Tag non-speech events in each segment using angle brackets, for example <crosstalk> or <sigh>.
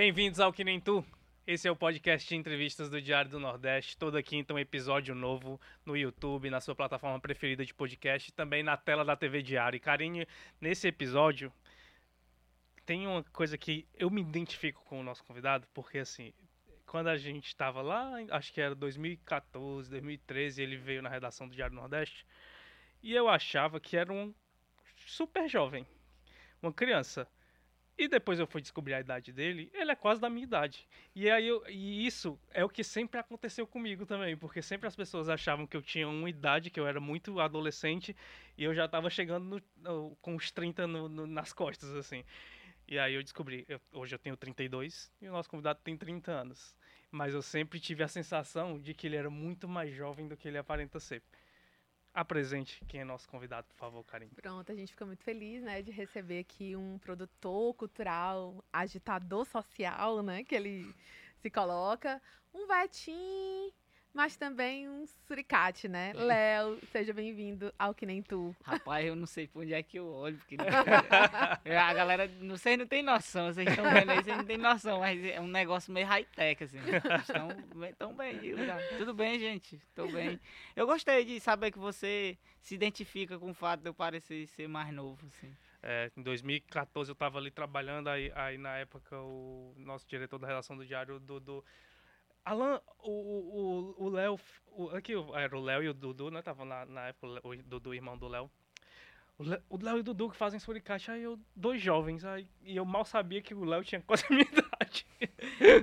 Bem-vindos ao Que Nem Tu. Esse é o podcast de entrevistas do Diário do Nordeste. Toda quinta um episódio novo no YouTube, na sua plataforma preferida de podcast e também na tela da TV Diário. E carinho, nesse episódio tem uma coisa que eu me identifico com o nosso convidado, porque assim, quando a gente estava lá, acho que era 2014, 2013, ele veio na redação do Diário do Nordeste, e eu achava que era um super jovem, uma criança. E depois eu fui descobrir a idade dele, ele é quase da minha idade. E aí eu, e isso é o que sempre aconteceu comigo também, porque sempre as pessoas achavam que eu tinha uma idade, que eu era muito adolescente, e eu já estava chegando no, no, com os 30 no, nas costas, assim. E aí eu descobri, eu, hoje eu tenho 32 e o nosso convidado tem 30 anos. Mas eu sempre tive a sensação de que ele era muito mais jovem do que ele aparenta ser. Apresente quem é nosso convidado, por favor, Karim. Pronto, a gente fica muito feliz, né, de receber aqui um produtor cultural, agitador social, né, que ele se coloca, um vetim mas também um suricate, né? É. Léo, seja bem-vindo ao Que Nem Tu. Rapaz, eu não sei por onde é que eu olho, porque <laughs> a galera, vocês não tem noção, vocês estão vendo aí, vocês não tem noção, mas é um negócio meio high-tech, assim. Estão tão bem, tudo bem, gente, estou bem. Eu gostei de saber que você se identifica com o fato de eu parecer ser mais novo, assim. É, em 2014 eu estava ali trabalhando, aí, aí na época o nosso diretor da redação do Diário, Dudu, Alan, o Léo. O, aqui era o Léo e o Dudu, né? Tava na, na época o Dudu, irmão do Léo. O Léo e o Dudu que fazem suricate, aí eu, dois jovens, aí, e eu mal sabia que o Léo tinha quase a minha <laughs> idade.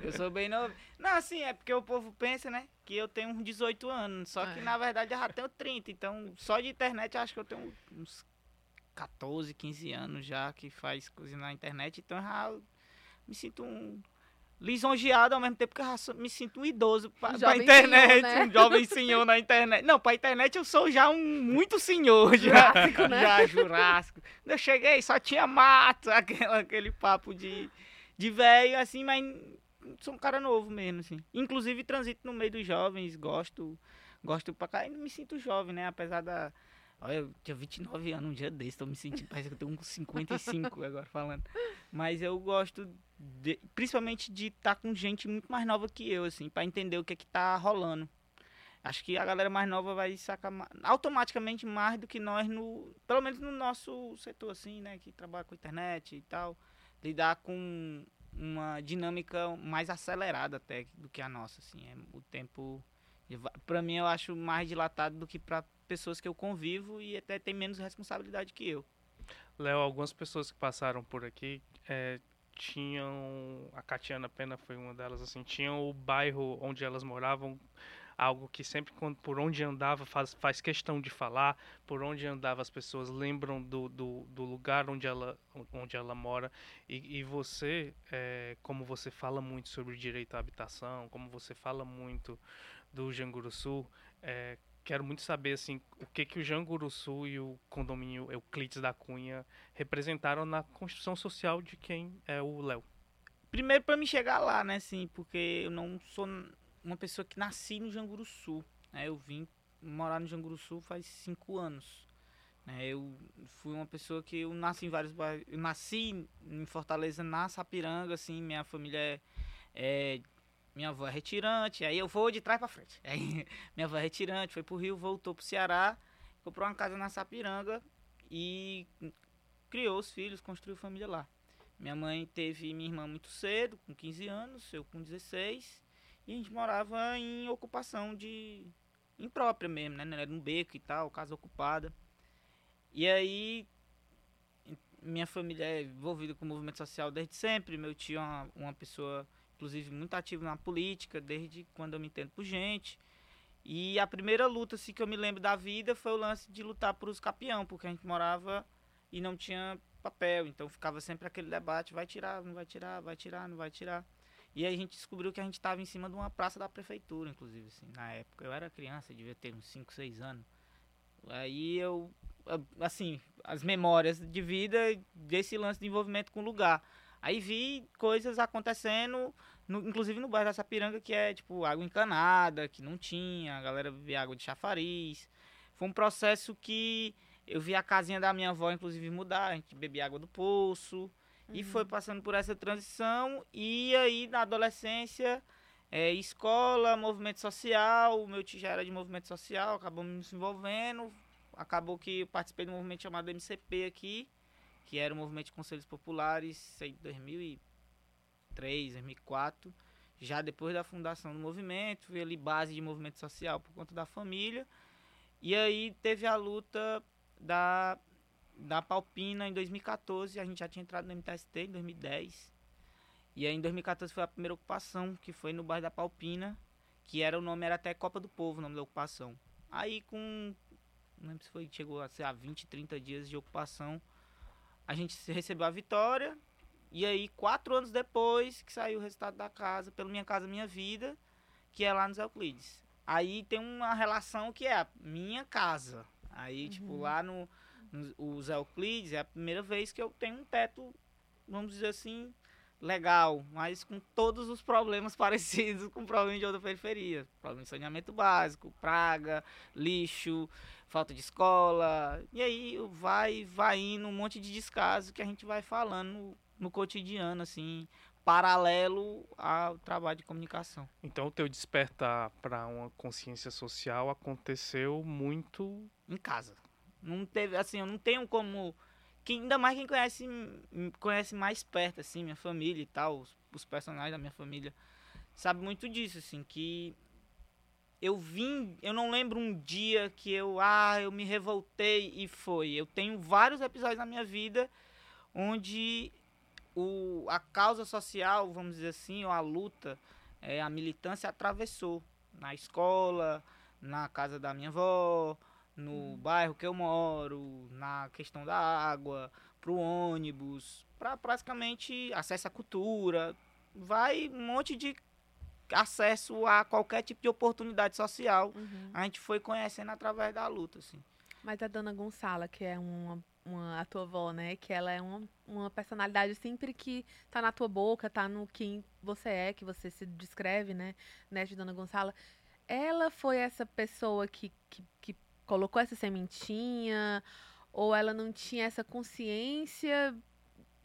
Eu sou bem novo. Não, assim, é porque o povo pensa, né, que eu tenho uns 18 anos, só que é. na verdade eu já tenho 30, então só de internet eu acho que eu tenho uns 14, 15 anos já que faz coisa na internet, então já me sinto um lisonjeado ao mesmo tempo que eu me sinto um idoso para a internet, senhor, né? um jovem senhor na internet. Não, para a internet eu sou já um muito senhor, já, jurássico, né? já jurássico. Eu cheguei só tinha mato, <laughs> aquele, aquele papo de, de velho, assim, mas sou um cara novo mesmo, assim. Inclusive transito no meio dos jovens, gosto, gosto para cá, ainda me sinto jovem, né, apesar da Olha, eu tinha 29 anos um dia desse, tô me sentindo, parece que eu tenho uns 55 agora falando. Mas eu gosto, de, principalmente de estar tá com gente muito mais nova que eu, assim, para entender o que é que tá rolando. Acho que a galera mais nova vai sacar automaticamente mais do que nós, no, pelo menos no nosso setor, assim, né, que trabalha com internet e tal. Lidar com uma dinâmica mais acelerada até do que a nossa, assim. É, o tempo, para mim, eu acho mais dilatado do que para pessoas que eu convivo e até tem menos responsabilidade que eu. Léo, algumas pessoas que passaram por aqui é, tinham. A Catiana Pena foi uma delas, assim, tinham o bairro onde elas moravam, algo que sempre por onde andava faz, faz questão de falar, por onde andava as pessoas lembram do, do, do lugar onde ela, onde ela mora. E, e você, é, como você fala muito sobre direito à habitação, como você fala muito do Janguru Sul, é, quero muito saber assim o que que o Janguruçu e o condomínio Euclides da Cunha representaram na construção social de quem é o Léo. Primeiro para me chegar lá, né, assim, porque eu não sou uma pessoa que nasci no Janguruçu, né? Eu vim morar no Janguruçu faz cinco anos. Né? Eu fui uma pessoa que eu nasci em vários bairros. Eu nasci em Fortaleza, na Sapiranga, assim, minha família é, é minha avó é retirante, aí eu vou de trás para frente. <laughs> Aí minha avó é retirante, foi pro Rio, voltou pro Ceará, comprou uma casa na Sapiranga e criou os filhos, construiu família lá. Minha mãe teve minha irmã muito cedo, com 15 anos, eu com 16, e a gente morava em ocupação de imprópria mesmo, né? Era um beco e tal, casa ocupada. E aí minha família é envolvida com o movimento social desde sempre, meu tio é uma, uma pessoa inclusive muito ativo na política, desde quando eu me entendo por gente. E a primeira luta assim, que eu me lembro da vida foi o lance de lutar por os capião, porque a gente morava e não tinha papel, então ficava sempre aquele debate, vai tirar, não vai tirar, vai tirar, não vai tirar. E aí a gente descobriu que a gente estava em cima de uma praça da prefeitura, inclusive, assim, na época. Eu era criança, devia ter uns 5, 6 anos. Aí eu, assim, as memórias de vida desse lance de envolvimento com o lugar. Aí vi coisas acontecendo, no, inclusive no bairro da Sapiranga, que é tipo água encanada, que não tinha, a galera bebia água de chafariz. Foi um processo que eu vi a casinha da minha avó, inclusive, mudar, a gente bebia água do poço. E foi passando por essa transição. E aí, na adolescência, é, escola, movimento social. O meu tio já era de movimento social, acabou me envolvendo. Acabou que eu participei de um movimento chamado MCP aqui, que era o Movimento de Conselhos Populares, sei, 2003, 2004. Já depois da fundação do movimento, fui ali base de movimento social por conta da família. E aí teve a luta da, da Palpina em 2014, a gente já tinha entrado no MTST em 2010. E aí em 2014 foi a primeira ocupação, que foi no bairro da Palpina, que era o nome era até Copa do Povo, o nome da ocupação. Aí com não lembro se foi chegou a ser a 20, 30 dias de ocupação, a gente recebeu a vitória. E aí quatro anos depois que saiu o resultado da casa, pelo Minha Casa Minha Vida, que é lá nos Euclides. Aí tem uma relação que é a minha casa. Aí, tipo, Uhum. lá no, no os Euclides é a primeira vez que eu tenho um teto, vamos dizer assim, legal, mas com todos os problemas <laughs> parecidos com problemas de outra periferia. Problema de saneamento básico, praga, lixo, falta de escola. E aí vai, vai indo um monte de descaso que a gente vai falando no, no cotidiano, assim, paralelo ao trabalho de comunicação. Então, o teu despertar para uma consciência social aconteceu muito. em casa. Não teve, assim, eu não tenho como. Quem, ainda mais quem conhece, me conhece mais perto, assim, minha família e tal, os, os personagens da minha família, sabe muito disso, assim, que eu vim, eu não lembro um dia que eu, ah, eu me revoltei e foi. Eu tenho vários episódios na minha vida onde o, a causa social, vamos dizer assim, ou a luta, é, a militância atravessou na escola, na casa da minha avó, no bairro que eu moro, na questão da água, pro ônibus, para praticamente acesso à cultura, vai um monte de acesso a qualquer tipo de oportunidade social. Uhum. A gente foi conhecendo através da luta, assim. Mas a dona Gonçala, que é uma, uma a tua avó, né? Que ela é uma, uma personalidade sempre que tá na tua boca, tá no quem você é, que você se descreve, né? Né, de dona Gonçala. Ela foi essa pessoa que, que, que colocou essa sementinha, ou ela não tinha essa consciência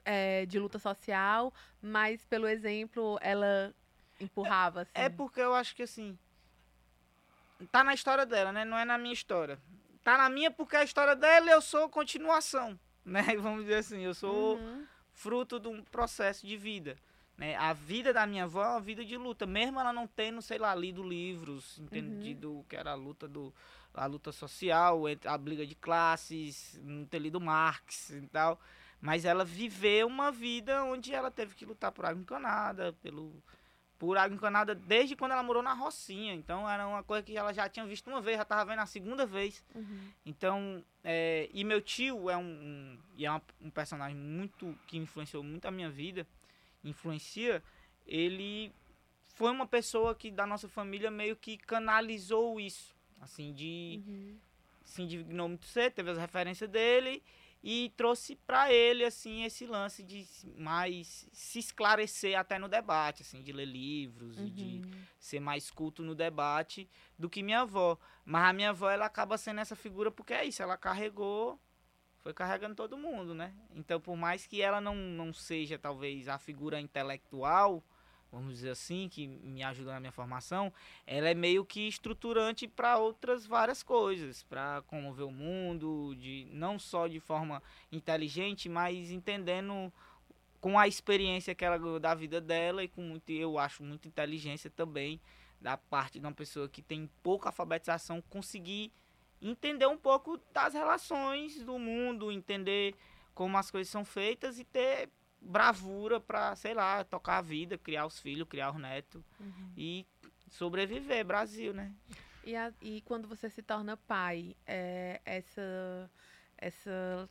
é, de luta social, mas pelo exemplo ela empurrava, assim. É porque eu acho que assim. Tá na história dela, né? Não é na minha história. Tá na minha porque a história dela eu sou continuação, <laughs> né? Vamos dizer assim, eu sou Uhum. fruto de um processo de vida. Né? A vida da minha avó é uma vida de luta, mesmo ela não tendo, sei lá, lido livros, entendido o que era a luta do a luta social, a briga de classes, não ter lido Marx e tal, mas ela viveu uma vida onde ela teve que lutar por água encanada, pelo por água encanada desde quando ela morou na Rocinha. Então era uma coisa que ela já tinha visto uma vez, já estava vendo a segunda vez. Uhum. Então, é, e meu tio é um, um- e é uma- um personagem muito que influenciou muito a minha vida, influencia. Ele foi uma pessoa que da nossa família meio que canalizou isso, assim de Uhum. se indignou muito cedo, teve as referências dele e trouxe pra ele assim esse lance de mais se esclarecer até no debate, assim, de ler livros e de Uhum. ser mais culto no debate do que minha avó. Mas a minha avó, ela acaba sendo essa figura porque é isso, ela carregou, foi carregando todo mundo, né? Então, por mais que ela não, não seja, talvez, a figura intelectual, vamos dizer assim, que me ajuda na minha formação, ela é meio que estruturante para outras várias coisas, para comover o mundo, de não só de forma inteligente, mas entendendo com a experiência que ela da vida dela e com muito, eu acho, muita inteligência também da parte de uma pessoa que tem pouca alfabetização conseguir entender um pouco das relações do mundo, entender como as coisas são feitas e ter bravura para, sei lá, tocar a vida, criar os filhos, criar os netos Uhum. e sobreviver, Brasil, né? E, a- e quando você se torna pai, é, essa, essa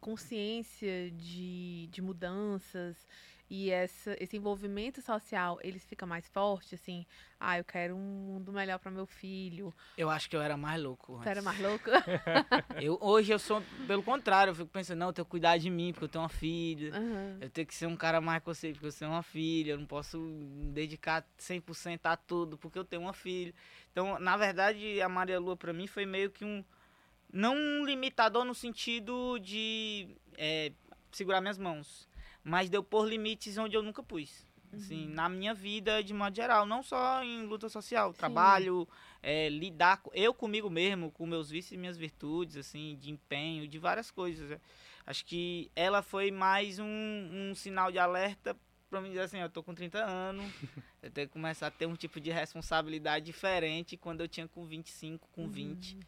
consciência de, de mudanças e essa, esse envolvimento social, eles fica mais forte, assim, ah, eu quero um mundo melhor para meu filho. Eu acho que eu era mais louco. Você era antes. mais louco? <laughs> Eu, hoje eu sou, pelo contrário, eu fico pensando, não, eu tenho que cuidar de mim, porque eu tenho uma filha. Aham. Eu tenho que ser um cara mais consciente, porque eu tenho uma filha. Eu não posso me dedicar 100% a tudo, porque eu tenho uma filha. Então, na verdade, a Maria Lua pra mim foi meio que um. Não um limitador no sentido de é, segurar minhas mãos. Mas deu por limites onde eu nunca pus. Assim, Uhum. na minha vida, de modo geral, não só em luta social, trabalho, é, lidar com, eu comigo mesmo, com meus vícios e minhas virtudes, assim, de empenho, de várias coisas. né? Acho que ela foi mais um, um sinal de alerta pra mim dizer assim, eu tô com 30 anos, <laughs> eu tenho que começar a ter um tipo de responsabilidade diferente quando eu tinha com 25, com 20.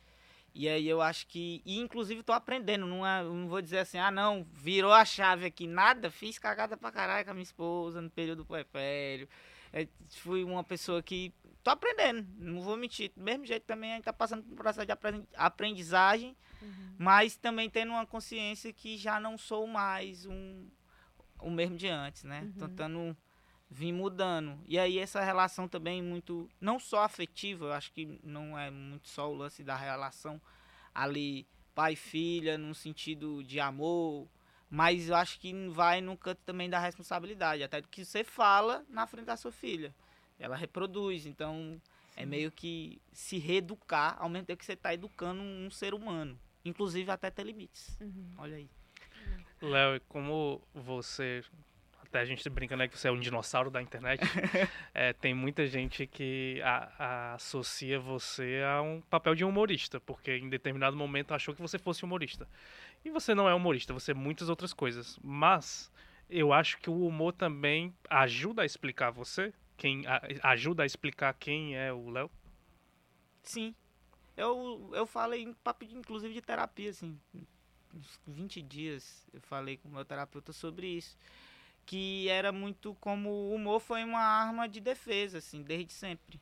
E aí eu acho que. E inclusive tô aprendendo. Não, é, não vou dizer assim, ah não, virou a chave aqui. Nada, fiz cagada pra caralho com a minha esposa no período puerpério. É, fui uma pessoa que. Tô aprendendo, não vou mentir. Do mesmo jeito também a gente tá passando por um processo de aprend- aprendizagem, Uhum. mas também tendo uma consciência que já não sou mais um o mesmo de antes, né? Uhum. Tentando vir mudando. E aí essa relação também muito não só afetiva, eu acho que não é muito só o lance da relação ali pai e filha no sentido de amor, mas eu acho que vai no canto também da responsabilidade, até do que você fala na frente da sua filha. Ela reproduz, então é meio que se reeducar ao mesmo tempo que você está educando um ser humano, inclusive até ter limites. Uhum. Olha aí. Léo, e como você. Até a gente brinca, né? Que você é um dinossauro da internet. <laughs> é, tem muita gente que a- a- associa você a um papel de humorista, porque em determinado momento achou que você fosse humorista. E você não é humorista, você é muitas outras coisas. Mas eu acho que o humor também ajuda a explicar você. Quem, a- ajuda a explicar quem é o Léo. Sim. Eu, eu falei em papo, inclusive, de terapia, assim. Uns 20 dias eu falei com o meu terapeuta sobre isso. Que era muito como o humor foi uma arma de defesa, assim, desde sempre.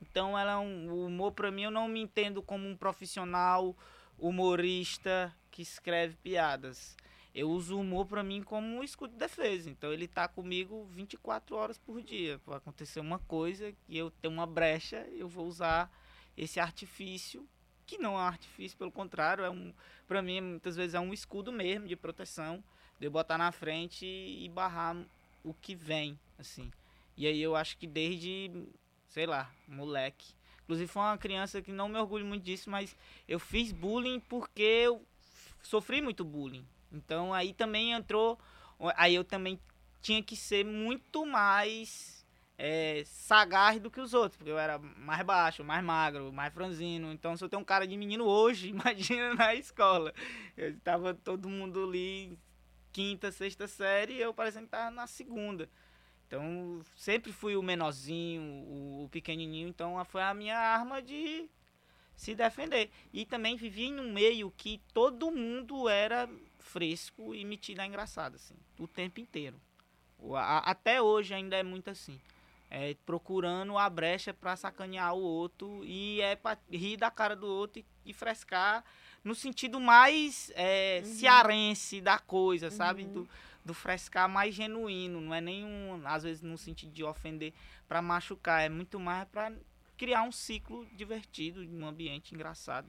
Então, ela é um, o humor, pra mim, eu não me entendo como um profissional humorista que escreve piadas. Eu uso o humor pra mim como um escudo de defesa. Então, ele tá comigo 24 horas por dia. Vai acontecer uma coisa e eu tenho uma brecha, eu vou usar esse artifício que não é um artifício, pelo contrário, é um, para mim muitas vezes é um escudo mesmo de proteção, de botar na frente e barrar o que vem, assim. E aí eu acho que desde, sei lá, moleque, inclusive foi uma criança que não me orgulho muito disso, mas eu fiz bullying porque eu sofri muito bullying. Então aí também entrou, aí eu também tinha que ser muito mais é, sagaz do que os outros, porque eu era mais baixo, mais magro, mais franzino. Então, se eu tenho um cara de menino hoje, <laughs> imagina na escola. Eu tava todo mundo ali, quinta, sexta série, eu parecendo que tava na segunda. Então, sempre fui o menorzinho, o, o pequenininho. Então, foi a minha arma de se defender. E também vivi em um meio que todo mundo era fresco e metido a engraçado, assim, o tempo inteiro. Até hoje ainda é muito assim é, procurando a brecha pra sacanear o outro e é pra rir da cara do outro e, e frescar no sentido mais é, Uhum. cearense da coisa, sabe? Uhum. Do, do frescar mais genuíno, não é nenhum, às vezes no sentido de ofender pra machucar, é muito mais pra criar um ciclo divertido, um ambiente engraçado.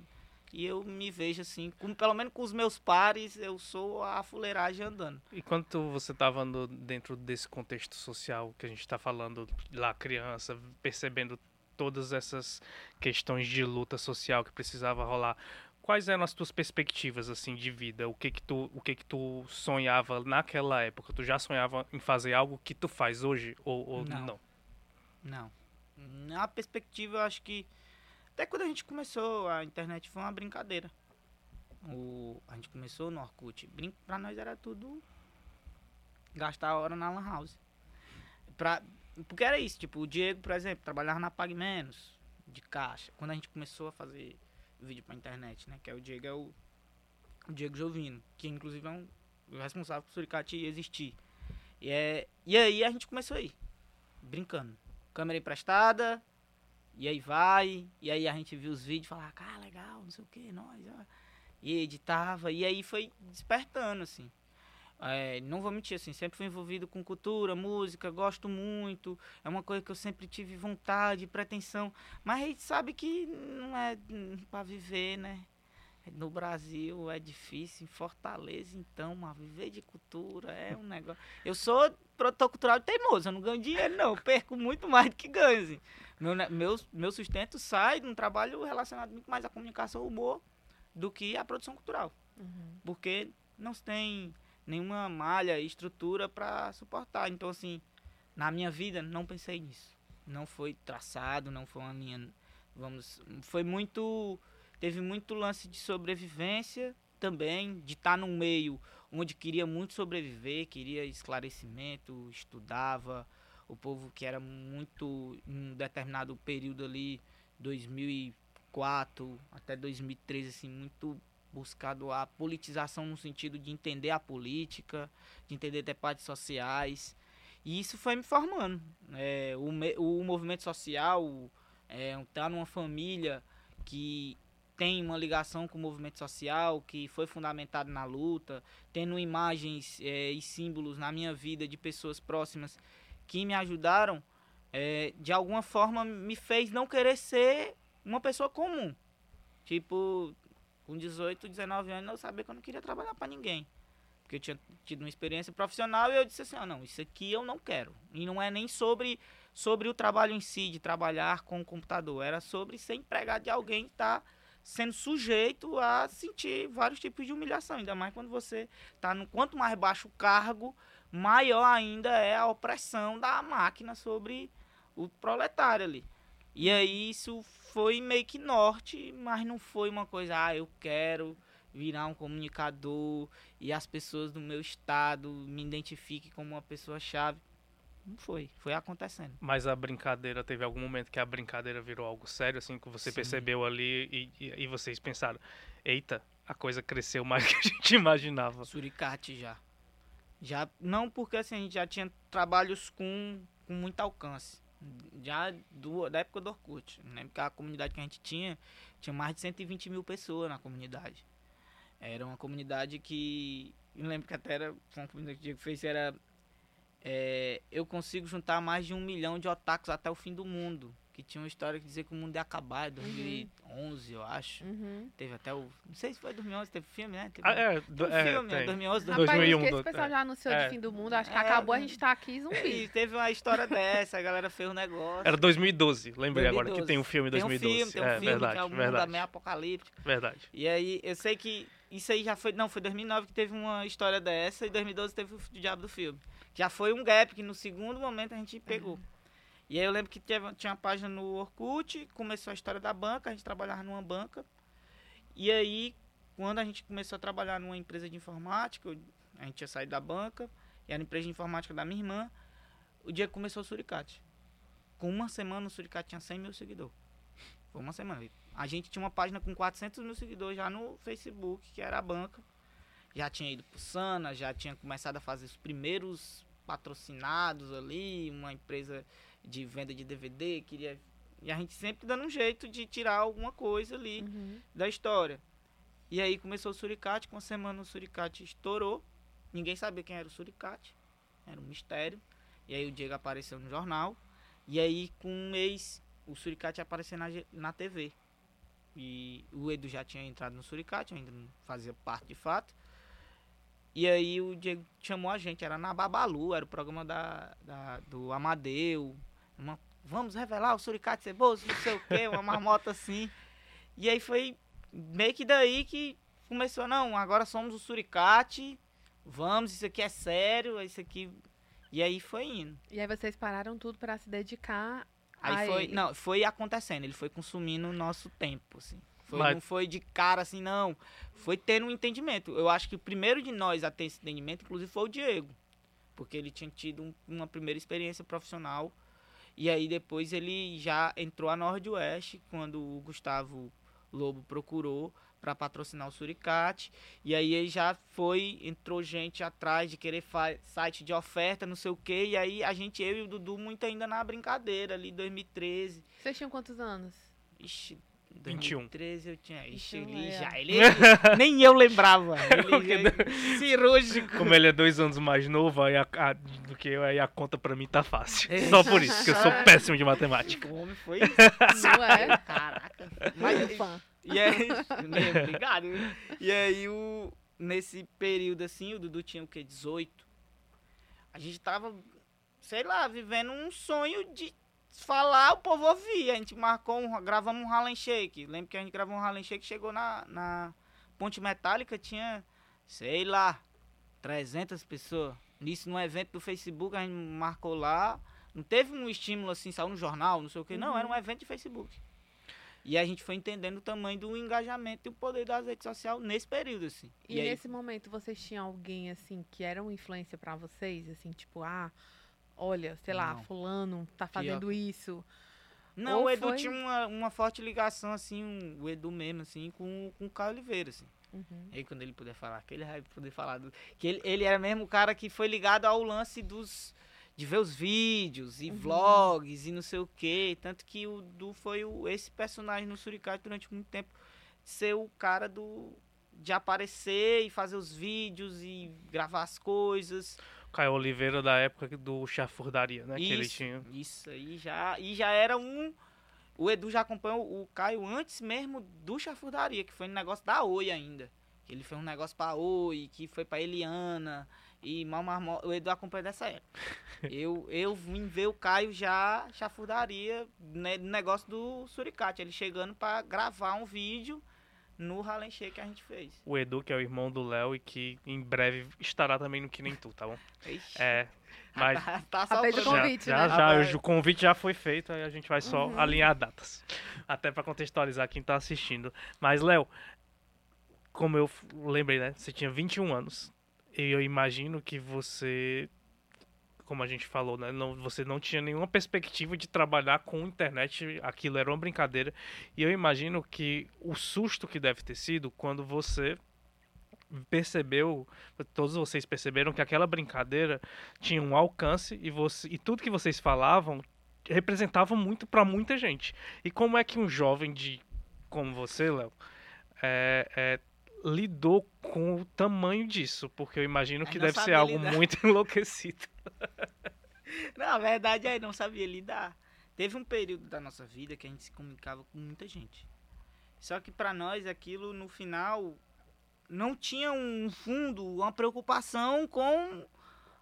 E eu me vejo assim, com, pelo menos com os meus pares, eu sou a fuleiragem andando. E quando tu- você estava dentro desse contexto social que a gente está falando lá criança, percebendo todas essas questões de luta social que precisava rolar, quais eram as tuas perspectivas assim de vida? O que que tu, o que que tu sonhava naquela época? Tu já sonhava em fazer algo que tu faz hoje ou, ou Não. não? Não. Na perspectiva, eu acho que. Até quando a gente começou, a internet foi uma brincadeira. O, a gente começou no Orkut. Brin pra nós era tudo. Gastar a hora na Lan House. Pra, porque era isso, tipo, o Diego, por exemplo, trabalhava na Pag Menos, de caixa. Quando a gente começou a fazer vídeo pra internet, né? Que é o Diego, é o, o Diego Jovino, que inclusive é um responsável por Suricate existir. E, é, e aí a gente começou aí, brincando câmera emprestada, e aí vai, e aí a gente viu os vídeos e falava, cara, legal, não sei o que, nós, ó. E editava, e aí foi despertando, assim. É, não vou mentir, assim, sempre fui envolvido com cultura, música, gosto muito, é uma coisa que eu sempre tive vontade, pretensão, mas a gente sabe que não é hum, pra viver, né? No Brasil é difícil, em Fortaleza então, mas viver de cultura é um negócio. Eu sou produtor cultural teimoso, eu não ganho dinheiro não, eu perco muito mais do que ganho. Assim. Meu, meu, meu sustento sai de um trabalho relacionado muito mais à comunicação e humor do que à produção cultural. Uhum. Porque não se tem nenhuma malha, estrutura para suportar. Então, assim, na minha vida, não pensei nisso. Não foi traçado, não foi uma linha. Vamos. Foi muito. Teve muito lance de sobrevivência também, de estar tá num meio onde queria muito sobreviver, queria esclarecimento, estudava. O povo que era muito. em um determinado período ali, 2004 até 2013, assim, muito buscado a politização no sentido de entender a política, de entender debates sociais. E isso foi me formando. É, o, o movimento social, é, estar tá numa família que tem uma ligação com o movimento social, que foi fundamentado na luta, tendo imagens é, e símbolos na minha vida de pessoas próximas que me ajudaram, é, de alguma forma me fez não querer ser uma pessoa comum. Tipo, com 18, 19 anos, eu sabia que eu não queria trabalhar para ninguém. Porque eu tinha tido uma experiência profissional e eu disse assim: ah, não, isso aqui eu não quero. E não é nem sobre, sobre o trabalho em si, de trabalhar com o computador. Era sobre ser empregado de alguém que está sendo sujeito a sentir vários tipos de humilhação. Ainda mais quando você está no. Quanto mais baixo o cargo, maior ainda é a opressão da máquina sobre o proletário ali. E aí isso foi meio que norte, mas não foi uma coisa, ah, eu quero virar um comunicador e as pessoas do meu estado me identifiquem como uma pessoa chave. Não foi, foi acontecendo. Mas a brincadeira, teve algum momento que a brincadeira virou algo sério, assim, que você Sim. percebeu ali e, e, e, vocês pensaram, eita, a coisa cresceu mais <laughs> que a gente imaginava. Suricate já. Já, não porque assim, a gente já tinha trabalhos com, com muito alcance já do, da época do Orkut. Lembro que a comunidade que a gente tinha, tinha mais de 120 mil pessoas na comunidade. Era uma comunidade que. Eu lembro que até era uma comunidade que o Diego fez, era. É, eu consigo juntar mais de um milhão de otakus até o fim do mundo que tinha uma história que dizia que o mundo ia acabar, em 2011, uhum. eu acho. Uhum. Teve até o. Não sei se foi 2011, teve filme, né? Teve, ah, é, do, um é, filme, né? 2011, Rapaz, 2001. Rapaz, o pessoal é. já anunciou é. de fim do mundo, acho que é, acabou, a gente tá aqui zumbi. <laughs> E teve uma história dessa, a galera fez um negócio. Era 2012, lembrei 2012. agora que tem um filme 2012. Tem um filme, tem um é, filme verdade, que é o mundo verdade. meio apocalíptico. Verdade. E aí, eu sei que isso aí já foi. Não, foi 2009 que teve uma história dessa, e 2012 teve o Diabo do Filme. Já foi um gap que no segundo momento a gente pegou. Uhum. E aí eu lembro que teve, tinha uma página no Orkut, começou a história da banca, a gente trabalhava numa banca. E aí, quando a gente começou a trabalhar numa empresa de informática, a gente tinha saído da banca, era a empresa de informática da minha irmã, o dia que começou o Suricate. Com uma semana o Suricate tinha 100 mil seguidores. Foi uma semana. A gente tinha uma página com 400 mil seguidores já no Facebook, que era a banca. Já tinha ido pro Sana, já tinha começado a fazer os primeiros patrocinados ali, uma empresa de venda de DVD, queria. E a gente sempre dando um jeito de tirar alguma coisa ali uhum. da história. E aí começou o Suricate, com uma semana o Suricate estourou. Ninguém sabia quem era o Suricate. Era um mistério. E aí o Diego apareceu no jornal. E aí, com um mês, o Suricate apareceu na, na TV. E o Edu já tinha entrado no Suricate, ainda não fazia parte de fato. E aí o Diego chamou a gente, era na Babalu, era o programa da, da do Amadeu, uma, vamos revelar o suricate ceboso, não sei o que, uma marmota assim. E aí foi meio que daí que começou, não, agora somos o suricate, vamos, isso aqui é sério, isso aqui. E aí foi indo. E aí vocês pararam tudo para se dedicar Aí foi, ele. não, foi acontecendo, ele foi consumindo o nosso tempo, assim. Foi, Mas... Não foi de cara assim, não. Foi tendo um entendimento. Eu acho que o primeiro de nós a ter esse entendimento, inclusive, foi o Diego. Porque ele tinha tido um, uma primeira experiência profissional e aí depois ele já entrou a Nordwest quando o Gustavo Lobo procurou para patrocinar o Suricate. E aí ele já foi, entrou gente atrás de querer site de oferta, não sei o quê. E aí a gente, eu e o Dudu, muito ainda na brincadeira ali, 2013. Vocês tinham quantos anos? Ixi, 21. 2013 eu tinha. Ixi, ele é. já. Ele, nem eu lembrava. <laughs> Ele já, cirúrgico. Como ele é dois anos mais novo aí a, a, do que eu, aí a conta pra mim tá fácil. É. Só por isso, que eu sou <laughs> péssimo de matemática. O homem foi isso. <laughs> Não é? Caraca. Mas, fã. E aí, obrigado. E aí, o, nesse período assim, o Dudu tinha o quê? 18. A gente tava, sei lá, vivendo um sonho de falar, o povo ouvia. A gente marcou, um, gravamos um Harlem Shake. Lembro que a gente gravou um Harlem Shake, chegou na, na Ponte Metálica, tinha, sei lá, 300 pessoas. Nisso, num evento do Facebook, a gente marcou lá. Não teve um estímulo assim, saiu no jornal, não sei o que. Não, era um evento de Facebook. E a gente foi entendendo o tamanho do engajamento e o poder das redes sociais nesse período, assim. E, aí- nesse momento vocês tinham alguém assim que era uma influência pra vocês, assim, tipo, ah, olha, sei lá, Não. fulano tá fazendo isso. Não, Ou o Edu foi- tinha uma, uma forte ligação, assim, um- o Edu mesmo, assim, com, com o Caio Oliveira, assim. Uhum. E aí quando ele puder falar, que ele vai poder falar do. Que ele, ele era mesmo o cara que foi ligado ao lance dos. De ver os vídeos e Uhum. vlogs e não sei o que. Tanto que o Du foi o, esse personagem no Suricate durante muito tempo. Ser o cara do. De aparecer e fazer os vídeos e gravar as coisas. Caio Oliveira da época do Chafurdaria, né? Que ele isso, tinha. isso aí já. E já era um. O Edu já acompanhou o Caio antes mesmo do Chafurdaria, que foi um negócio da Oi ainda. Ele fez um negócio pra Oi, que foi pra Eliana. E mal, mal, o Edu acompanha dessa época. <laughs> eu, eu vim ver o Caio já chafurdaria né, no negócio do Suricate. Ele chegando pra gravar um vídeo no Harlem Shake que a gente fez. O Edu, que é o irmão do Léo e que em breve estará também no Que Nem Tu, tá bom? Ixi, É. <laughs> Mas tá, tá Já fez o convite, já, né? já, já, o convite já foi feito, aí a gente vai só Uhum. alinhar datas. Até pra contextualizar quem tá assistindo. Mas, Léo, como eu lembrei, né? Você tinha 21 anos. E eu imagino que você, como a gente falou, né? Não, você não tinha nenhuma perspectiva de trabalhar com internet. Aquilo era uma brincadeira. E eu imagino que o susto que deve ter sido quando você percebeu, todos vocês perceberam que aquela brincadeira tinha um alcance e você e tudo que vocês falavam representava muito para muita gente. E como é que um jovem de como você, Léo, é, é, lidou com o tamanho disso? Porque eu imagino Aí que deve ser algo lidar. muito <laughs> enlouquecido. <laughs> Não, a verdade é, não sabia lidar. Teve um período da nossa vida que a gente se comunicava com muita gente. Só que pra nós aquilo no final não tinha um fundo, uma preocupação com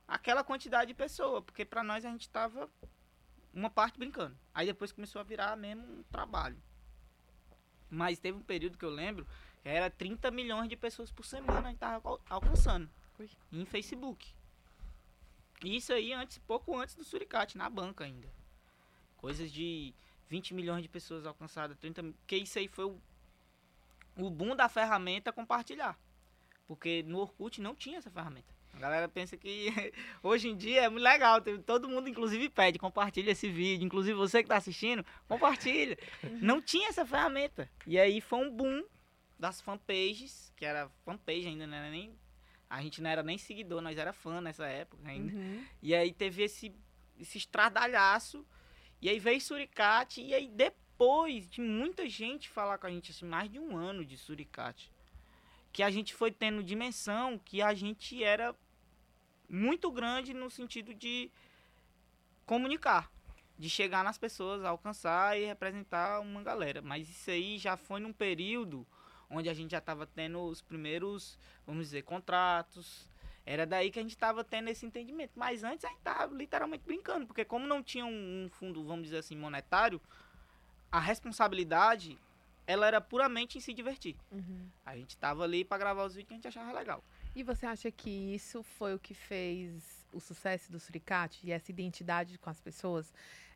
aquela quantidade de pessoa, porque pra nós a gente tava uma parte brincando. Aí depois começou a virar mesmo um trabalho. Mas teve um período que eu lembro era 30 milhões de pessoas por semana a gente tava al- alcançando em Facebook. Isso aí antes, pouco antes do Suricate, na banca ainda. Coisas de 20 milhões de pessoas alcançadas, 30 mi- que isso aí foi o, o boom da ferramenta compartilhar. Porque no Orkut não tinha essa ferramenta. A galera pensa que <laughs> hoje em dia é muito legal. Todo mundo, inclusive, pede, compartilha esse vídeo. Inclusive, você que está assistindo, compartilha. <laughs> Não tinha essa ferramenta. E aí foi um boom das fanpages, que era fanpage ainda, não era nem. A gente não era nem seguidor, nós era fã nessa época ainda. Uhum. E aí teve esse, esse estradalhaço. E aí veio Suricate. E aí depois de muita gente falar com a gente, assim, mais de um ano de Suricate, que a gente foi tendo dimensão que a gente era muito grande no sentido de comunicar. De chegar nas pessoas, alcançar e representar uma galera. Mas isso aí já foi num período onde a gente já estava tendo os primeiros, vamos dizer, contratos, era daí que a gente tava tendo esse entendimento. Mas antes a gente tava literalmente brincando, porque como não tinha um, um fundo, vamos dizer assim, monetário, a responsabilidade, ela era puramente em se divertir. Uhum. A gente tava ali pra gravar os vídeos que a gente achava legal. E você acha que isso foi o que fez o sucesso do Suricate e essa identidade com as pessoas?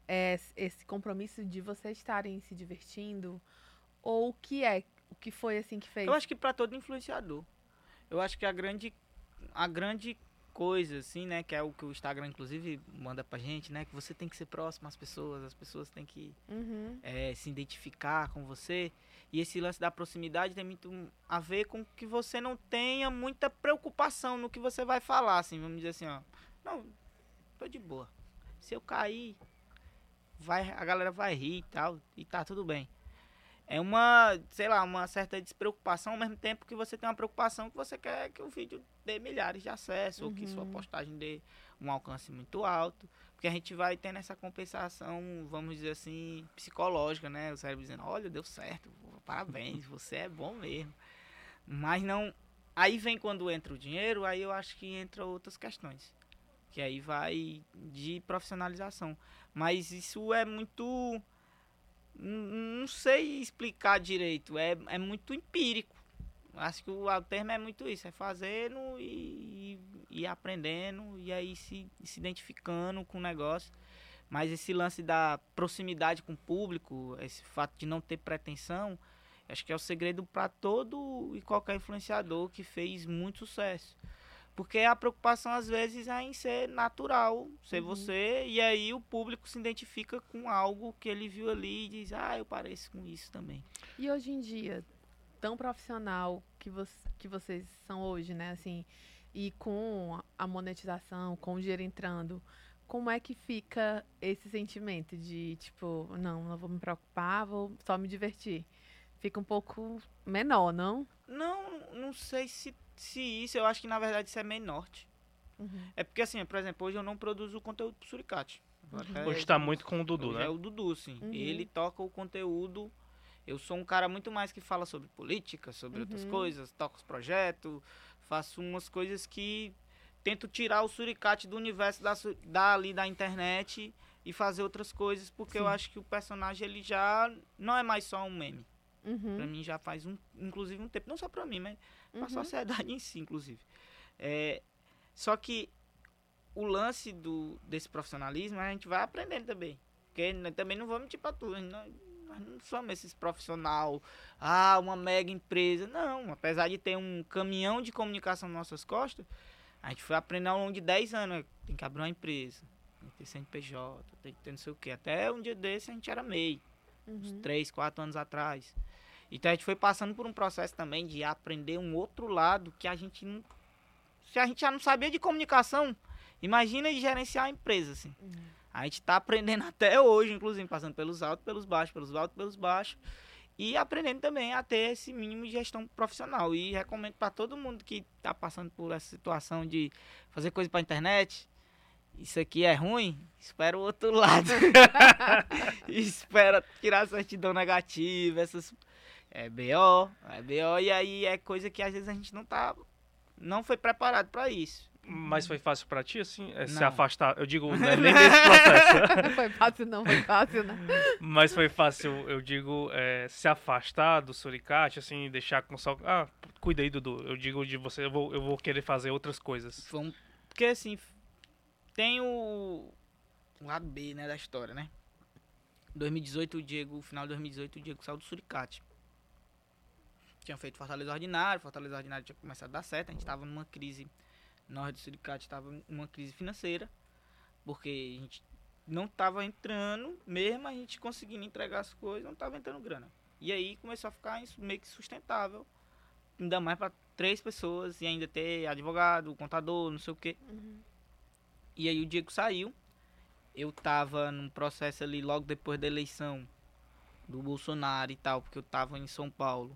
É esse compromisso de vocês estarem se divertindo? Ou o que é? O que foi assim que fez? Eu acho que pra todo influenciador. Eu acho que a grande a grande coisa assim, né, que é o que o Instagram inclusive manda pra gente, né, que você tem que ser próximo às pessoas, as pessoas têm que Uhum. é, se identificar com você. E esse lance da proximidade tem muito a ver com que você não tenha muita preocupação no que você vai falar, assim, vamos dizer assim, ó. Não, tô de boa. Se eu cair, vai, a galera vai rir e tal, e tá tudo bem. É uma, sei lá, uma certa despreocupação ao mesmo tempo que você tem uma preocupação que você quer que o vídeo dê milhares de acessos ou que sua Uhum. postagem dê um alcance muito alto. Porque a gente vai tendo essa compensação, vamos dizer assim, psicológica, né? O cérebro dizendo, olha, deu certo, parabéns, você é bom mesmo. Mas não. Aí vem quando entra o dinheiro, aí eu acho que entra outras questões. Que aí vai de profissionalização. Mas isso é muito. Não sei explicar direito. É, é muito empírico. acho que o, o termo é muito isso, é fazendo e, e, e aprendendo, e aí se, se identificando com o negócio. Mas esse lance da proximidade com o público, esse fato de não ter pretensão, acho que é o segredo para todo e qualquer influenciador que fez muito sucesso. Porque a preocupação às vezes é em ser natural, ser Uhum. você, e aí o público se identifica com algo que ele viu ali e diz: "Ah, eu pareço com isso também". E hoje em dia, tão profissional que, vo que vocês são hoje, né? Assim, e com a monetização, com o dinheiro entrando, como é que fica esse sentimento de, tipo, não, não vou me preocupar, vou só me divertir? Fica um pouco menor, não? Não, não sei se, se isso, eu acho que na verdade isso é meio norte. Uhum. É porque assim, por exemplo, hoje eu não produzo conteúdo pro Suricate. Uhum. Hoje tá muito com o Dudu, Hoje né? É o Dudu, sim. Uhum. Ele toca o conteúdo. Eu sou um cara muito mais que fala sobre política, sobre outras Uhum. coisas, toco os projetos, faço umas coisas que tento tirar o suricate do universo da, su- dali da internet e fazer outras coisas, porque eu Sim. acho que o personagem ele já não é mais só um meme. Pra Uhum. mim já faz um, inclusive um tempo, não só pra mim, mas Uhum. sociedade <laughs> em si, inclusive. É, só que o lance do, desse profissionalismo a gente vai aprendendo também. Porque também não vamos mentir pra tudo. Nós, nós não somos esses profissional, ah, uma mega empresa. Não, apesar de ter um caminhão de comunicação nas nossas costas, a gente foi aprendendo ao longo de 10 anos. Tem que abrir uma empresa, tem que ter CNPJ, tem que ter não sei o quê. Até um dia desse a gente era MEI uns Uhum. três, quatro anos atrás. Então a gente foi passando por um processo também de aprender um outro lado que a gente não. Se a gente já não sabia de comunicação, imagina de gerenciar a empresa, assim. Uhum. A gente tá aprendendo <laughs> até hoje, inclusive, passando pelos altos, pelos baixos, pelos altos, pelos baixos. E aprendendo também a ter esse mínimo de gestão profissional. E recomendo para todo mundo que tá passando por essa situação de fazer coisa pra internet. Isso aqui é ruim, espera o outro lado. <laughs> <laughs> espera tirar a certidão negativa, essas. É BO, é BO, e aí é coisa que às vezes a gente não tá. Não foi preparado para isso. Mas foi fácil pra ti, assim, é, se Não. afastar? Eu digo, não é <laughs> nem desse processo. <laughs> foi fácil, não foi fácil, né? Mas foi fácil, eu digo, é, se afastar do suricate, assim, deixar com só. Ah, cuida aí, Dudu. Eu digo de você, eu vou, eu vou querer fazer outras coisas. Foi um- Porque assim, tem o, o lado B, né, da história, né? 2018, o Diego, final de 2018, o Diego saiu do Suricate. Tinha feito Fortaleza Ordinário, Fortaleza Ordinário tinha começado a dar certo, a gente tava numa crise, nós do Suricate tava numa crise financeira, porque a gente não tava entrando, mesmo a gente conseguindo entregar as coisas, não tava entrando grana. E aí começou a ficar meio que sustentável, ainda mais para três pessoas e ainda ter advogado, contador, não sei o quê. Uhum. E aí o Diego saiu. Eu tava num processo ali logo depois da eleição do Bolsonaro e tal, porque eu tava em São Paulo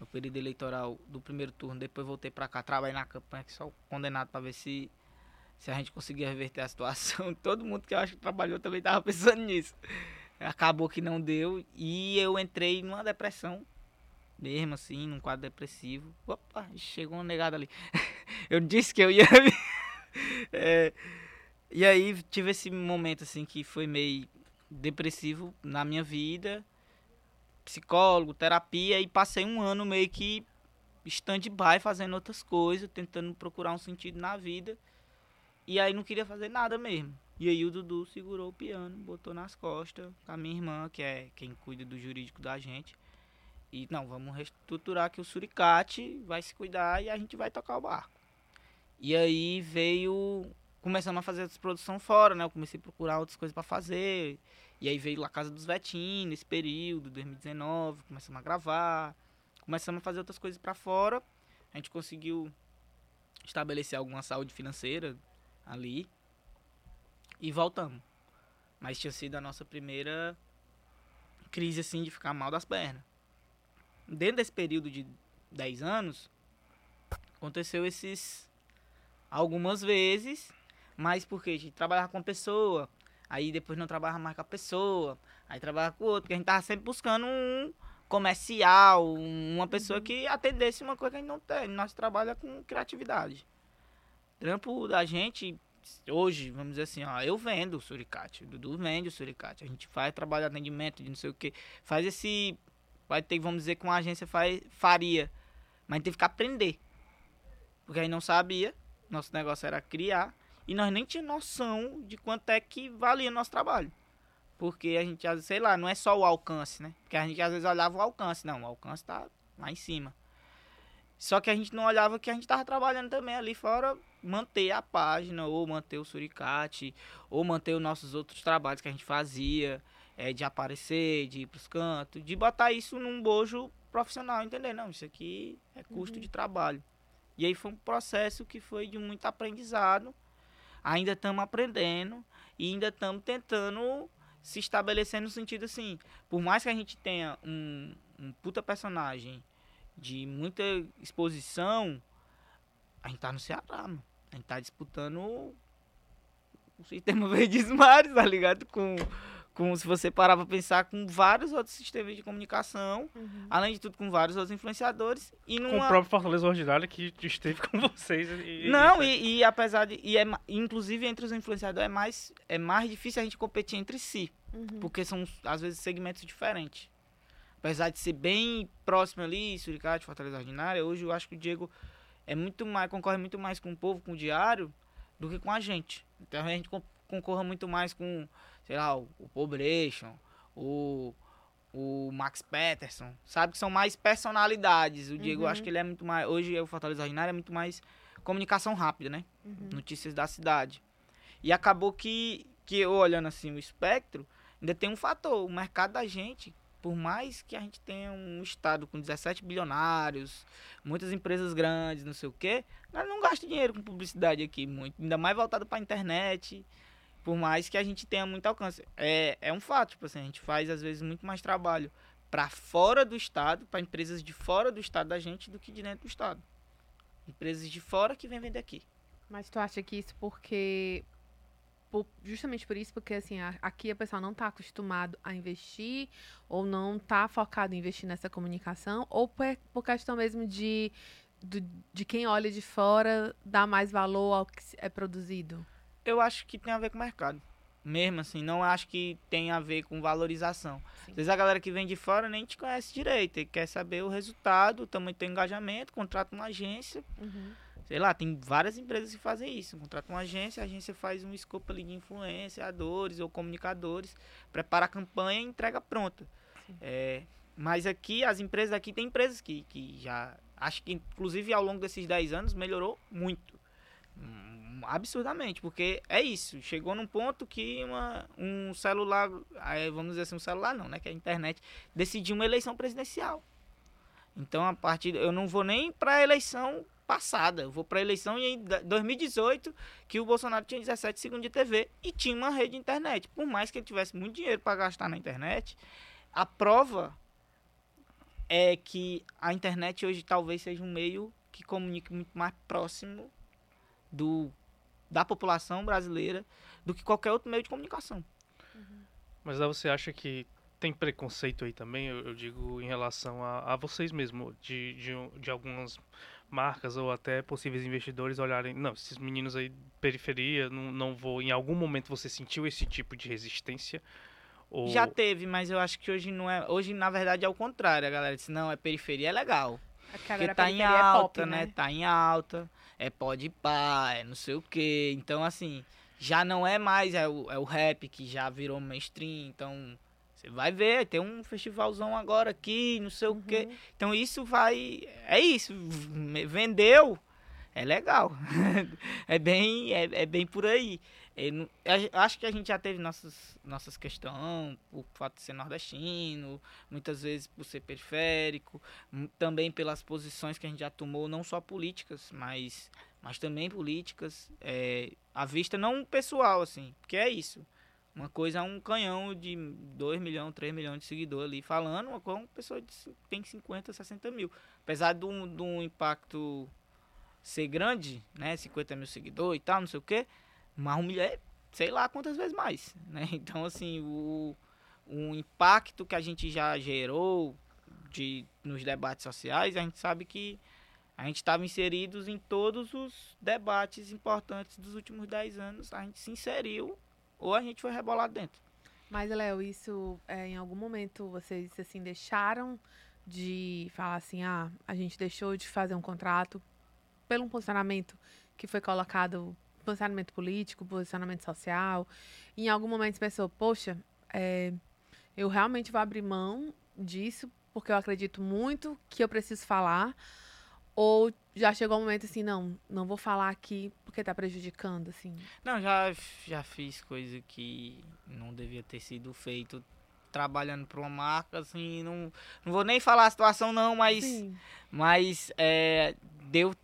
no período eleitoral do primeiro turno. Depois voltei pra cá, trabalhei na campanha, que só condenado pra ver se, se a gente conseguia reverter a situação. <laughs> Todo mundo que eu acho que trabalhou também tava pensando nisso. Acabou que não deu e eu entrei numa depressão, mesmo assim, num quadro depressivo. Opa, chegou uma negada ali. <laughs> eu disse que eu ia. <laughs> É, e aí tive esse momento assim que foi meio depressivo na minha vida, psicólogo, terapia e passei um ano meio que stand-by fazendo outras coisas, tentando procurar um sentido na vida. E aí não queria fazer nada mesmo. E aí o Dudu segurou o piano, botou nas costas com a minha irmã, que é quem cuida do jurídico da gente. E não, vamos reestruturar aqui o suricate, vai se cuidar e a gente vai tocar o barco. E aí veio. Começamos a fazer essa produção fora, né? Eu comecei a procurar outras coisas pra fazer. E aí veio a Casa dos Vetim nesse período, 2019. Começamos a gravar. Começamos a fazer outras coisas pra fora. A gente conseguiu estabelecer alguma saúde financeira ali. E voltamos. Mas tinha sido a nossa primeira crise, assim, de ficar mal das pernas. Dentro desse período de 10 anos, aconteceu esses algumas vezes, mas porque a gente trabalhava com uma pessoa, aí depois não trabalhava mais com a pessoa, aí trabalhava com outro, porque a gente tava sempre buscando um comercial, um- uma pessoa que atendesse uma coisa que a gente não tem. Nós trabalha com criatividade. Trampo da gente, hoje, vamos dizer assim, ó, eu vendo o suricate, o Dudu vende o suricate, a gente faz trabalho de atendimento de não sei o que, faz esse, vai ter, vamos dizer, que uma agência faz, faria, Mas a gente teve que aprender. Porque a gente não sabia, nosso negócio era criar, e nós nem tínhamos noção de quanto é que valia o nosso trabalho. Porque a gente, sei lá, não é só o alcance, né? Porque a gente às vezes olhava o alcance. Não, o alcance tá lá em cima. Só que a gente não olhava que a gente tava trabalhando também ali fora, manter a página, ou manter o suricate, ou manter os nossos outros trabalhos que a gente fazia, é, de aparecer, de ir pros cantos, de botar isso num bojo profissional, entender? Não, isso aqui é custo uhum. de trabalho. E aí foi um processo que foi de muito aprendizado. Ainda estamos aprendendo e ainda estamos tentando se estabelecer no sentido assim, por mais que a gente tenha um, um puta personagem de muita exposição, a gente tá no Ceará, mano. A gente tá disputando o sistema <laughs> Verdes Mares, tá ligado? Com, com, se você parar pra pensar, com vários outros sistemas de comunicação, uhum. além de tudo, com vários outros influenciadores. E numa... Com o próprio Fortaleza Ordinário que <laughs> esteve com vocês. E, Não, e, e, apesar de. E é, inclusive entre os influenciadores é mais, é mais difícil a gente competir entre si. Uhum. Porque são, às vezes, segmentos diferentes. Apesar de ser bem próximo ali, Suricate, Fortaleza Ordinária, hoje eu acho que o Diego é muito mais, concorre muito mais com o povo, com o diário, do que com a gente. Então a gente concorra muito mais com, sei lá, o, o Pobration, o, o Max Peterson, sabe? Que são mais personalidades. O Diego, uhum. acho que ele é muito mais. Hoje o Fortaleza Ordinária é muito mais comunicação rápida, né? Uhum. Notícias da cidade. E acabou que, que eu olhando assim o espectro, ainda tem um fator. O mercado da gente por mais que a gente tenha um estado com 17 bilionários, muitas empresas grandes, não sei o quê, nós não gasta dinheiro com publicidade aqui, muito, ainda mais voltado para a internet, por mais que a gente tenha muito alcance. É, é um fato, tipo assim, a gente faz às vezes muito mais trabalho para fora do estado, para empresas de fora do estado da gente do que de dentro do estado. Empresas de fora que vêm vender aqui. Mas tu acha que isso porque por, justamente por isso, porque assim, a, aqui a pessoa não está acostumado a investir, ou não está focado em investir nessa comunicação, ou por, por questão mesmo de, de, de quem olha de fora dar mais valor ao que é produzido? Eu acho que tem a ver com o mercado. Mesmo assim, não acho que tem a ver com valorização. Sim. Às vezes a galera que vem de fora nem te conhece direito e quer saber o resultado, o tamanho do teu engajamento, contrata uma agência. Uhum Sei lá, tem várias empresas que fazem isso. Contrata uma agência, a agência faz um escopo ali de influenciadores ou comunicadores, prepara a campanha e entrega pronta. É, mas aqui, as empresas aqui, tem empresas que, que já, acho que inclusive ao longo desses 10 anos melhorou muito. Hum, absurdamente, porque é isso. Chegou num ponto que uma, um celular, vamos dizer assim, um celular não, né? Que é a internet, decidiu uma eleição presidencial. Então, a partir. Eu não vou nem para a eleição passada. Eu vou para a eleição em 2018, que o Bolsonaro tinha 17 segundos de TV e tinha uma rede de internet. Por mais que ele tivesse muito dinheiro para gastar na internet, a prova é que a internet hoje talvez seja um meio que comunique muito mais próximo do da população brasileira do que qualquer outro meio de comunicação. Uhum. Mas aí você acha que tem preconceito aí também, eu, eu digo, em relação a, a vocês mesmo, de, de, de algumas marcas ou até possíveis investidores olharem, não, esses meninos aí periferia, não, não vou, em algum momento você sentiu esse tipo de resistência? Ou... Já teve, mas eu acho que hoje não é, hoje na verdade é o contrário, a galera disse, não, é periferia é legal. É porque tá em alta, é pop, né? né? Tá em alta, é pode pá, é não sei o que, então assim, já não é mais é o, é o rap que já virou mainstream, então você vai ver, tem um festivalzão agora aqui, não sei uhum. o quê. Então isso vai. É isso. Vendeu. É legal. <laughs> é bem, é, é bem por aí. Eu, acho que a gente já teve nossas, nossas questões, por fato de ser nordestino, muitas vezes por ser periférico, também pelas posições que a gente já tomou, não só políticas, mas, mas também políticas. É, à vista não pessoal, assim, porque é isso. Uma coisa é um canhão de 2 milhões, 3 milhões de seguidores ali falando, é uma pessoa que tem 50, 60 mil. Apesar de um, de um impacto ser grande, né? 50 mil seguidores e tal, não sei o quê, mas um milhão é sei lá quantas vezes mais, né? <laughs> Então, assim, o, o impacto que a gente já gerou de, nos debates sociais, a gente sabe que a gente estava inseridos em todos os debates importantes dos últimos 10 anos, a gente se inseriu ou a gente foi rebolado dentro. Mas, Léo, isso é, em algum momento vocês assim deixaram de falar assim, ah, a gente deixou de fazer um contrato pelo um posicionamento que foi colocado, posicionamento político, posicionamento social. Em algum momento você pensou, poxa, é, eu realmente vou abrir mão disso porque eu acredito muito que eu preciso falar. Ou já chegou um momento assim, não, não vou falar aqui porque tá prejudicando, assim? Não, já, já fiz coisa que não devia ter sido feito trabalhando para uma marca, assim, não, não vou nem falar a situação não, mas, Sim. mas é, deu,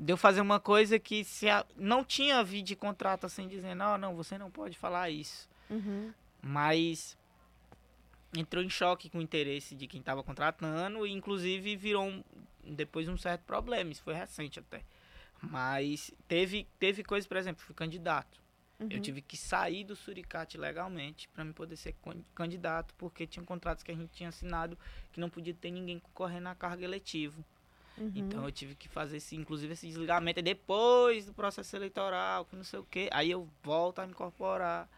deu fazer uma coisa que se a, não tinha vídeo de contrato assim, dizendo, oh, não, você não pode falar isso. Uhum. Mas entrou em choque com o interesse de quem estava contratando e inclusive virou um, depois um certo problema, isso foi recente até. Mas teve, teve coisas, por exemplo, fui candidato. Uhum. Eu tive que sair do Suricate legalmente para me poder ser candidato, porque tinha contratos que a gente tinha assinado que não podia ter ninguém concorrendo na carga eletiva. Uhum. Então eu tive que fazer esse, inclusive esse desligamento depois do processo eleitoral, que não sei o quê. Aí eu volto a me incorporar.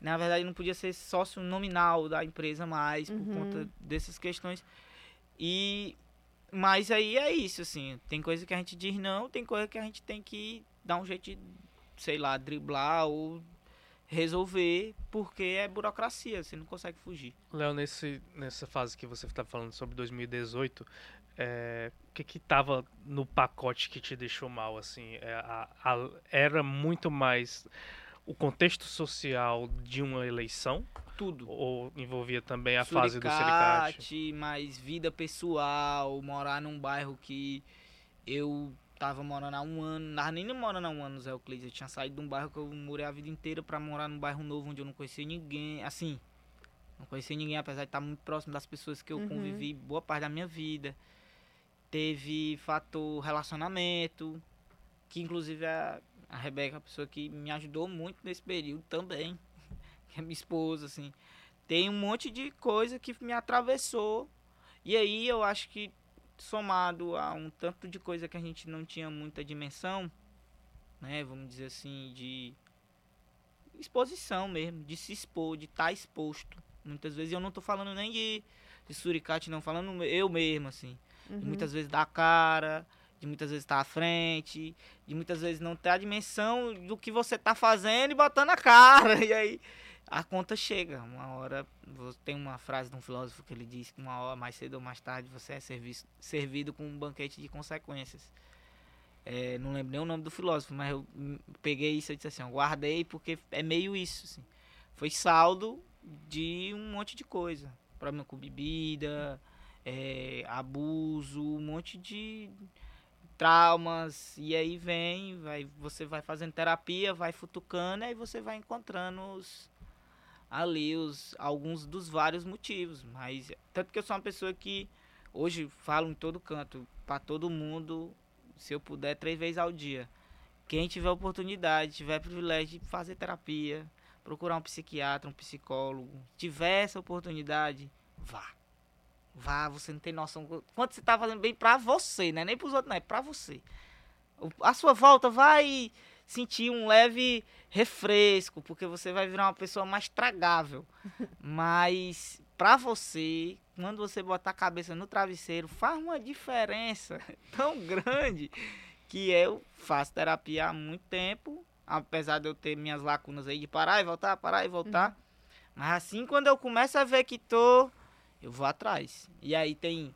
Na verdade, não podia ser sócio nominal da empresa mais, uhum. por conta dessas questões. E mas aí é isso, assim. Tem coisa que a gente diz não, tem coisa que a gente tem que dar um jeito de, sei lá, driblar ou resolver, porque é burocracia, você não consegue fugir. Léo, nesse, nessa fase que você está falando sobre 2018, é, o que que tava no pacote que te deixou mal, assim? É, a, a, era muito mais o contexto social de uma eleição? tudo. Ou envolvia também a suricate, fase do suricate? mais vida pessoal, morar num bairro que eu tava morando há um ano, não nem morando há um ano no Zé Euclides, eu tinha saído de um bairro que eu morei a vida inteira para morar num bairro novo onde eu não conhecia ninguém, assim, não conhecia ninguém, apesar de estar muito próximo das pessoas que eu uhum. convivi boa parte da minha vida. Teve fator relacionamento, que inclusive a, a Rebeca, a pessoa que me ajudou muito nesse período também <laughs> que é minha esposa, assim. Tem um monte de coisa que me atravessou. E aí eu acho que somado a um tanto de coisa que a gente não tinha muita dimensão, né, vamos dizer assim, de exposição mesmo, de se expor, de estar tá exposto. Muitas vezes eu não estou falando nem de, de suricate, não, falando eu mesmo, assim. Uhum. muitas vezes dar cara, de muitas vezes estar tá à frente, de muitas vezes não ter a dimensão do que você está fazendo e botando a cara. <laughs> E aí a conta chega. Uma hora, tem uma frase de um filósofo que ele diz que uma hora mais cedo ou mais tarde você é serviço, servido com um banquete de consequências. É, não lembro nem o nome do filósofo, mas eu peguei isso e disse assim, eu guardei porque é meio isso. Assim. Foi saldo de um monte de coisa. Problema com bebida, é, abuso, um monte de traumas. E aí vem, vai, você vai fazendo terapia, vai futucando, e aí você vai encontrando os, ali os, alguns dos vários motivos. Mas tanto que eu sou uma pessoa que hoje falo em todo canto, para todo mundo, se eu puder, três vezes ao dia. Quem tiver oportunidade, tiver privilégio de fazer terapia, procurar um psiquiatra, um psicólogo, tiver essa oportunidade, vá. Vá, você não tem noção quanto você tá fazendo bem pra você, né? Nem pros outros, não, é pra você. A sua volta vai sentir um leve refresco, porque você vai virar uma pessoa mais tragável. <laughs> Mas para você, quando você botar a cabeça no travesseiro, faz uma diferença <laughs> tão grande que eu faço terapia há muito tempo, apesar de eu ter minhas lacunas aí de parar e voltar, parar e voltar. Uhum. Mas assim, quando eu começo a ver que tô, eu vou atrás. E aí tem.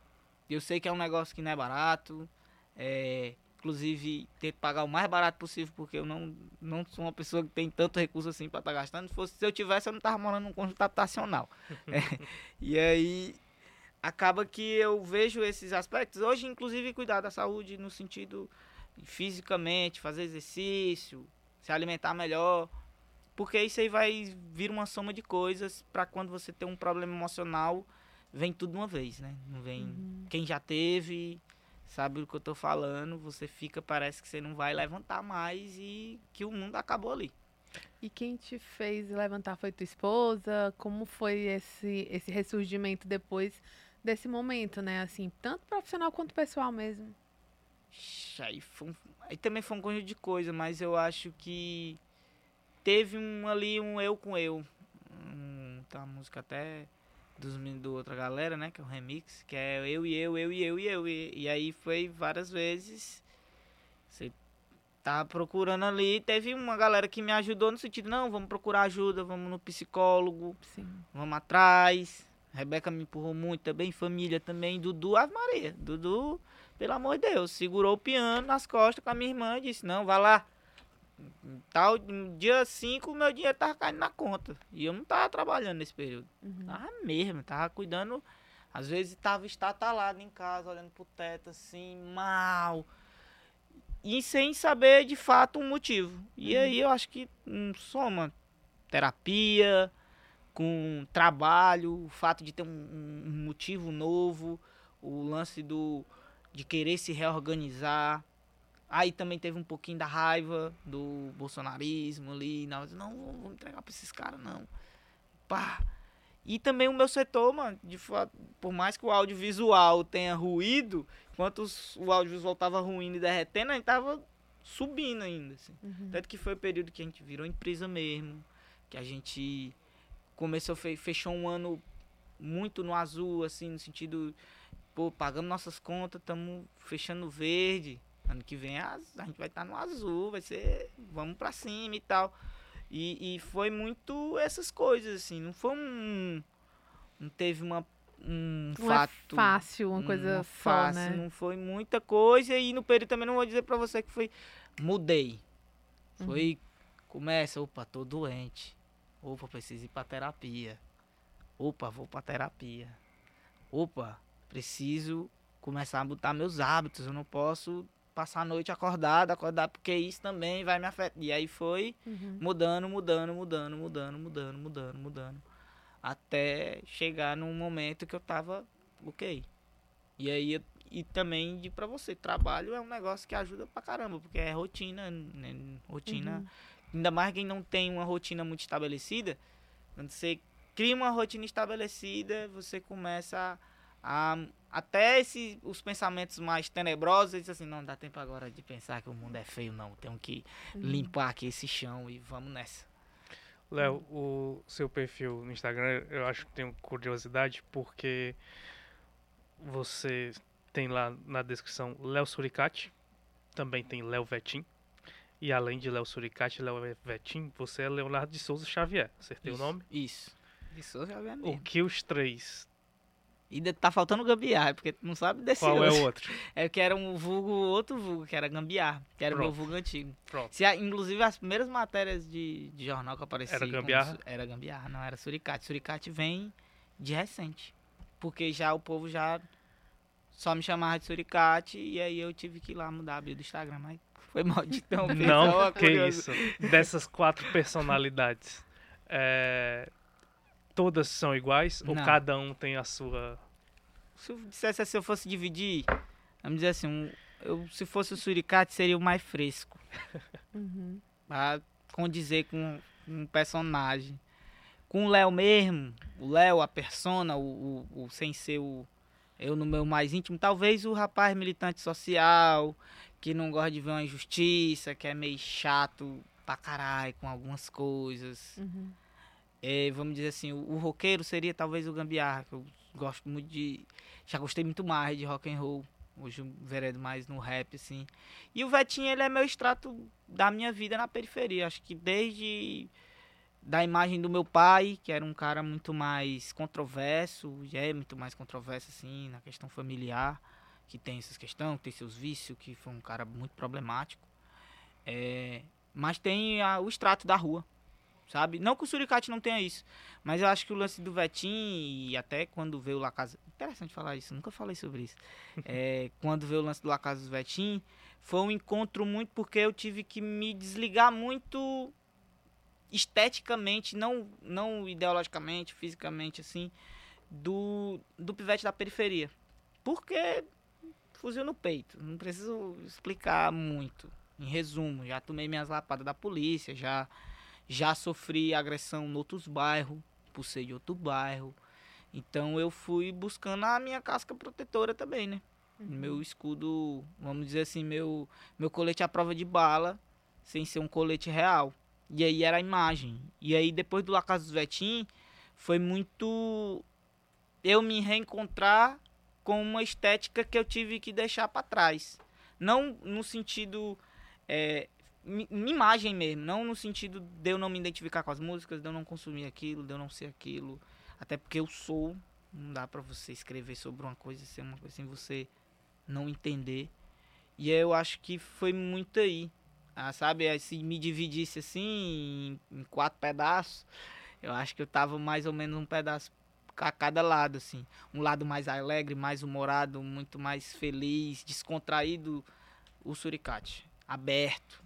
Eu sei que é um negócio que não é barato. É, inclusive ter que pagar o mais barato possível, porque eu não, não sou uma pessoa que tem tanto recurso assim para estar tá gastando. Se, fosse, se eu tivesse, eu não tava morando num conjunto habitacional. <laughs> é, e aí acaba que eu vejo esses aspectos. Hoje, inclusive, cuidar da saúde no sentido fisicamente, fazer exercício, se alimentar melhor. Porque isso aí vai vir uma soma de coisas para quando você tem um problema emocional, vem tudo de uma vez, né? Não vem uhum. quem já teve, sabe o que eu tô falando, você fica, parece que você não vai levantar mais e que o mundo acabou ali. E quem te fez levantar foi tua esposa? Como foi esse, esse ressurgimento depois desse momento, né? Assim, tanto profissional quanto pessoal mesmo. Aí, foi um, aí também foi um conjunto de coisa, mas eu acho que teve um ali um eu com eu. Um, tá, uma música até dos do outra galera, né? Que é o remix, que é eu e eu, eu e eu e eu. E, e aí foi várias vezes. Você tava procurando ali, teve uma galera que me ajudou no sentido, não, vamos procurar ajuda, vamos no psicólogo, Sim. vamos atrás. Rebeca me empurrou muito também, família também, Dudu, Ave Maria. Dudu, pelo amor de Deus, segurou o piano nas costas com a minha irmã e disse, não, vai lá. Tal, no dia 5 meu dinheiro tava caindo na conta. E eu não tava trabalhando nesse período. Uhum. Tava mesmo, tava cuidando. Às vezes tava estatalado em casa, olhando pro teto assim, mal. E sem saber de fato um motivo. E Uhum. aí eu acho que hum, soma terapia, com trabalho, o fato de ter um, um- um motivo novo, o lance do de querer se reorganizar. Aí também teve um pouquinho da raiva do bolsonarismo ali. Não, não vamos entregar pra esses caras, não. Pá. E também o meu setor, mano, de fato, por mais que o audiovisual tenha ruído, enquanto os- o audiovisual tava ruindo e derretendo, a gente tava subindo ainda, assim. Uhum. Tanto que foi o período que a gente virou empresa mesmo, que a gente começou, fe- fechou um ano muito no azul, assim, no sentido, pô, pagamos nossas contas, estamos fechando verde. Ano que vem a, a gente vai estar no azul, vai ser, vamos pra cima e tal. E, e foi muito essas coisas, assim, não foi um. Não teve uma, um Não é fato fácil uma coisa só, fácil, né? Não foi muita coisa e no período também não vou dizer pra você que foi mudei. Uhum. Foi começa, opa, tô doente. Opa, preciso ir pra terapia. Opa, vou pra terapia. Opa, preciso começar a botar meus hábitos. Eu não posso passar a noite acordado, acordar porque isso também vai me afetar. E aí foi Uhum. mudando, mudando, mudando, mudando, mudando, mudando, mudando. Até chegar num momento que eu tava ok. E aí, e também de pra você, trabalho é um negócio que ajuda pra caramba, porque é rotina, né? Rotina. Uhum. Ainda mais quem não tem uma rotina muito estabelecida. Quando você cria uma rotina estabelecida, você começa a. a- até esse, os pensamentos mais tenebrosos, você diz assim, não dá tempo agora de pensar que o mundo é feio, não. Tenho que Uhum. limpar aqui esse chão e vamos nessa. Léo, o seu perfil no Instagram, eu acho que tenho curiosidade porque você tem lá na descrição Léo Suricati, também tem Léo Vetim. E além de Léo Suricati e Léo Vetim, você é Leonardo de Souza Xavier. Acertei o Isso, nome? Isso. Já é O mesmo. que os três? E tá faltando gambiarra, porque tu não sabe desse Qual é outro. o outro? <laughs> É que era um vulgo, outro vulgo, que era gambiarra, que era o meu vulgo antigo. Pronto. Se, inclusive as primeiras matérias de, de jornal que apareciam. Era gambiarra? Era gambiarra, não era suricate. Suricate vem de recente. Porque já o povo já só me chamava de suricate e aí eu tive que ir lá mudar a bio do Instagram, mas foi mal de tão Não, que isso. Dessas quatro personalidades, é, todas são iguais ou Não. cada um tem a sua? Se eu dissesse assim, eu fosse dividir, vamos dizer assim, um- eu, se fosse o suricate seria o mais fresco. <laughs> Uhum. Pra condizer com um personagem. Com o Léo mesmo, o Léo, a persona, o, o, o- sem ser o eu no meu mais íntimo, talvez o rapaz militante social, que não gosta de ver uma injustiça, que é meio chato pra caralho com algumas coisas. Uhum. É, vamos dizer assim, o, o roqueiro seria talvez o gambiarra, que eu gosto muito de. Já gostei muito mais de rock and roll. Hoje eu veredo mais no rap, assim. E o Vetinho, ele é meu extrato da minha vida na periferia. Acho que desde da imagem do meu pai, que era um cara muito mais controverso, já é muito mais controverso, assim, na questão familiar, que tem essas questões, que tem seus vícios, que foi um cara muito problemático. É, mas tem a- o extrato da rua, sabe? Não que o Suricate não tenha isso, mas eu acho que o lance do Vetim, e até quando veio o La Casa... Interessante falar isso, nunca falei sobre isso. <laughs> É, quando veio o lance do La Casa do Vetim, foi um encontro muito porque eu tive que me desligar muito esteticamente, não, não ideologicamente, fisicamente, assim, do, do pivete da periferia. Porque fuzil no peito, não preciso explicar muito. Em resumo, já tomei minhas lapadas da polícia, já, já sofri agressão em outros bairros, por ser de outro bairro. Então eu fui buscando a minha casca protetora também, né? Meu escudo, vamos dizer assim, meu, meu colete à prova de bala, sem ser um colete real. E aí era a imagem. E aí depois do La Casa dos Vetim, foi muito eu me reencontrar com uma estética que eu tive que deixar para trás. Não no sentido. É, minha imagem mesmo, não no sentido de eu não me identificar com as músicas, de eu não consumir aquilo, de eu não ser aquilo. Até porque eu sou. Não dá pra você escrever sobre uma coisa ser uma coisa sem você não entender. E eu acho que foi muito aí. Ah, sabe, se me dividisse assim em, em quatro pedaços, eu acho que eu tava mais ou menos um pedaço a cada lado, assim. Um lado mais alegre, mais humorado, muito mais feliz, descontraído, o suricate. Aberto.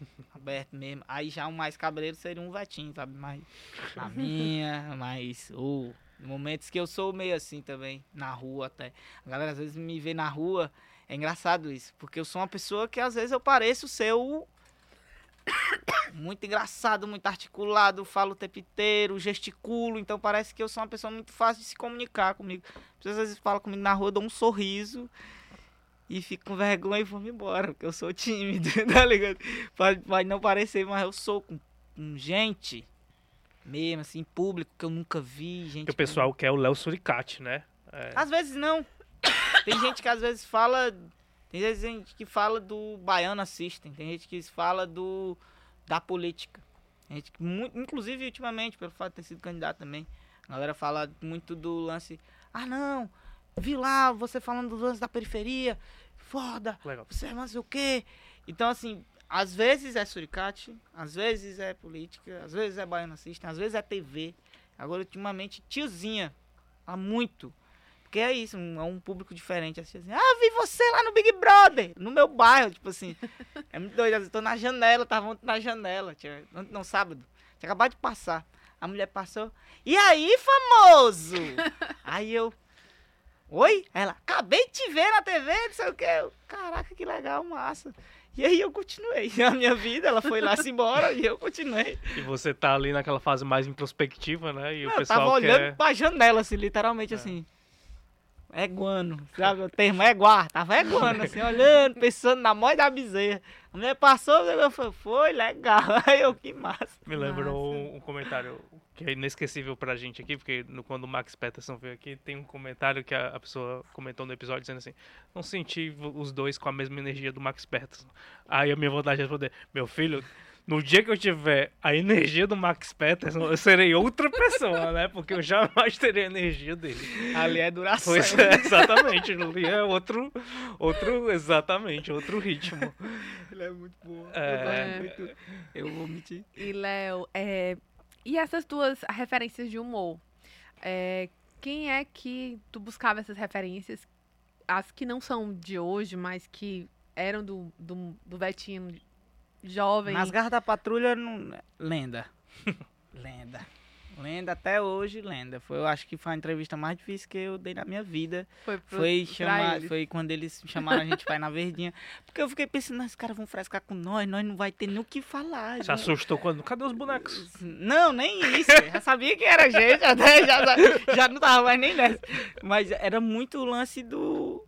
<laughs> Aberto mesmo. Aí já um mais cabreiro seria um vetinho, sabe? Mais na minha, <laughs> mais. Ou momentos que eu sou meio assim também, na rua até. A galera às vezes me vê na rua. É engraçado isso, porque eu sou uma pessoa que às vezes eu pareço ser o <coughs> muito engraçado, muito articulado, falo o tempo inteiro, gesticulo, então parece que eu sou uma pessoa muito fácil de se comunicar comigo. As pessoas às vezes falam comigo na rua, dou um sorriso e fico com vergonha e vou me embora, porque eu sou tímido, <laughs> tá ligado? Pode, pode não parecer, mas eu sou com, com gente mesmo, assim, público que eu nunca vi, gente. Que o pessoal quer o Léo Suricate, né? É. às vezes não. Tem gente que às vezes fala. Tem gente que fala do baiano assistem. Tem gente que fala do da política. Tem gente que, inclusive ultimamente, pelo fato de ter sido candidato também, a galera fala muito do lance. Ah não, vi lá você falando do lance da periferia. Foda, Legal. você é mais o quê? Então, assim, às vezes é suricate, às vezes é política, às vezes é baiano assistem, às vezes é TV. Agora, ultimamente, tiozinha. Há muito. Porque é isso, um- é um público diferente. Assim, assim, ah, vi você lá no Big Brother, no meu bairro, tipo assim. <laughs> É muito doido. Eu tô na janela, tava ontem na janela, tinha, ontem não, sábado. Tinha acabado de passar. A mulher passou. E aí, famoso? <laughs> aí eu. Oi? Ela, acabei de te ver na TV, não sei o que. Eu, Caraca, que legal, massa. E aí eu continuei <laughs> a minha vida, ela foi lá se embora e eu continuei. E você tá ali naquela fase mais introspectiva, né? E o Não, eu pessoal tava olhando quer. pra janela, assim, literalmente É. assim. Eguano, sabe? O termo é guar, tava eguano, assim, olhando, pensando na mãe da bezerra. A mulher passou, eu falei, foi legal. <laughs> Aí eu, que massa. Me lembrou Massa. um comentário que é inesquecível pra gente aqui, porque no- quando o Max Peterson veio aqui, tem um comentário que a, a pessoa comentou no episódio dizendo assim: Não senti os dois com a mesma energia do Max Peterson. Aí a minha vontade de responder: Meu filho, no dia que eu tiver a energia do Max Peterson, eu serei outra pessoa, né? Porque eu jamais terei a energia dele. Ali é duração. Pois é, exatamente. Ali é outro, outro, exatamente, outro ritmo. Ele é muito bom. É. Eu gosto muito. Eu vou mentir. E, Léo, é, e essas duas referências de humor? É, quem é que tu buscava essas referências? As que não são de hoje, mas que eram do, do, do Betinho jovem. Nas garras da patrulha, não... lenda. <laughs> lenda. Lenda até hoje, lenda. Foi, eu acho que foi a entrevista mais difícil que eu dei na minha vida. foi pro, Foi, pra chamar, eles. foi quando eles chamaram a gente pra ir na verdinha. Porque eu fiquei pensando, "Não, esses caras vão frescar com nós, nós não vai ter nem o que falar. Se não- assustou quando. Cadê os bonecos? Não, nem isso. eu Já sabia que era gente, até já, já não tava mais nem nessa. Mas era muito o lance do.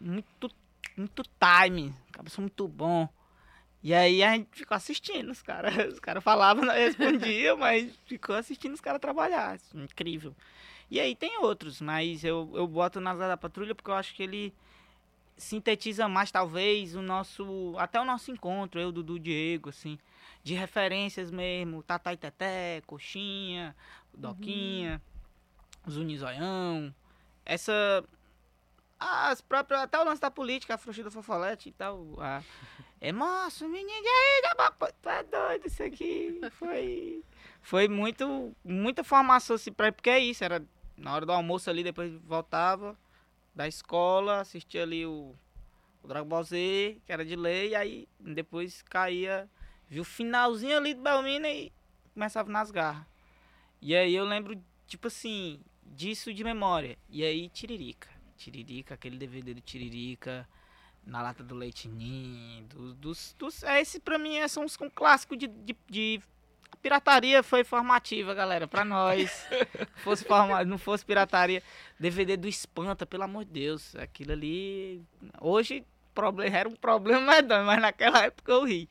Muito, muito time. Cabeça muito bom. E aí a gente ficou assistindo os caras. <laughs> Os caras falavam, nós respondia, <laughs> mas ficou assistindo os caras trabalhar. assim, Incrível. E aí tem outros, mas eu, eu boto nas da patrulha porque eu acho que ele sintetiza mais, talvez, o nosso. Até o nosso encontro, eu, Dudu, Diego, assim de referências mesmo, Tatá e Teté, Coxinha, Doquinha, Zunizoião, essa as próprias, até o lance da política, a Frouxida Fofolete e tal, a, <laughs> é moço, menino, tu é doido isso aqui, foi, foi muito, muita formação assim, pra, porque é isso, era na hora do almoço ali, depois voltava da escola, assistia ali o, o Dragon Ball Z, que era de lei, e aí depois caía Viu o finalzinho ali do Belmina e começava nas garras. E aí eu lembro, tipo assim, disso de memória. E aí Tiririca. Tiririca, aquele DVD do Tiririca, na lata do leite ninho, do- dos, dos, é, esse pra mim é, são um clássico de, de, de- pirataria foi formativa, galera, pra nós. <laughs> fosse forma, não fosse pirataria, DVD do Espanta, pelo amor de Deus, aquilo ali, hoje problema, era um problema medonho, mas naquela época eu ri.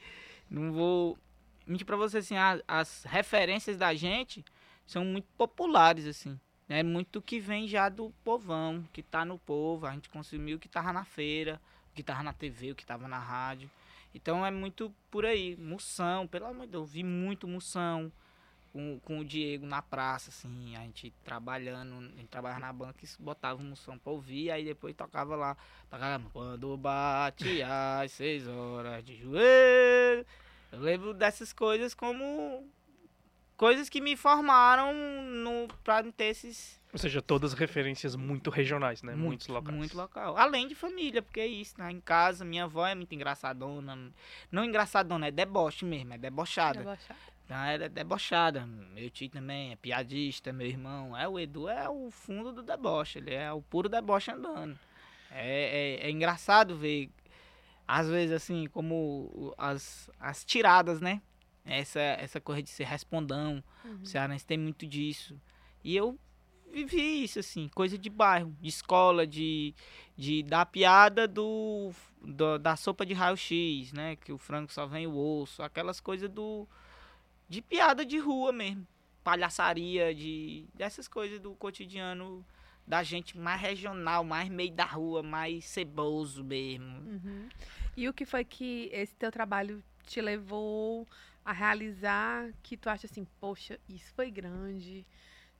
Não vou mentir pra você assim, a- as referências da gente são muito populares assim. É muito que vem já do povão, que tá no povo. A gente consumiu o que tava na feira, o que tava na TV, o que tava na rádio. Então é muito por aí. Moção, pelo amor de Deus, eu vi muito moção com, com o Diego na praça, assim, a gente trabalhando, a gente trabalhava na banca e botava um som pra ouvir, aí depois tocava lá, tocava quando bate às seis horas de joelho. Eu lembro dessas coisas como coisas que me formaram no, pra ter esses. Ou seja, todas referências muito regionais, né? Muito, Muitos locais. Muito local. Além de família, porque é isso, né? Em casa, minha avó é muito engraçadona. Não engraçadona, é deboche mesmo, é debochada. Debochada. Então ela é debochada. Meu tio também é piadista, meu irmão. É, o Edu é o fundo do deboche, ele é o puro deboche andando. É, é, é engraçado ver, às vezes, assim, como as, as tiradas, né? Essa, essa coisa de ser respondão. Uhum. O cearense tem muito disso. E eu vivi isso, assim, coisa de bairro, de escola, de, de da piada do, do- da sopa de raio-x, né? Que o frango só vem o osso, aquelas coisas do. de piada de rua mesmo. Palhaçaria, de. dessas coisas do cotidiano da gente mais regional, mais meio da rua, mais ceboso mesmo. Uhum. E o que foi que esse teu trabalho te levou a realizar que tu acha assim, poxa, isso foi grande,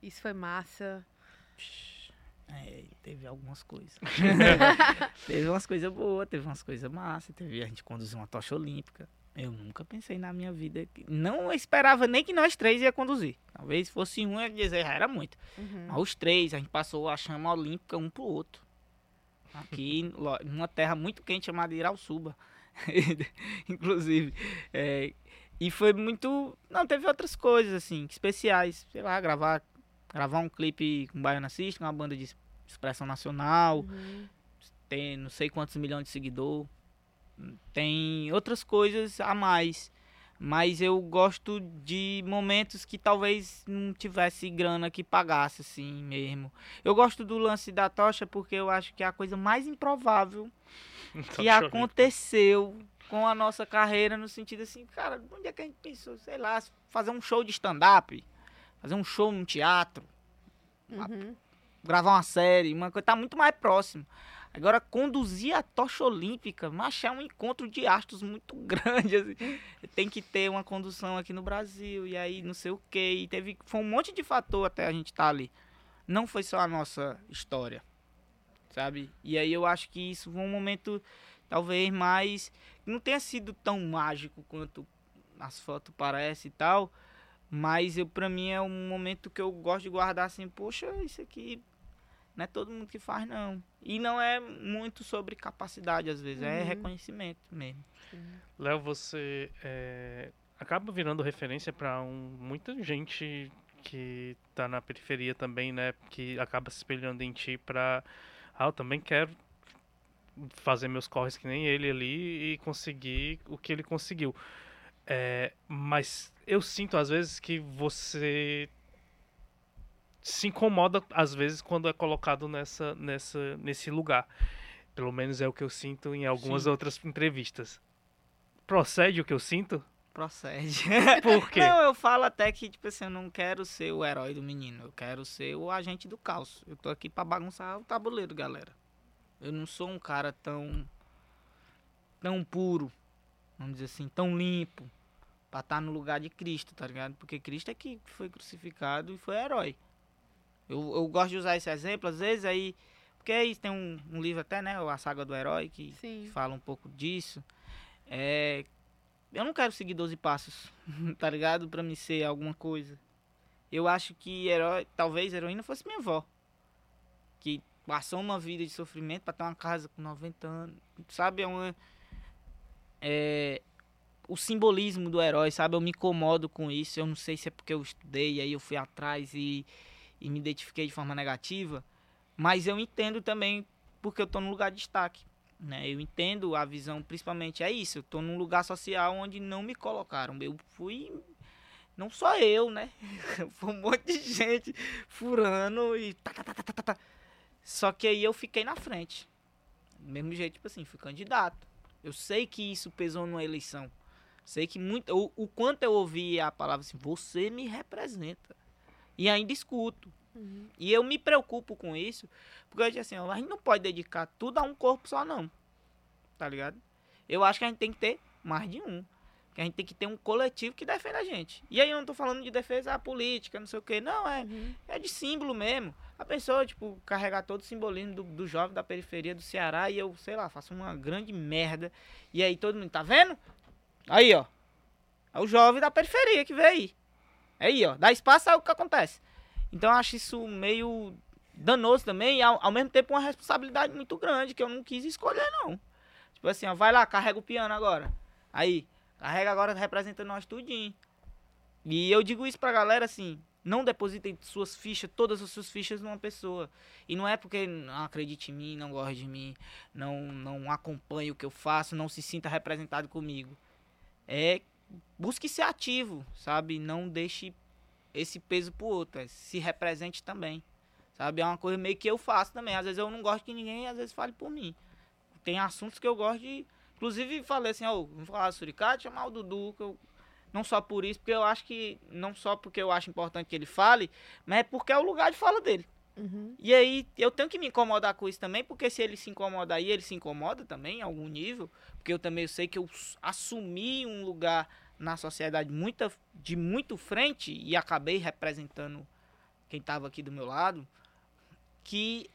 isso foi massa. É, teve algumas coisas. <laughs> <laughs> teve umas coisas boas, teve umas coisas massas, teve a gente conduziu uma tocha olímpica. Eu nunca pensei na minha vida. que- Não esperava nem que nós três ia conduzir. Talvez fosse um, eu ia dizer, já era muito. Uhum. Mas os três, a gente passou a chama olímpica um pro outro. Aqui, <laughs> numa terra muito quente chamada Irauçuba. Inclusive. É, e foi muito. Não, teve outras coisas, assim, especiais. Sei lá, gravar, gravar um clipe com Baiana System, uma banda de es- expressão nacional. Uhum. Tem não sei quantos milhões de seguidor. Tem outras coisas a mais. Mas eu gosto de momentos que talvez não tivesse grana que pagasse, assim mesmo. Eu gosto do lance da tocha porque eu acho que é a coisa mais improvável Então, <laughs> que aconteceu com a nossa carreira no sentido assim, cara, onde é que a gente pensou, sei lá, fazer um show de stand-up, fazer um show num teatro, Uhum. gravar uma série, uma coisa tá muito mais próximo. Agora, conduzir a tocha olímpica, mas é um encontro de astros muito <laughs> grande. assim. Tem que ter uma condução aqui no Brasil, e aí não sei o quê. E teve, foi um monte de fator até a gente estar ali. Não foi só a nossa história, sabe? E aí eu acho que isso foi um momento, talvez, mais. Não tenha sido tão mágico quanto as fotos parecem e tal. Mas eu, pra mim é um momento que eu gosto de guardar assim, poxa, isso aqui não é todo mundo que faz, não. E não é muito sobre capacidade, às vezes, é Uhum. reconhecimento mesmo. Léo, você é, acaba virando referência para um, muita gente que tá na periferia também, né? Que acaba se espelhando em ti pra. Ah, eu também quero fazer meus corres que nem ele ali e conseguir o que ele conseguiu. É, mas eu sinto às vezes que você se incomoda às vezes quando é colocado nessa, nessa, nesse lugar. Pelo menos é o que eu sinto em algumas Sim. outras entrevistas. Procede o que eu sinto? Procede. <laughs> Por quê? Não, eu falo até que, tipo assim, eu não quero ser o herói do menino. Eu quero ser o agente do caos. Eu tô aqui pra bagunçar o tabuleiro, galera. Eu não sou um cara tão. tão puro. Vamos dizer assim, tão limpo. Pra estar no lugar de Cristo, tá ligado? Porque Cristo é que foi crucificado e foi herói. Eu, eu gosto de usar esse exemplo, às vezes aí. Porque aí tem um, um livro até, né? A Saga do Herói, que Sim. fala um pouco disso. É, eu não quero seguir 12 passos, <laughs> tá ligado? Pra me ser alguma coisa. Eu acho que herói, talvez heroína fosse minha avó. Que passou uma vida de sofrimento pra ter uma casa com 90 anos. Sabe? É uma. É, o simbolismo do herói, sabe? Eu me incomodo com isso. Eu não sei se é porque eu estudei aí eu fui atrás e, e me identifiquei de forma negativa. Mas eu entendo também porque eu tô num lugar de destaque. Né? Eu entendo a visão, principalmente é isso. Eu tô num lugar social onde não me colocaram. Eu fui. Não só eu, né? <laughs> Foi um monte de gente furando e. tá, tá, tá, tá, tá, tá. Só que aí eu fiquei na frente. Do mesmo jeito, tipo assim, fui candidato. Eu sei que isso pesou numa eleição. Sei que muito. O, o quanto eu ouvi a palavra assim, você me representa. E ainda escuto. Uhum. E eu me preocupo com isso, porque eu disse assim, ó, a gente não pode dedicar tudo a um corpo só, não. Tá ligado? Eu acho que a gente tem que ter mais de um. Que a gente tem que ter um coletivo que defenda a gente. E aí eu não tô falando de defesa política, não sei o quê. Não, é, Uhum. é de símbolo mesmo. A pessoa, tipo, carregar todo o simbolismo do, do jovem da periferia do Ceará e eu, sei lá, faço uma grande merda. E aí todo mundo, tá vendo? Aí, ó. É o jovem da periferia que veio aí. Aí, ó. Dá espaço, é o que acontece. Então eu acho isso meio danoso também e ao, ao mesmo tempo uma responsabilidade muito grande que eu não quis escolher, não. Tipo assim, ó, vai lá, carrega o piano agora. Aí, carrega agora representando nós tudinho. E eu digo isso pra galera assim, não depositem suas fichas, todas as suas fichas numa pessoa. E não é porque não acredite em mim, não gosta de mim, não, não acompanhe o que eu faço, não se sinta representado comigo. É busque ser ativo, sabe? Não deixe esse peso pro outro. é, Se represente também. Sabe? É uma coisa meio que eu faço também. Às vezes eu não gosto que ninguém, às vezes fale por mim. Tem assuntos que eu gosto de. Inclusive falei assim, ó, vamos falar do Suricate, chamar o Dudu, que eu. Não só por isso, porque eu acho que. Não só porque eu acho importante que ele fale, mas é porque é o lugar de fala dele. Uhum. E aí eu tenho que me incomodar com isso também, porque se ele se incomoda aí, ele se incomoda também em algum nível, porque eu também sei que eu assumi um lugar na sociedade muita, de muito frente e acabei representando quem estava aqui do meu lado, que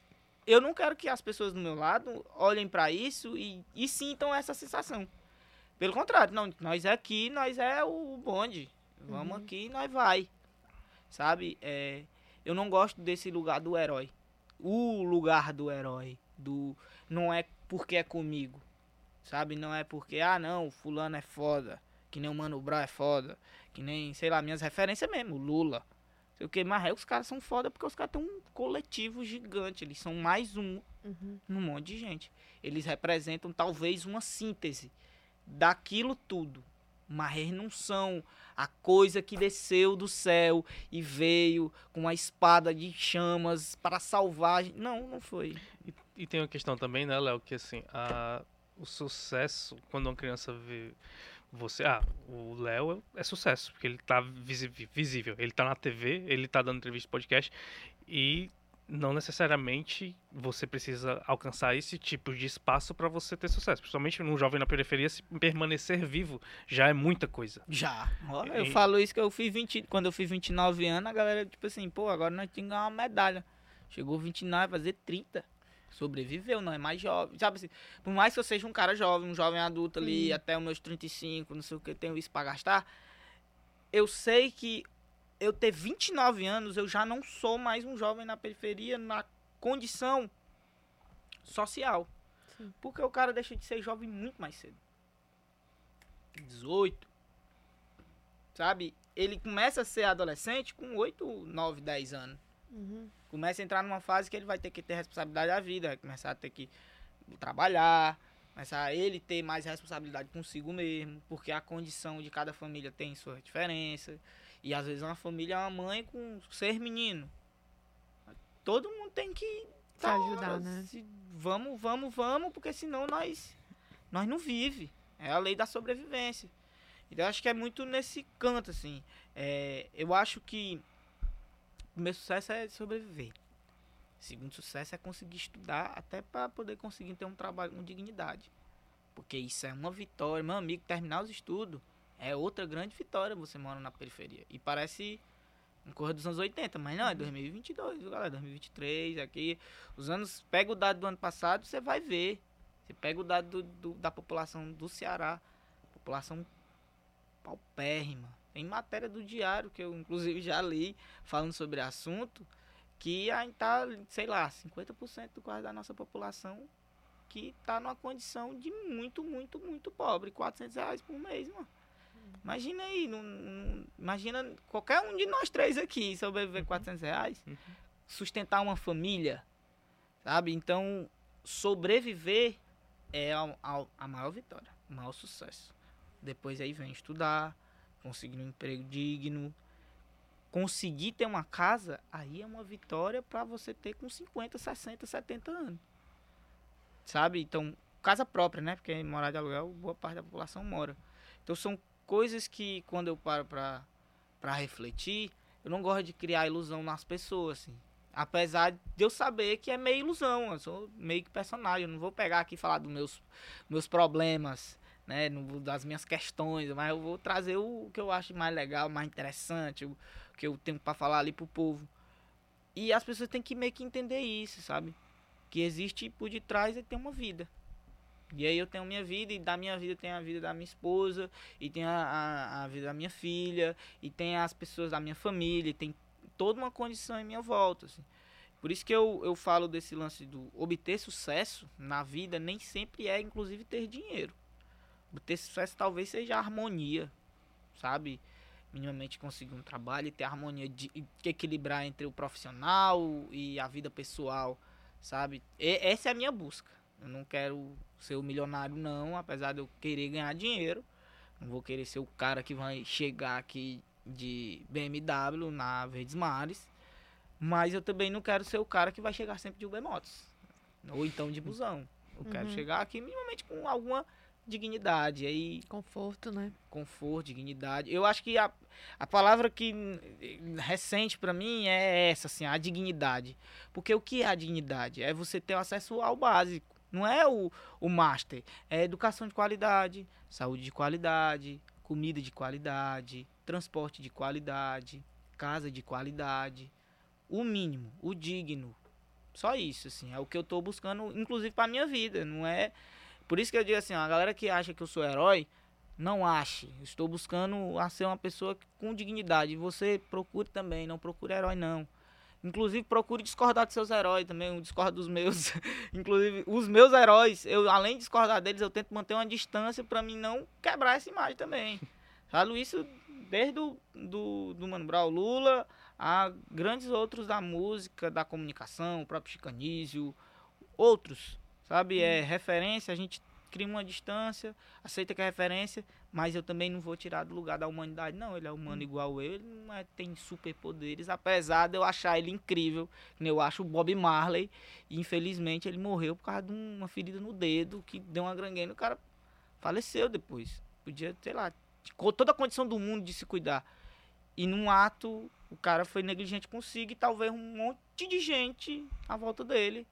eu não quero que as pessoas do meu lado olhem para isso e, e sintam essa sensação. Pelo contrário, não, nós é aqui, nós é o bonde. Vamos Uhum. aqui e nós vai. Sabe? É, eu não gosto desse lugar do herói. O lugar do herói. Do não é porque é comigo. Sabe? Não é porque, ah, não, fulano é foda. Que nem o Mano Brown é foda. Que nem, sei lá, minhas referências mesmo, Lula. Sei o que, mas é, os caras são foda porque os caras têm um coletivo gigante. Eles são mais um Uhum. num monte de gente. Eles representam talvez uma síntese daquilo tudo. Mas eles não são a coisa que desceu do céu e veio com uma espada de chamas para salvar. a. Não, não foi. E, e tem uma questão também, né, Léo, que assim, a, o sucesso, quando uma criança vê você. Ah, o Léo é, sucesso, porque ele tá visi- visível, ele tá na TV, ele tá dando entrevista podcast, e não necessariamente você precisa alcançar esse tipo de espaço para você ter sucesso. Principalmente num jovem na periferia, se permanecer vivo já é muita coisa. Já. Eu E- falo isso que eu fiz 20, quando eu fiz 29 anos, a galera, tipo assim, pô, agora nós temos que ganhar uma medalha. Chegou 29, vai fazer 30. Sobreviveu, não é mais jovem. Sabe assim, por mais que eu seja um cara jovem, um jovem adulto ali, Sim. até os meus 35, não sei o que, tenho isso pra gastar, eu sei que eu ter 29 anos, eu já não sou mais um jovem na periferia na condição social. Sim. Porque o cara deixa de ser jovem muito mais cedo. 18. Sabe? Ele começa a ser adolescente com 8, 9, 10 anos. Uhum. Começa a entrar numa fase que ele vai ter que ter responsabilidade da vida, vai começar a ter que trabalhar, começar a ele ter mais responsabilidade consigo mesmo, porque a condição de cada família tem sua diferença. E às vezes uma família é uma mãe com ser menino. Todo mundo tem que tá ajudar, hora, né? se- vamos, vamos, vamos, porque senão nós nós não vive. É a lei da sobrevivência. Então eu acho que é muito nesse canto assim. É, eu acho que o primeiro sucesso é sobreviver. O segundo sucesso é conseguir estudar até para poder conseguir ter um trabalho com dignidade. Porque isso é uma vitória. Meu amigo, terminar os estudos é outra grande vitória você mora na periferia. E parece um corra dos anos 80, mas não, é 2022, viu, galera? 2023 aqui. Os anos. Pega o dado do ano passado, você vai ver. Você pega o dado do- do- da população do Ceará. População paupérrima. Tem matéria do diário que eu, inclusive, já li falando sobre assunto. Que a gente tá, sei lá, 50% do quase da nossa população que tá numa condição de muito, muito, muito pobre. 400 reais por mês, mano. Imagina aí, não- não- imagina qualquer um de nós três aqui sobreviver com 400 reais, Uhum. sustentar uma família, sabe? Então, sobreviver é a, a- a maior vitória, o maior sucesso. Depois aí vem estudar, conseguir um emprego digno, conseguir ter uma casa, aí é uma vitória para você ter com 50, 60, 70 anos. Sabe? Então, casa própria, né? Porque morar de aluguel, boa parte da população mora. Então são coisas que quando eu paro pra, pra refletir, eu não gosto de criar ilusão nas pessoas, assim. Apesar de eu saber que é meio ilusão, eu sou meio que personagem. Eu não vou pegar aqui e falar dos meus, meus problemas, né? Das minhas questões, mas eu vou trazer o que eu acho mais legal, mais interessante, o que eu tenho para falar ali pro povo. E as pessoas têm que meio que entender isso, sabe? Que existe por detrás e tem uma vida. E aí eu tenho minha vida, e da minha vida tem a vida da minha esposa, e tem a, a, a vida da minha filha, e tem as pessoas da minha família, e tem toda uma condição em minha volta. Assim. Por isso que eu, eu falo desse lance do obter sucesso na vida nem sempre é, inclusive, ter dinheiro. Obter sucesso talvez seja harmonia, sabe? Minimamente conseguir um trabalho e ter harmonia de, de equilibrar entre o profissional e a vida pessoal, sabe? E, essa é a minha busca. Eu não quero ser o milionário, não, apesar de eu querer ganhar dinheiro. Não vou querer ser o cara que vai chegar aqui de BMW na Verdes Mares. Mas eu também não quero ser o cara que vai chegar sempre de Uber Motos. Ou então de busão. Eu uhum. quero chegar aqui minimamente com alguma dignidade. Aí, conforto, né? Conforto, dignidade. Eu acho que a, a palavra que recente para mim é essa, assim, a dignidade. Porque o que é a dignidade? É você ter acesso ao básico. Não é o, o master. É educação de qualidade, saúde de qualidade, comida de qualidade, transporte de qualidade, casa de qualidade, o mínimo, o digno. Só isso, assim, é o que eu tô buscando, inclusive para minha vida, não é... Por isso que eu digo assim, a galera que acha que eu sou herói, não ache. Estou buscando a ser uma pessoa com dignidade. Você procure também, não procure herói não. Inclusive, procure discordar dos seus heróis também, eu discordo dos meus. <laughs> Inclusive, os meus heróis, eu além de discordar deles, eu tento manter uma distância para mim não quebrar essa imagem também. Falo isso desde o do, do Mano Brown Lula a grandes outros da música, da comunicação, o próprio Chicanísio, outros, sabe? É uhum. referência, a gente cria uma distância, aceita que é referência, mas eu também não vou tirar do lugar da humanidade. Não, ele é humano uhum. igual eu, ele não é, tem superpoderes, apesar de eu achar ele incrível. Eu acho o Bob Marley, e infelizmente ele morreu por causa de uma ferida no dedo, que deu uma grangueira, o cara faleceu depois. Podia, sei lá, com toda a condição do mundo de se cuidar. E num ato, o cara foi negligente consigo e talvez um monte de gente à volta dele,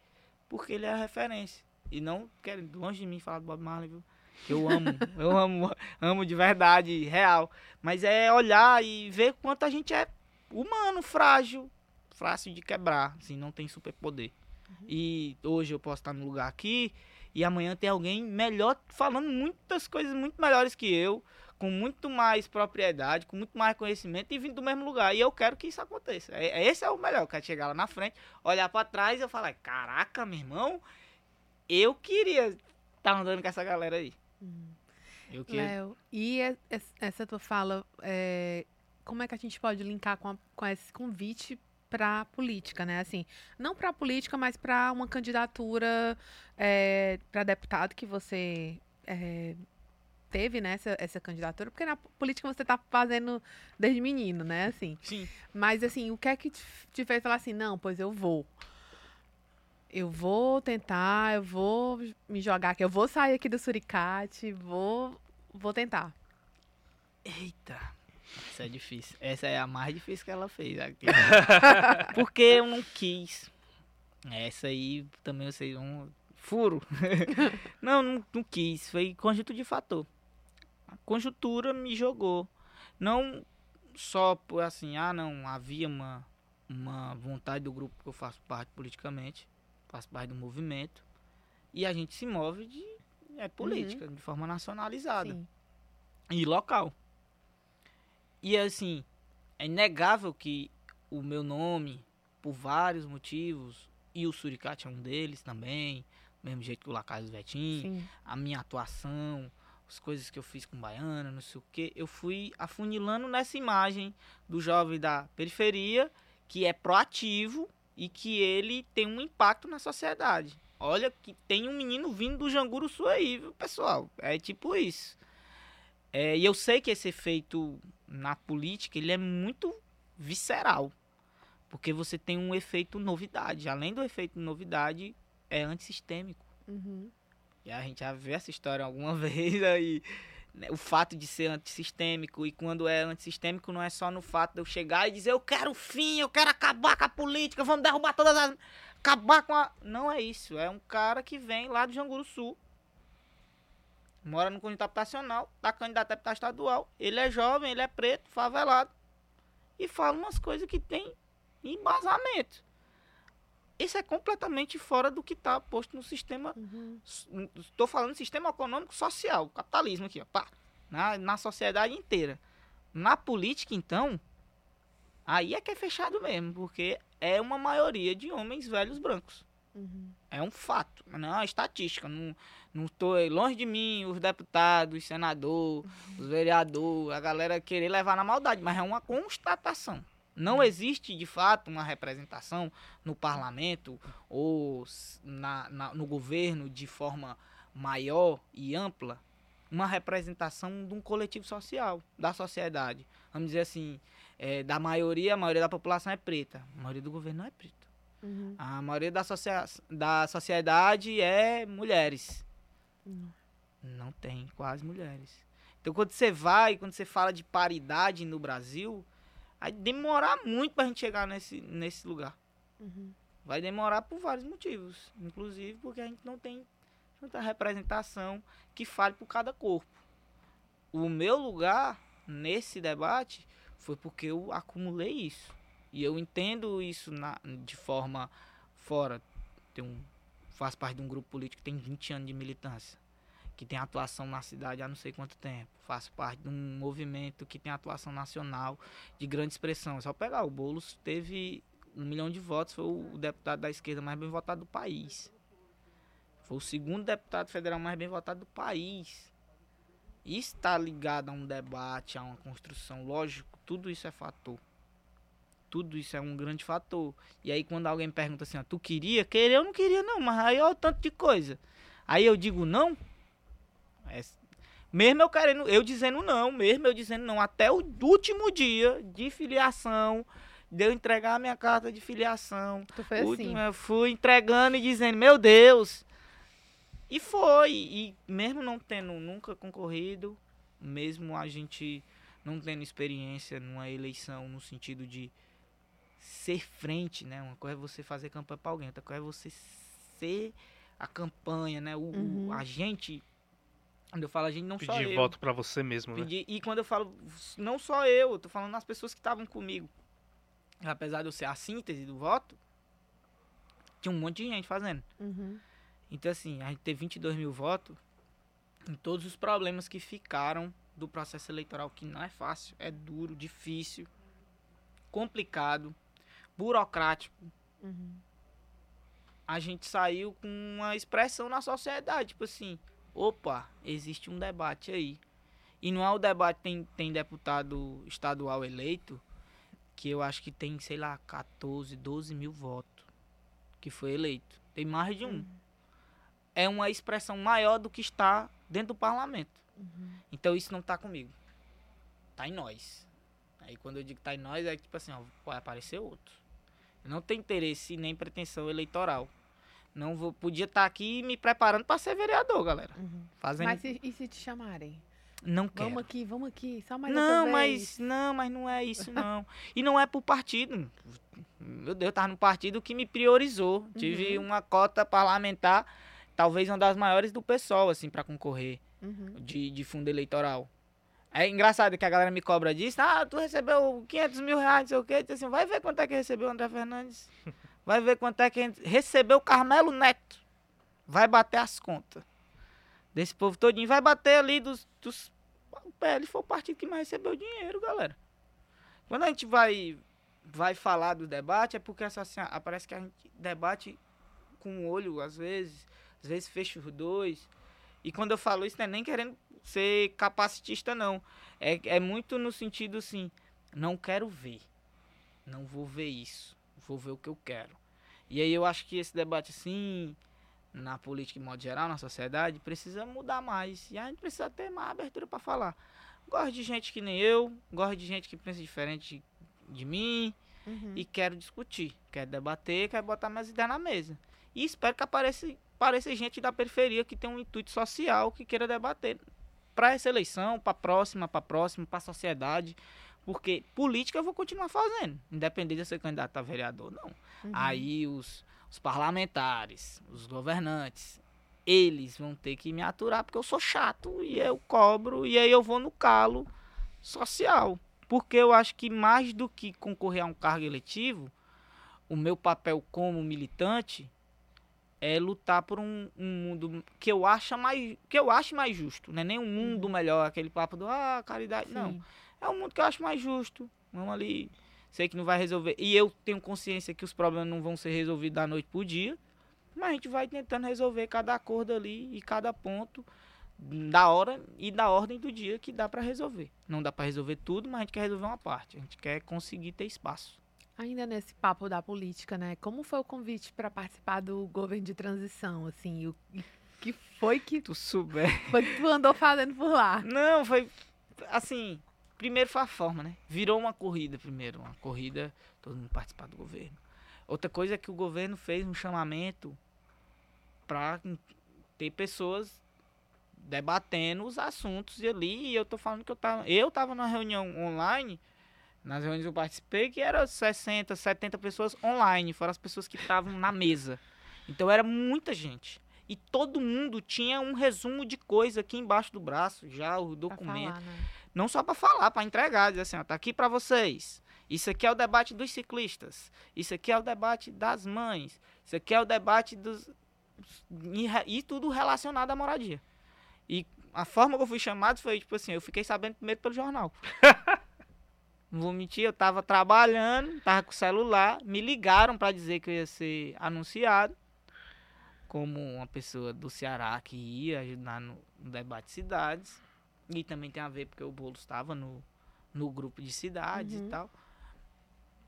porque ele é a referência. E não quero longe de mim falar do Bob Marley, viu? Eu amo, eu amo, amo de verdade, real. Mas é olhar e ver quanto a gente é humano, frágil, fácil de quebrar, assim, não tem superpoder. Uhum. E hoje eu posso estar no lugar aqui e amanhã tem alguém melhor falando muitas coisas muito melhores que eu, com muito mais propriedade, com muito mais conhecimento e vindo do mesmo lugar. E eu quero que isso aconteça. É, é esse é o melhor. Eu quero chegar lá na frente, olhar para trás e eu falar: caraca, meu irmão, eu queria estar andando com essa galera aí. Hum. Eu queria. Léo, e essa tua fala, é, como é que a gente pode linkar com, a, com esse convite para política, né? Assim, não para política, mas para uma candidatura é, para deputado que você é, teve, né, essa, essa candidatura, porque na política você tá fazendo desde menino, né, assim. Sim. Mas, assim, o que é que te fez falar assim, não, pois eu vou. Eu vou tentar, eu vou me jogar aqui, eu vou sair aqui do suricate, vou, vou tentar. Eita, essa é difícil. Essa é a mais difícil que ela fez aqui. <laughs> porque eu não quis. Essa aí também vocês vão furo. <laughs> não, não, não, quis. Foi conjunto de fator a conjuntura me jogou. Não só por assim, ah não, havia uma, uma vontade do grupo que eu faço parte politicamente, faço parte do movimento, e a gente se move de é, política, uhum. de forma nacionalizada Sim. e local. E assim, é inegável que o meu nome, por vários motivos, e o Suricate é um deles também, mesmo jeito que o Lacazes Vetim, Sim. a minha atuação, as coisas que eu fiz com baiana, não sei o que, eu fui afunilando nessa imagem do jovem da periferia que é proativo e que ele tem um impacto na sociedade. Olha que tem um menino vindo do Janguru Sul aí, viu, pessoal? É tipo isso. É, e eu sei que esse efeito na política, ele é muito visceral. Porque você tem um efeito novidade. Além do efeito novidade, é antissistêmico. Uhum. E a gente já viu essa história alguma <laughs> vez aí. Né, o fato de ser antissistêmico. E quando é antissistêmico, não é só no fato de eu chegar e dizer eu quero fim, eu quero acabar com a política, vamos derrubar todas as. acabar com a. Não é isso. É um cara que vem lá do Janguru Sul. Mora no conjunto habitacional, tá candidato a deputado estadual. Ele é jovem, ele é preto, favelado. E fala umas coisas que tem embasamento. Isso é completamente fora do que está posto no sistema. Estou falando sistema econômico social, capitalismo aqui, ó, pá, na, na sociedade inteira. Na política, então, aí é que é fechado mesmo, porque é uma maioria de homens velhos brancos. Uhum. É um fato, não é uma estatística. Não, não tô longe de mim, os deputados, os senadores, os vereadores, a galera querer levar na maldade, mas é uma constatação. Não existe, de fato, uma representação no parlamento ou na, na- no governo de forma maior e ampla, uma representação de um coletivo social, da sociedade. Vamos dizer assim, é, da maioria, a maioria da população é preta. A maioria do governo não é preta. Uhum. A maioria da, socia da sociedade é mulheres. Não. Não tem quase mulheres. Então, quando você vai, quando você fala de paridade no Brasil, vai demorar muito pra gente chegar nesse, nesse lugar. Uhum. Vai demorar por vários motivos. Inclusive porque a gente não tem tanta representação que fale por cada corpo. O meu lugar nesse debate foi porque eu acumulei isso. E eu entendo isso na, de forma fora. Tem um, faço parte de um grupo político que tem 20 anos de militância. Que tem atuação na cidade há não sei quanto tempo. Faço parte de um movimento que tem atuação nacional de grande expressão. É só pegar. O Boulos teve um milhão de votos, foi o deputado da esquerda mais bem votado do país. Foi o segundo deputado federal mais bem votado do país. Isso está ligado a um debate, a uma construção. Lógico, tudo isso é fator. Tudo isso é um grande fator. E aí quando alguém pergunta assim, ó, tu queria? Querer eu não queria não, mas aí olha o tanto de coisa. Aí eu digo não. É- mesmo eu querendo, eu dizendo não, mesmo eu dizendo não, até o último dia de filiação, de eu entregar a minha carta de filiação, Tu foi assim. Último, eu fui entregando e dizendo, meu Deus. E foi. E mesmo não tendo nunca concorrido, mesmo a gente não tendo experiência numa eleição no sentido de ser frente, né? Uma coisa é você fazer campanha para alguém, outra coisa é você ser a campanha, né? O, o- Uhum. a gente. Quando eu falo a gente, não só Pedir eu. voto pra você mesmo, né? Pedir- E quando eu falo, não só eu, eu tô falando nas pessoas que estavam comigo. Apesar de eu ser a síntese do voto, tinha um monte de gente fazendo. Uhum. Então, assim, a gente ter 22 mil votos em todos os problemas que ficaram do processo eleitoral, que não é fácil, é duro, difícil, complicado, burocrático. Uhum. A gente saiu com uma expressão na sociedade, tipo assim, opa, existe um debate aí. E não é o debate, tem, tem deputado estadual eleito, que eu acho que tem, sei lá, 14, 12 mil votos, que foi eleito. Tem mais de um. É uma expressão maior do que está dentro do parlamento. Uhum. Então isso não tá comigo. Tá em nós. Aí quando eu digo tá em nós, é tipo assim, ó, vai aparecer outro. Eu não tenho interesse nem pretensão eleitoral. Não vou, podia estar aqui me preparando para ser vereador, galera. Uhum. Fazendo. Mas e, e se te chamarem? não quero. Vamos aqui, vamos aqui, só mais não, mas não, mas não é isso <laughs> não. e não é por partido. Meu Deus, eu tava no partido que me priorizou. Tive Uhum. uma cota parlamentar, talvez uma das maiores do PSOL assim para concorrer. Uhum. de, de fundo eleitoral. É engraçado que a galera me cobra disso. Ah, tu recebeu 500 mil reais, não sei o quê. Assim, vai ver quanto é que recebeu o André Fernandes. <laughs> Vai ver quanto é que recebeu o Carmelo Neto. Vai bater as contas. Desse povo todinho. Vai bater ali dos... dos o PL foi o partido que mais recebeu dinheiro, galera. Quando a gente vai, vai falar do debate, é porque assim, parece que a gente debate com o olho, às vezes. Às vezes fecha os dois. E quando eu falo isso, não é nem querendo ser capacitista, não. É, é muito no sentido assim, não quero ver. Não vou ver isso. Vou ver o que eu quero. E aí eu acho que esse debate, assim, na política de modo geral, na sociedade, precisa mudar mais. E a gente precisa ter mais abertura para falar. Gosto de gente que nem eu, gosto de gente que pensa diferente de, de mim Uhum. e quero discutir, quero debater, quero botar minhas ideias na mesa. E espero que apareça, apareça gente da periferia que tem um intuito social que queira debater para essa eleição, para a próxima, para a próxima, para a sociedade. Porque política eu vou continuar fazendo, independente de ser candidato a vereador ou não. Uhum. Aí os, os parlamentares, os governantes, eles vão ter que me aturar porque eu sou chato e eu cobro e aí eu vou no calo social. Porque eu acho que mais do que concorrer a um cargo eletivo, o meu papel como militante é lutar por um, um mundo que eu acho mais que eu acho mais justo, não é nem um mundo melhor, aquele papo do ah, caridade, não. É um mundo que eu acho mais justo. Vamos ali. Sei que não vai resolver. E eu tenho consciência que os problemas não vão ser resolvidos da noite pro dia. Mas a gente vai tentando resolver cada acordo ali e cada ponto da hora e da ordem do dia que dá para resolver. Não dá para resolver tudo, mas a gente quer resolver uma parte. A gente quer conseguir ter espaço. Ainda nesse papo da política, né? Como foi o convite para participar do governo de transição, assim? O que foi que Tu souber. foi que tu andou fazendo por lá? Não, foi assim. Primeiro foi a forma, né? Virou uma corrida primeiro, uma corrida, todo mundo participar do governo. Outra coisa é que o governo fez um chamamento para ter pessoas debatendo os assuntos e ali, e eu tô falando que eu tava, eu tava numa reunião online, nas reuniões que eu participei, que era 60, 70 pessoas online, fora as pessoas que estavam na mesa. Então era muita gente. E todo mundo tinha um resumo de coisa aqui embaixo do braço, já o documento falar, né? Não só para falar, para entregar, dizer assim, ó, tá aqui para vocês. Isso aqui é o debate dos ciclistas. Isso aqui é o debate das mães. Isso aqui é o debate dos e, e tudo relacionado à moradia. E a forma que eu fui chamado foi tipo assim, eu fiquei sabendo primeiro pelo jornal. Não <laughs> vou mentir, eu tava trabalhando, tava com o celular, me ligaram para dizer que eu ia ser anunciado como uma pessoa do Ceará que ia ajudar no, no debate de cidades. E também tem a ver porque o Boulos estava no, no grupo de cidades Uhum. e tal.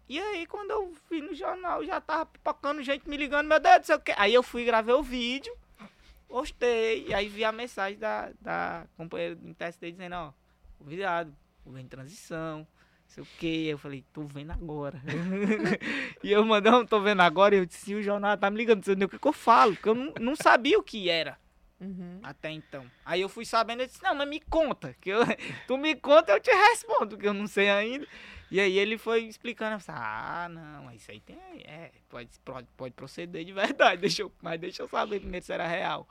E aí, quando eu vi no jornal, já tava pipocando gente me ligando, meu Deus do céu, o quê? Aí eu fui, gravei o vídeo, postei, e aí vi a mensagem da, da companheira do TSD dizendo, ó, cuidado, governo transição, não sei o quê. Eu falei, tô vendo agora. <laughs> e eu mandei, um tô vendo agora, e eu disse, o jornal tá me ligando, não sei o que, que eu falo, porque eu não, não sabia o que era Uhum. até então. Aí eu fui sabendo, eu disse, não, mas me conta, que eu, <laughs> tu me conta, eu te respondo, que eu não sei ainda. E aí ele foi explicando, eu disse, ah, não, isso aí tem, é, pode, pode, pode proceder de verdade, <laughs> deixa eu, mas deixa eu saber primeiro se era real.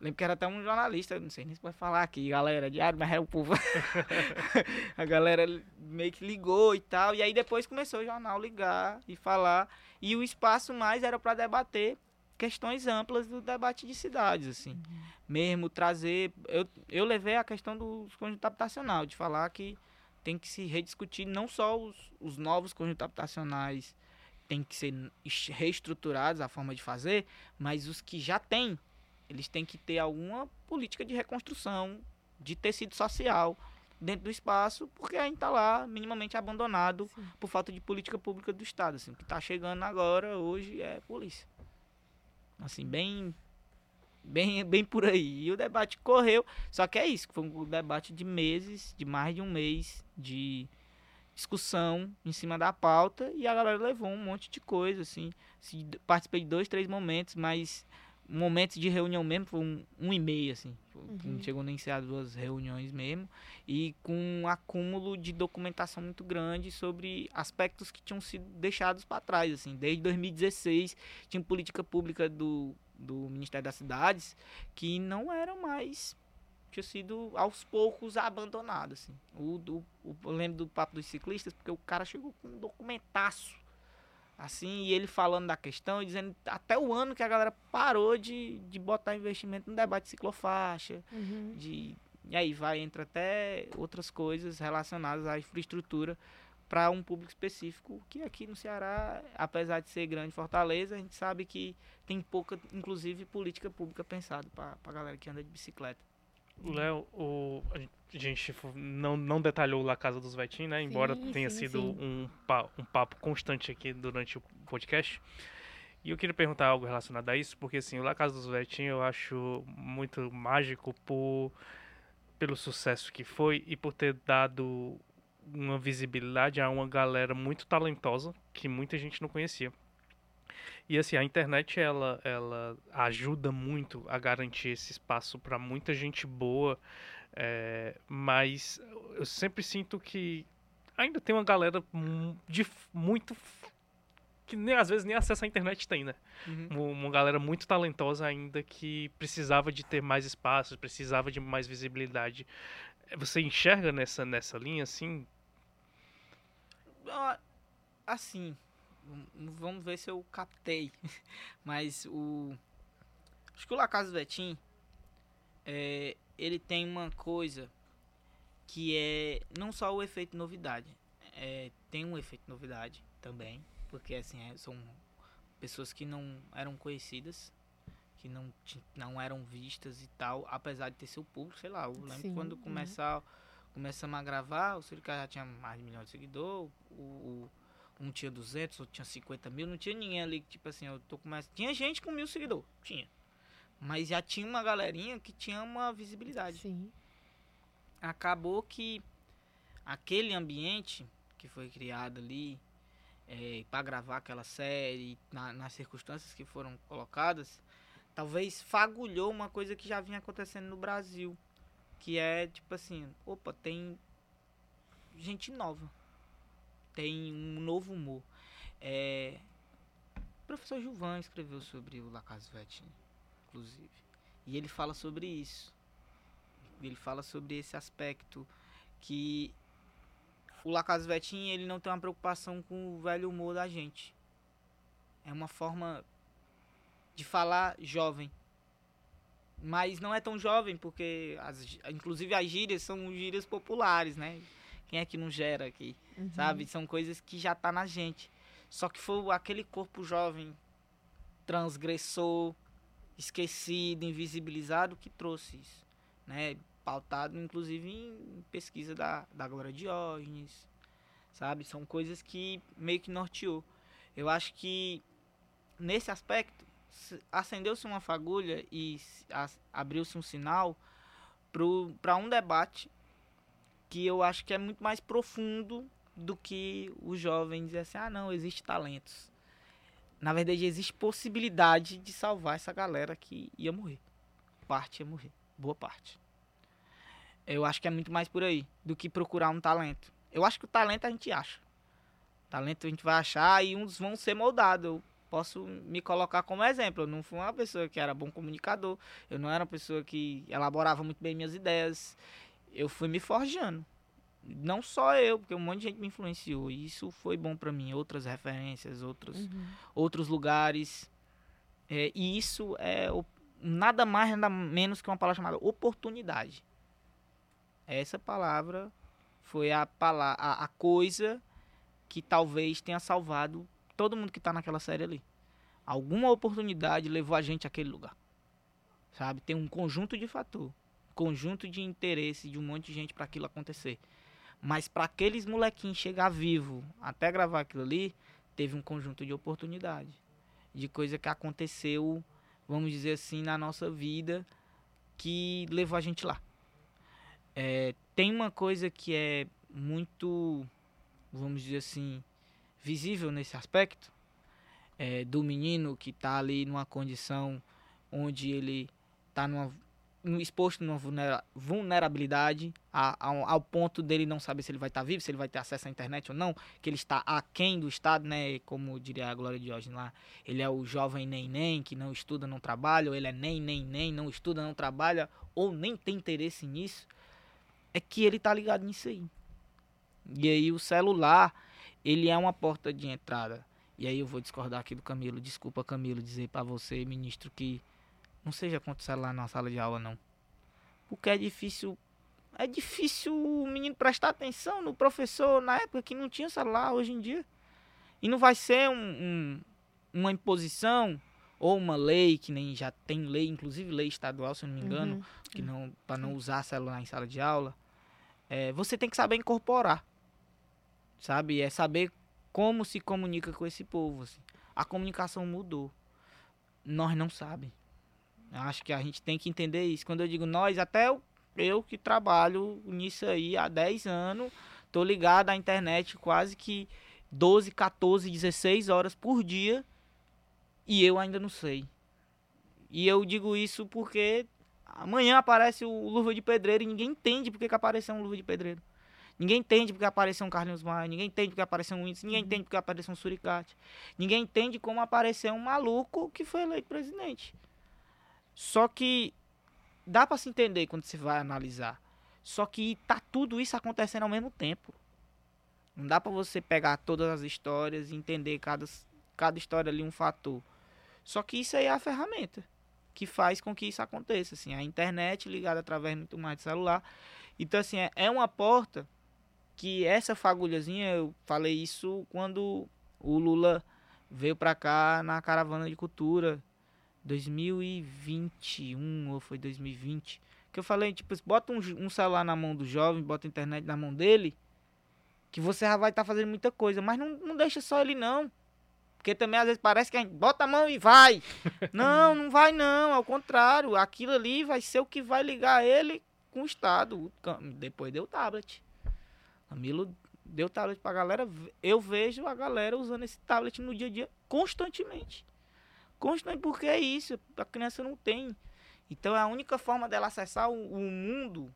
Lembro que era até um jornalista, não sei nem se pode falar aqui, galera, diário, mas era o povo. <laughs> a galera meio que ligou e tal, e aí depois começou o jornal ligar e falar, e o espaço mais era para debater questões amplas do debate de cidades, assim. Mesmo trazer. Eu, eu levei a questão do conjunto habitacional, de falar que tem que se rediscutir não só os, os novos conjuntos habitacionais tem que ser es- reestruturados a forma de fazer, mas os que já têm, eles têm que ter alguma política de reconstrução, de tecido social dentro do espaço, porque a gente está lá minimamente abandonado Sim. por falta de política pública do Estado. Assim, o que está chegando agora, hoje, é polícia. Assim, bem, bem, bem por aí. E o debate correu, só que é isso, foi um debate de meses, de mais de um mês de discussão em cima da pauta e a galera levou um monte de coisa, assim. Participei de dois, três momentos, mas momentos de reunião mesmo foi um, um e meio, assim. Não Uhum. chegou nem a duas reuniões mesmo. E com um acúmulo de documentação muito grande sobre aspectos que tinham sido deixados para trás, assim. Desde 2016 tinha política pública do, do Ministério das Cidades que não eram mais tinha sido aos poucos abandonado assim. O, do, o eu lembro do papo dos ciclistas porque o cara chegou com um documentaço assim e ele falando da questão e dizendo até o ano que a galera parou de, de botar investimento no debate de ciclofaixa, Uhum. de e aí vai entra até outras coisas relacionadas à infraestrutura para um público específico que aqui no Ceará, apesar de ser grande Fortaleza, a gente sabe que tem pouca, inclusive, política pública pensada para a galera que anda de bicicleta. Léo, o, a gente não, não detalhou lá a Casa dos Vetim, né? Embora Sim, tenha sim, sido sim. Um, um papo constante aqui durante o podcast. E eu queria perguntar algo relacionado a isso, porque assim, o La Casa dos Vetim eu acho muito mágico por, pelo sucesso que foi e por ter dado uma visibilidade a uma galera muito talentosa que muita gente não conhecia. E assim, a internet ela, ela ajuda muito a garantir esse espaço para muita gente boa É, mas eu sempre sinto que ainda tem uma galera de muito que nem às vezes nem acesso à internet tem, né? Uhum. Uma, galera muito talentosa ainda que precisava de ter mais espaços, precisava de mais visibilidade. É, Você enxerga nessa nessa linha assim? Ah, Assim, vamos ver se eu captei. <laughs> Mas o. Acho que o Lacasa Vetim, é, ele tem uma coisa que é não só o efeito novidade. É, tem um efeito novidade também. Porque assim, é, são pessoas que não eram conhecidas, que não, não eram vistas e tal, apesar de ter seu público, sei lá, eu lembro Sim, quando né? começar, começamos a gravar, o Surica já tinha mais de um milhão de seguidores, o, o- um tinha 200, outro tinha 50 mil, não tinha ninguém ali que, tipo assim, eu tô começando. Tinha gente com mil seguidores, tinha. Mas já tinha uma galerinha que tinha uma visibilidade Sim. acabou que aquele ambiente que foi criado ali para gravar aquela série, na- nas circunstâncias que foram colocadas, talvez fagulhou uma coisa que já vinha acontecendo no Brasil, que é tipo assim, opa, tem gente nova, tem um novo humor. É, o professor Gilvan escreveu sobre o Lacazette, inclusive, e ele fala sobre isso ele fala sobre esse aspecto que o Lacaz Vetim ele não tem uma preocupação com o velho humor da gente. É uma forma de falar jovem. Mas não é tão jovem porque as, inclusive as gírias são gírias populares, né? Quem é que não gera aqui? Uhum. sabe? São coisas que já tá na gente. Só que foi aquele corpo jovem, transgressor, esquecido, invisibilizado que trouxe isso, né? Pautado inclusive em pesquisa da, da Glória Diógenes, sabe? São coisas que meio que norteou. Eu acho que nesse aspecto se- acendeu-se uma fagulha e abriu-se um sinal para um debate que eu acho que é muito mais profundo do que os jovens dizer assim, ah não, existe talentos. Na verdade, existe possibilidade de salvar essa galera que ia morrer. Parte ia morrer. Boa parte. Eu acho que é muito mais por aí do que procurar um talento. Eu acho que o talento a gente acha. Talento a gente vai achar e uns vão ser moldados. Eu posso me colocar como exemplo. Eu não fui uma pessoa que era bom comunicador. Eu não era uma pessoa que elaborava muito bem minhas ideias. Eu fui me forjando não só eu, porque um monte de gente me influenciou. E isso foi bom pra mim. Outras referências, outros, Uhum. outros lugares. É, e isso é o- nada mais, nada menos que uma palavra chamada oportunidade. Essa palavra foi a, pala a, a coisa que talvez tenha salvado todo mundo que tá naquela série ali. Alguma oportunidade levou a gente àquele lugar. Sabe? Tem um conjunto de fator, conjunto de interesse de um monte de gente para aquilo acontecer. Mas para aqueles molequinhos chegar vivo até gravar aquilo ali, teve um conjunto de oportunidade, de coisa que aconteceu, vamos dizer assim, na nossa vida que levou a gente lá. É, tem uma coisa que é muito, vamos dizer assim, visível nesse aspecto, é, do menino que está ali numa condição onde ele está numa um- exposto numa vulnera- vulnerabilidade a- ao, ao ponto dele não saber se ele vai estar vivo, se ele vai ter acesso à internet ou não, que ele está aquém do Estado, né? Como diria a Glória de hoje lá, ele é o jovem nem-nem que não estuda, não trabalha, ou ele é nem-nem-nem, não estuda, não trabalha, ou nem tem interesse nisso, é que ele tá ligado nisso aí. E aí o celular, ele é uma porta de entrada. E aí eu vou discordar aqui do Camilo, desculpa Camilo, dizer para você, ministro, que não seja contra o celular na sala de aula, não. Porque é difícil. É difícil o menino prestar atenção no professor na época que não tinha celular hoje em dia. E não vai ser um, um- uma imposição ou uma lei, que nem já tem lei, inclusive lei estadual, se eu não me engano, Uhum. que não para não usar celular em sala de aula. É, você tem que saber incorporar. Sabe? É saber como se comunica com esse povo. assim. A comunicação mudou. Nós não sabemos. Acho que a gente tem que entender isso. Quando eu digo nós, até eu, eu que trabalho nisso aí há 10 anos, tô ligado à internet quase que 12, 14, 16 horas por dia e eu ainda não sei. E eu digo isso porque Amanhã aparece o Luva de Pedreiro e ninguém entende porque que apareceu um Luva de Pedreiro. Ninguém entende porque apareceu um Carlinhos Maia, ninguém entende porque apareceu um Índice, ninguém entende porque apareceu um Suricate. Ninguém entende como apareceu um maluco que foi eleito presidente. Só que dá para se entender quando se vai analisar. Só que tá tudo isso acontecendo ao mesmo tempo. Não dá para você pegar todas as histórias e entender cada, cada história ali um fator. Só que isso aí é a ferramenta que faz com que isso aconteça, assim, a internet ligada através muito mais de celular. Então, assim, é, é uma porta que essa fagulhazinha, eu falei isso quando o Lula veio para cá na caravana de cultura 2021 ou foi 2020, que eu falei, tipo, bota um, um celular na mão do jovem, bota a internet na mão dele, que você já vai estar tá fazendo muita coisa, mas não, não deixa só ele não. Porque também às vezes parece que a gente bota a mão e vai. <laughs> não, não vai não, ao contrário, aquilo ali vai ser o que vai ligar ele com o Estado. Depois deu tablet. Camilo deu tablet pra galera. Eu vejo a galera usando esse tablet no dia a dia constantemente. Constantemente, porque é isso, a criança não tem. Então é a única forma dela acessar o, o mundo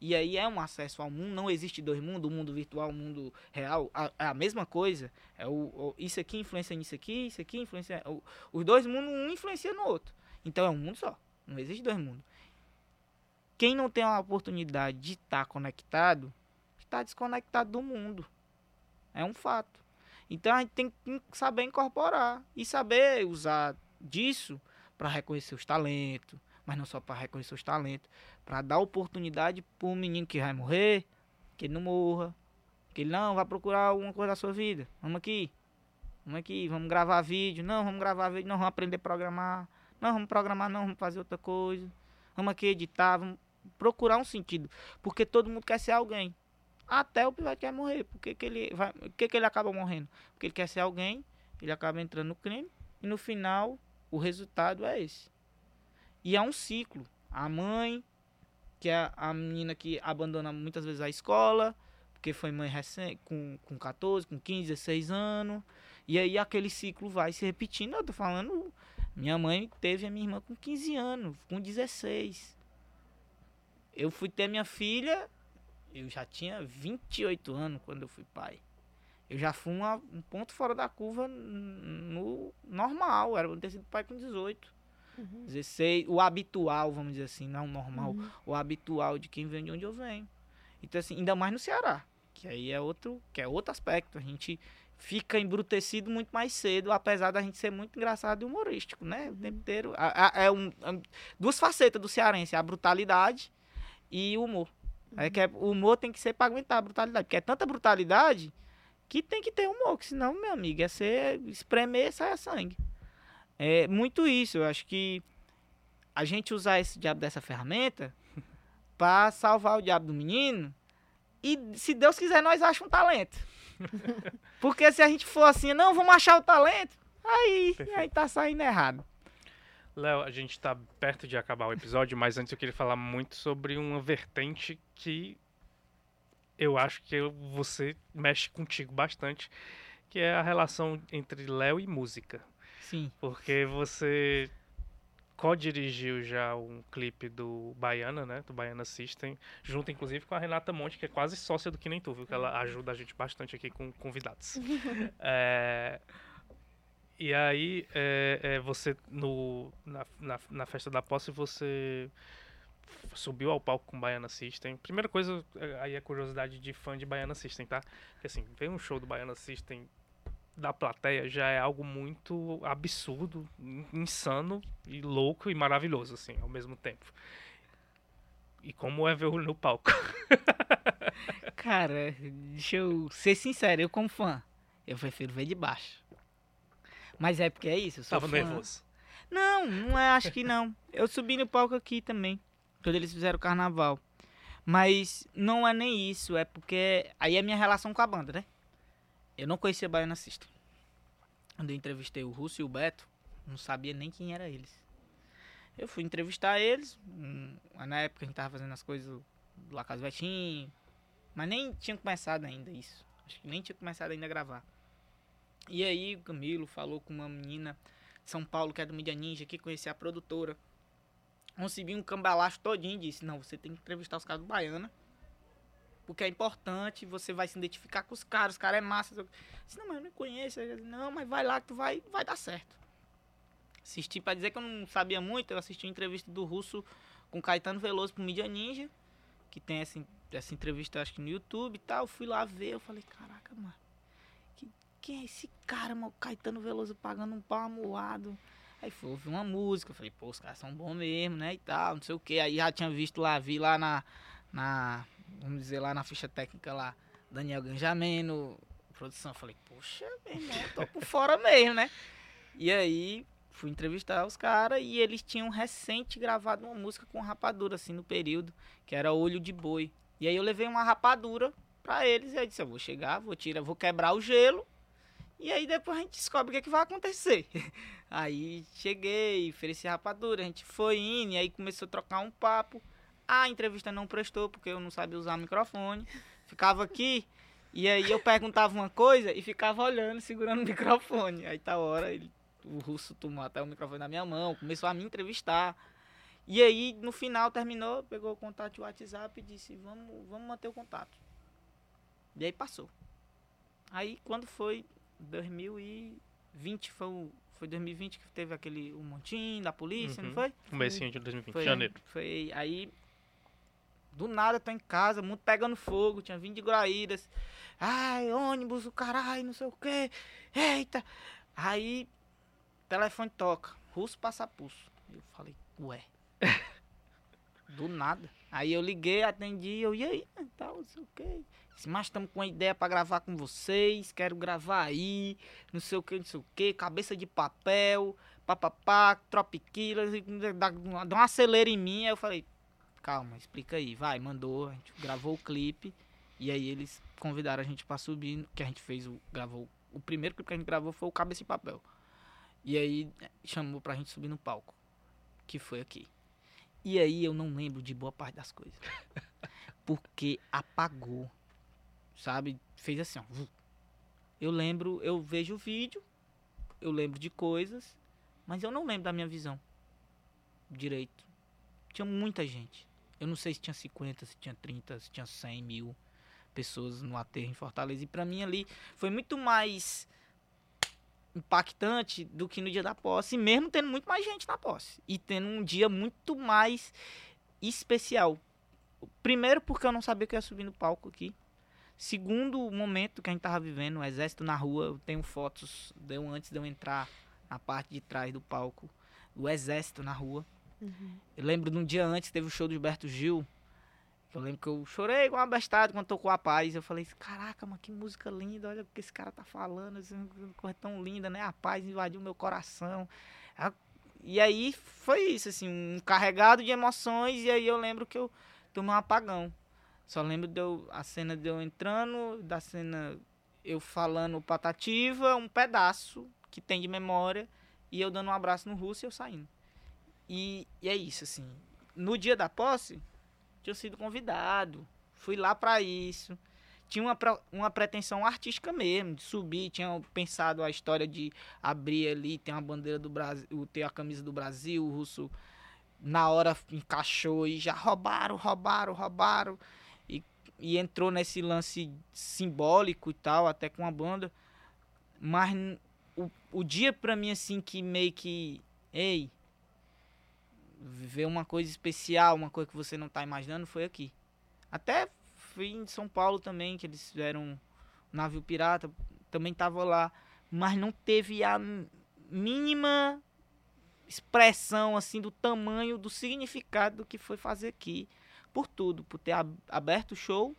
e aí é um acesso ao mundo, não existe dois mundos, o mundo virtual, o mundo real, a, é a mesma coisa. É o, o, isso aqui influencia nisso aqui, isso aqui influencia. O, os dois mundos, um influencia no outro. Então é um mundo só. Não existe dois mundos. Quem não tem a oportunidade de estar tá conectado, está desconectado do mundo. É um fato. Então a gente tem que saber incorporar e saber usar disso para reconhecer os talentos, mas não só para reconhecer os talentos, para dar oportunidade para um menino que vai morrer, que ele não morra, que ele não vai procurar alguma coisa da sua vida. Vamos aqui, vamos aqui, vamos gravar vídeo, não, vamos gravar vídeo, não, vamos aprender a programar, não, vamos programar, não, vamos fazer outra coisa, vamos aqui editar, vamos procurar um sentido, porque todo mundo quer ser alguém. Até o pivete quer morrer. Por que, que ele vai. Por que, que ele acaba morrendo? Porque ele quer ser alguém, ele acaba entrando no crime, e no final o resultado é esse. E é um ciclo. A mãe, que é a menina que abandona muitas vezes a escola, porque foi mãe recém, com, com 14, com 15, 16 anos. E aí aquele ciclo vai se repetindo. Eu tô falando, minha mãe teve a minha irmã com 15 anos, com 16. Eu fui ter minha filha, eu já tinha 28 anos quando eu fui pai. Eu já fui uma, um ponto fora da curva no normal, era ter sido pai com 18. Uhum. 16, o habitual, vamos dizer assim, não o normal, uhum. o habitual de quem vem de onde eu venho. Então, assim, ainda mais no Ceará, que aí é outro, que é outro aspecto. A gente fica embrutecido muito mais cedo, apesar da gente ser muito engraçado e humorístico, né? O tempo uhum. inteiro. É, um, é duas facetas do cearense, a brutalidade e o humor. É que é, o humor tem que ser para aguentar a brutalidade, porque é tanta brutalidade que tem que ter humor, que senão, meu amigo, é ser espremer e sair sangue. É muito isso. Eu acho que a gente usar esse diabo dessa ferramenta <laughs> para salvar o diabo do menino. E se Deus quiser, nós achamos um talento. <laughs> Porque se a gente for assim, não, vamos achar o talento, aí, aí tá saindo errado. Léo, a gente tá perto de acabar o episódio, mas antes eu queria falar muito sobre uma vertente que eu acho que você mexe contigo bastante, que é a relação entre Léo e música. Sim. Porque você co-dirigiu já um clipe do Baiana, né? Do Baiana System, junto inclusive com a Renata Monte, que é quase sócia do Que Nem Tu, viu? Que ela uhum. ajuda a gente bastante aqui com convidados. <laughs> é, e aí, é, é, você, no, na, na, na, festa da posse, você subiu ao palco com Baiana System. Primeira coisa, é, aí a curiosidade de fã de Baiana System, tá? Porque assim, ver um show do Baiana System da plateia já é algo muito absurdo, insano e louco e maravilhoso, assim, ao mesmo tempo. E como é ver no palco? <laughs> Cara, deixa eu ser sincero, eu como fã, eu prefiro ver de baixo. Mas é porque é isso, eu sou Tava fã. nervoso. Não, não é, acho que não. Eu subi no palco aqui também, quando eles fizeram o carnaval. Mas não é nem isso, é porque aí é minha relação com a banda, né? Eu não conhecia Baiana System. Quando eu entrevistei o Russo e o Beto, não sabia nem quem era eles. Eu fui entrevistar eles, um, na época a gente tava fazendo as coisas do Lacas Vetinho, mas nem tinha começado ainda isso. Acho que nem tinha começado ainda a gravar. E aí o Camilo falou com uma menina de São Paulo que é do Mídia Ninja, que conhecia a produtora. Recebi um cambalacho todinho e disse, não, você tem que entrevistar os caras do Baiana. Porque é importante, você vai se identificar com os caras, os caras é massa. Eu disse, não, mas eu não conheço. Eu disse, não, mas vai lá que tu vai, vai dar certo. Assisti, pra dizer que eu não sabia muito, eu assisti uma entrevista do Russo com Caetano Veloso pro Mídia Ninja, que tem essa, essa entrevista, acho que no YouTube e tal. Eu fui lá ver, eu falei, caraca, mano, que, quem é esse cara, mano? Caetano Veloso pagando um pau amuado. Aí foi ouvir uma música, falei, pô, os caras são bons mesmo, né? E tal, não sei o que. Aí já tinha visto lá, vi lá na, na vamos dizer, lá na ficha técnica lá, Daniel Ganjameno, produção. Falei, poxa, meu irmão, tô por <laughs> fora mesmo, né? E aí fui entrevistar os caras e eles tinham recente gravado uma música com rapadura, assim, no período, que era Olho de Boi. E aí eu levei uma rapadura pra eles e aí disse, eu vou chegar, vou tirar, vou quebrar o gelo e aí depois a gente descobre o que, é que vai acontecer. <laughs> Aí cheguei, ofereci rapadura, a gente foi indo, e aí começou a trocar um papo. A entrevista não prestou porque eu não sabia usar o microfone. Ficava aqui, e aí eu perguntava uma coisa e ficava olhando, segurando o microfone. Aí tá hora, ele, o russo tomou até o microfone na minha mão, começou a me entrevistar. E aí, no final, terminou, pegou o contato do WhatsApp e disse, vamos, vamos manter o contato. E aí passou. Aí, quando foi 2020 foi o, foi 2020 que teve aquele o montinho da polícia, uhum. não foi? Comecinho de 2020, foi, janeiro. Foi aí do nada eu tô em casa, muito pegando fogo, tinha vindo de Guaíras. Ai, ônibus, o caralho, não sei o quê. Eita. Aí telefone toca, russo passa pulso. Eu falei, ué. <laughs> do nada. Aí eu liguei, atendi, eu, e aí, tal, não sei o quê. Mas estamos com uma ideia para gravar com vocês. Quero gravar aí. Não sei o que, não sei o que. Cabeça de papel. Papapá, tropiquilas. Dá, dá um acelera em mim. Aí eu falei, calma, explica aí. Vai, mandou. A gente gravou o clipe. E aí eles convidaram a gente para subir. Que a gente fez, o, gravou. O primeiro clipe que a gente gravou foi o Cabeça de Papel. E aí chamou pra gente subir no palco. Que foi aqui. E aí eu não lembro de boa parte das coisas. <laughs> Porque apagou sabe? Fez assim, ó. Eu lembro, eu vejo o vídeo, eu lembro de coisas, mas eu não lembro da minha visão direito. Tinha muita gente. Eu não sei se tinha 50, se tinha 30, se tinha 100 mil pessoas no aterro em Fortaleza. E para mim ali foi muito mais impactante do que no dia da posse, mesmo tendo muito mais gente na posse. E tendo um dia muito mais especial. Primeiro porque eu não sabia que eu ia subir no palco aqui. Segundo momento que a gente tava vivendo, o exército na rua, eu tenho fotos, deu antes de eu entrar na parte de trás do palco, o exército na rua. Uhum. Eu lembro de um dia antes, teve o show do Gilberto Gil. Eu lembro que eu chorei igual uma bestada quando tocou a paz. Eu falei, caraca, mano, que música linda, olha o que esse cara tá falando, essa coisa tão linda, né? A paz invadiu meu coração. E aí foi isso, assim, um carregado de emoções, e aí eu lembro que eu tomei um apagão. Só lembro de eu, a cena de eu entrando, da cena eu falando patativa, um pedaço que tem de memória, e eu dando um abraço no russo e eu saindo. E, e é isso, assim. No dia da posse, tinha sido convidado, fui lá para isso. Tinha uma, uma pretensão artística mesmo, de subir, tinha pensado a história de abrir ali, ter uma bandeira do Brasil, ter a camisa do Brasil, o russo na hora encaixou e já roubaram, roubaram, roubaram e entrou nesse lance simbólico e tal, até com a banda. Mas o, o dia pra mim, assim, que meio que. Ei, ver uma coisa especial, uma coisa que você não tá imaginando, foi aqui. Até fui em São Paulo também, que eles fizeram um navio pirata, também tava lá. Mas não teve a mínima expressão, assim, do tamanho, do significado do que foi fazer aqui por tudo, por ter aberto o show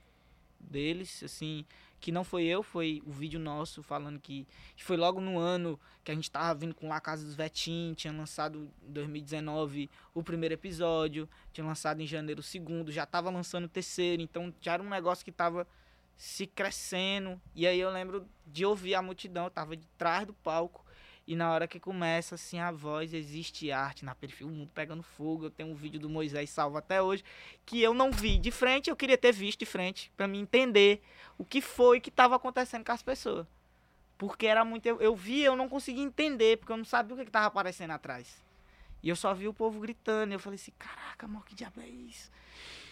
deles, assim, que não foi eu, foi o vídeo nosso falando que, que foi logo no ano que a gente tava vindo com La Casa dos Vetim, tinha lançado em 2019 o primeiro episódio, tinha lançado em janeiro o segundo, já tava lançando o terceiro, então já era um negócio que tava se crescendo, e aí eu lembro de ouvir a multidão, eu tava de trás do palco, e na hora que começa assim a voz, existe arte na periferia, o mundo pegando fogo. Eu tenho um vídeo do Moisés salvo até hoje que eu não vi de frente, eu queria ter visto de frente para me entender o que foi que estava acontecendo com as pessoas. Porque era muito eu, eu vi, eu não conseguia entender, porque eu não sabia o que estava aparecendo atrás. E eu só vi o povo gritando. E eu falei assim, caraca, amor, que diabo é isso?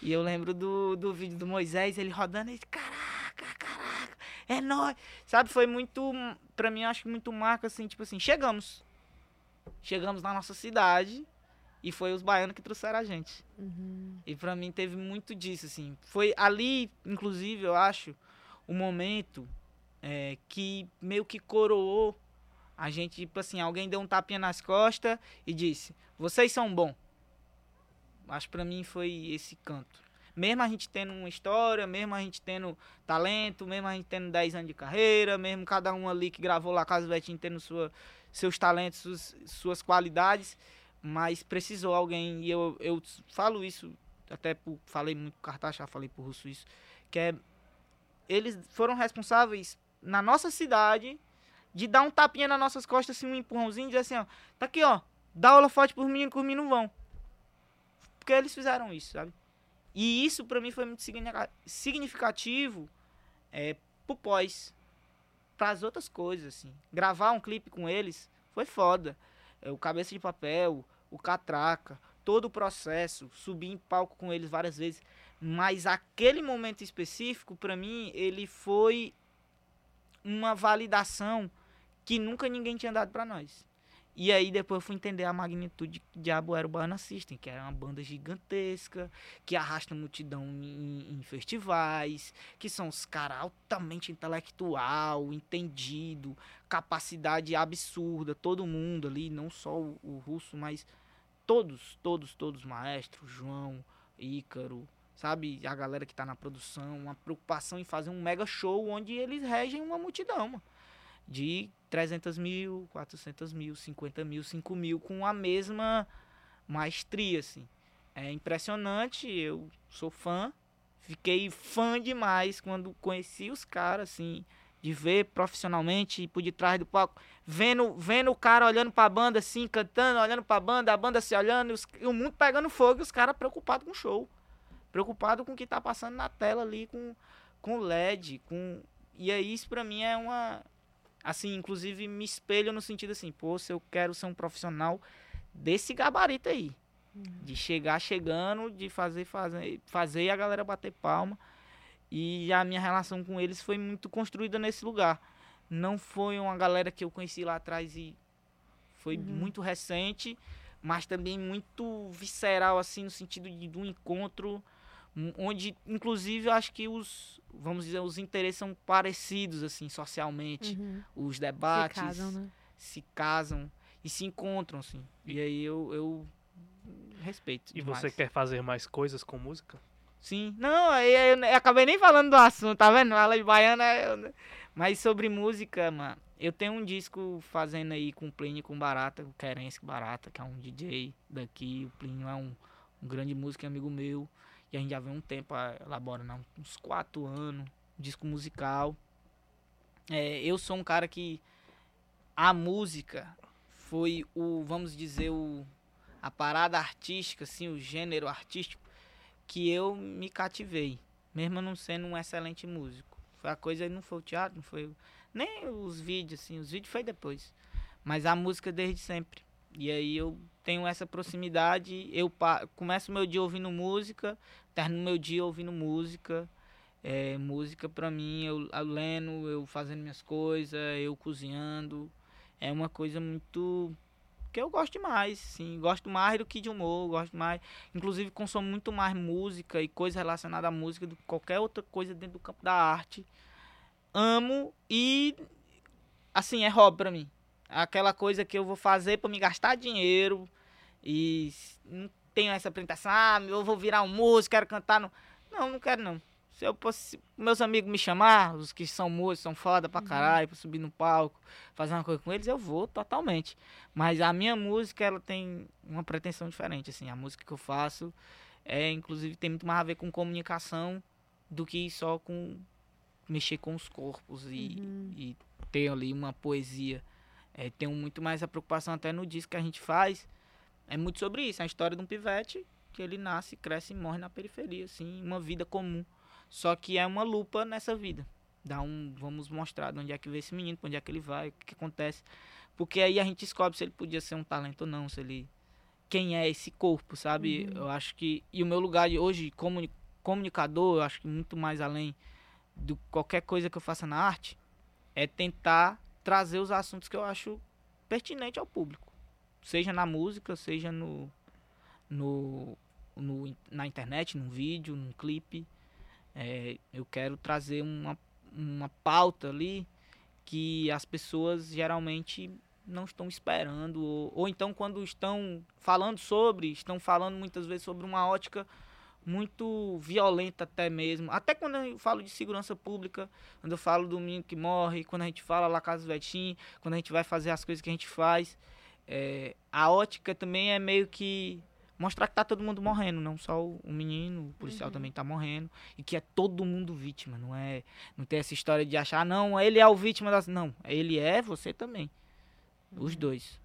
E eu lembro do, do vídeo do Moisés, ele rodando e caraca, caraca, é nóis. Sabe, foi muito, pra mim, acho que muito marca, assim, tipo assim, chegamos. Chegamos na nossa cidade e foi os baianos que trouxeram a gente. Uhum. E pra mim teve muito disso, assim. Foi ali, inclusive, eu acho, o momento é, que meio que coroou a gente, tipo assim, alguém deu um tapinha nas costas e disse, vocês são bons. Acho que pra mim foi esse canto. Mesmo a gente tendo uma história, mesmo a gente tendo talento, mesmo a gente tendo 10 anos de carreira, mesmo cada um ali que gravou lá Casa Betinho tendo sua, seus talentos, suas, suas qualidades, mas precisou alguém, e eu, eu falo isso, até falei muito com o Cartaz, já falei pro Russo isso, que é, eles foram responsáveis na nossa cidade de dar um tapinha nas nossas costas, assim, um empurrãozinho, dizer assim, ó, tá aqui, ó, dá aula forte pros meninos que os meninos vão. Porque eles fizeram isso, sabe? E isso para mim foi muito significativo é, pro pós. Para as outras coisas, assim. Gravar um clipe com eles foi foda. É, o Cabeça de Papel, o Catraca, todo o processo, subir em palco com eles várias vezes. Mas aquele momento específico, para mim, ele foi uma validação que nunca ninguém tinha dado para nós. E aí depois eu fui entender a magnitude que Diabo era o Baiana System, que era uma banda gigantesca, que arrasta multidão em, em festivais, que são os caras altamente intelectual, entendido, capacidade absurda, todo mundo ali, não só o, o russo, mas todos, todos, todos, maestro, João, Ícaro, sabe, a galera que tá na produção, uma preocupação em fazer um mega show onde eles regem uma multidão, mano de 300 mil, 400 mil, 50 mil, 5 mil, com a mesma maestria, assim. É impressionante, eu sou fã, fiquei fã demais quando conheci os caras, assim, de ver profissionalmente por detrás do palco, vendo, vendo o cara olhando pra banda, assim, cantando, olhando pra banda, a banda se olhando, e, o mundo pegando fogo e os caras preocupados com o show. Preocupado com o que tá passando na tela ali, com, com LED, com... E aí isso pra mim é uma, assim, inclusive me espelho no sentido assim, pô, se eu quero ser um profissional desse gabarito aí. Uhum. De chegar chegando, de fazer, fazer, fazer a galera bater palma. E a minha relação com eles foi muito construída nesse lugar. Não foi uma galera que eu conheci lá atrás e foi uhum. muito recente, mas também muito visceral, assim, no sentido de, de um encontro onde inclusive eu acho que os vamos dizer os interesses são parecidos assim socialmente. Uhum. os debates se casam, né? se casam e se encontram assim. E aí eu, eu respeito e demais. você quer fazer mais coisas com música? Sim. Não aí eu, eu, eu, acabei nem falando do assunto tá vendo? Ela de baiana eu, mas sobre música mano eu tenho um disco fazendo aí com o Plínio com Barata o Querence Barata que é um DJ daqui. O Plínio é um, um grande músico amigo meu e a gente já vem um tempo elaborando, uns quatro anos, disco musical. É, eu sou um cara que a música foi o, vamos dizer, o, a parada artística, assim, o gênero artístico que eu me cativei, mesmo não sendo um excelente músico. Foi a coisa, não foi o teatro, não foi nem os vídeos, assim, os vídeos foi depois, mas a música desde sempre. E aí eu tenho essa proximidade, eu começo meu dia ouvindo música, termino meu dia ouvindo música. É, música pra mim, eu, eu lendo, eu fazendo minhas coisas, eu cozinhando. É uma coisa muito que eu gosto demais, sim, gosto mais do que de humor, gosto mais, inclusive consumo muito mais música e coisa relacionada à música do que qualquer outra coisa dentro do campo da arte. Amo e assim, é hobby pra mim aquela coisa que eu vou fazer para me gastar dinheiro e tenho essa apresentação, ah, eu vou virar um músico, quero cantar. No... Não, não quero não. Se eu posso, meus amigos me chamar, os que são músicos, são foda pra uhum. caralho, pra subir no palco, fazer uma coisa com eles, eu vou totalmente. Mas a minha música, ela tem uma pretensão diferente, assim. A música que eu faço, é, inclusive, tem muito mais a ver com comunicação do que só com mexer com os corpos e, uhum. e ter ali uma poesia. É, tenho muito mais a preocupação até no disco que a gente faz. É muito sobre isso, a história de um pivete que ele nasce, cresce e morre na periferia, assim, uma vida comum. Só que é uma lupa nessa vida. Dá um, vamos mostrar de onde é que vê esse menino, pra onde é que ele vai, o que, que acontece. Porque aí a gente descobre se ele podia ser um talento ou não, se ele quem é esse corpo, sabe? Uhum. Eu acho que. E o meu lugar de hoje, comuni comunicador, eu acho que muito mais além de qualquer coisa que eu faça na arte, é tentar trazer os assuntos que eu acho pertinente ao público. Seja na música, seja no, no, no na internet, num vídeo, num clipe. É, eu quero trazer uma, uma pauta ali que as pessoas geralmente não estão esperando, ou, ou então quando estão falando sobre, estão falando muitas vezes sobre uma ótica muito violenta até mesmo. Até quando eu falo de segurança pública, quando eu falo do menino que morre, quando a gente fala lá Casa Vetim, quando a gente vai fazer as coisas que a gente faz, é, a ótica também é meio que mostrar que tá todo mundo morrendo, não só o, o menino, o policial Uhum. também tá morrendo, e que é todo mundo vítima, não é, não tem essa história de achar, "Ah, não, ele é o vítima das, não, ele é, você também. Os dois.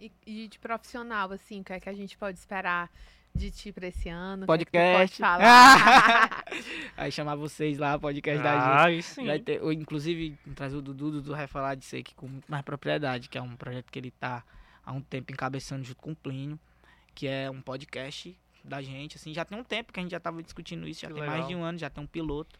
E, e de profissional, assim, o que é que a gente pode esperar de ti pra esse ano? Podcast. Que é que falar? <laughs> Aí chamar vocês lá, podcast da gente. Ah, aí sim. Vai ter, ou, inclusive, trazer o Dudu, o Dudu vai falar disso aqui com muito mais propriedade, que é um projeto que ele tá há um tempo encabeçando junto com o Plínio, que é um podcast da gente, assim, já tem um tempo que a gente já tava discutindo isso, já Que tem legal. mais de um ano, já tem um piloto.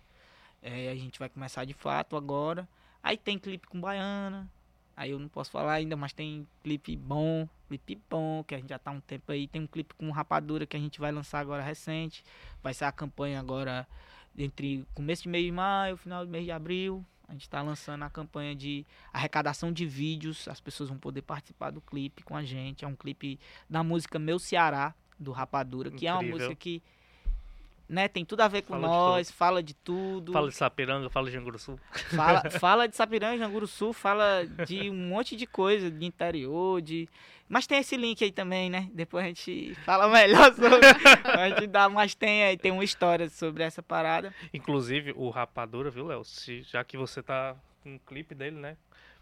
É, a gente vai começar de fato agora. Aí tem clipe com Baiana, aí eu não posso falar ainda, mas tem clipe bom, clipe bom, que a gente já tá há um tempo aí. Tem um clipe com Rapadura que a gente vai lançar agora recente. Vai ser a campanha agora entre começo de mês de maio, final do mês de abril. A gente está lançando a campanha de arrecadação de vídeos. As pessoas vão poder participar do clipe com a gente. É um clipe da música Meu Ceará, do Rapadura, que é uma Incrível. música que né, tem tudo a ver com Fala de nós, fala de tudo. Fala de Sapiranga, fala de Janguruçu. Fala, <laughs> fala de Sapiranga, Janguru Sul, fala de um monte de coisa, de interior, de. Mas tem esse link aí também, né? Depois a gente fala <laughs> melhor sobre. a gente dá, mas tem aí, tem uma história sobre essa parada. Inclusive, o Rapadura, viu, Léo? Já que você tá com um clipe dele, né?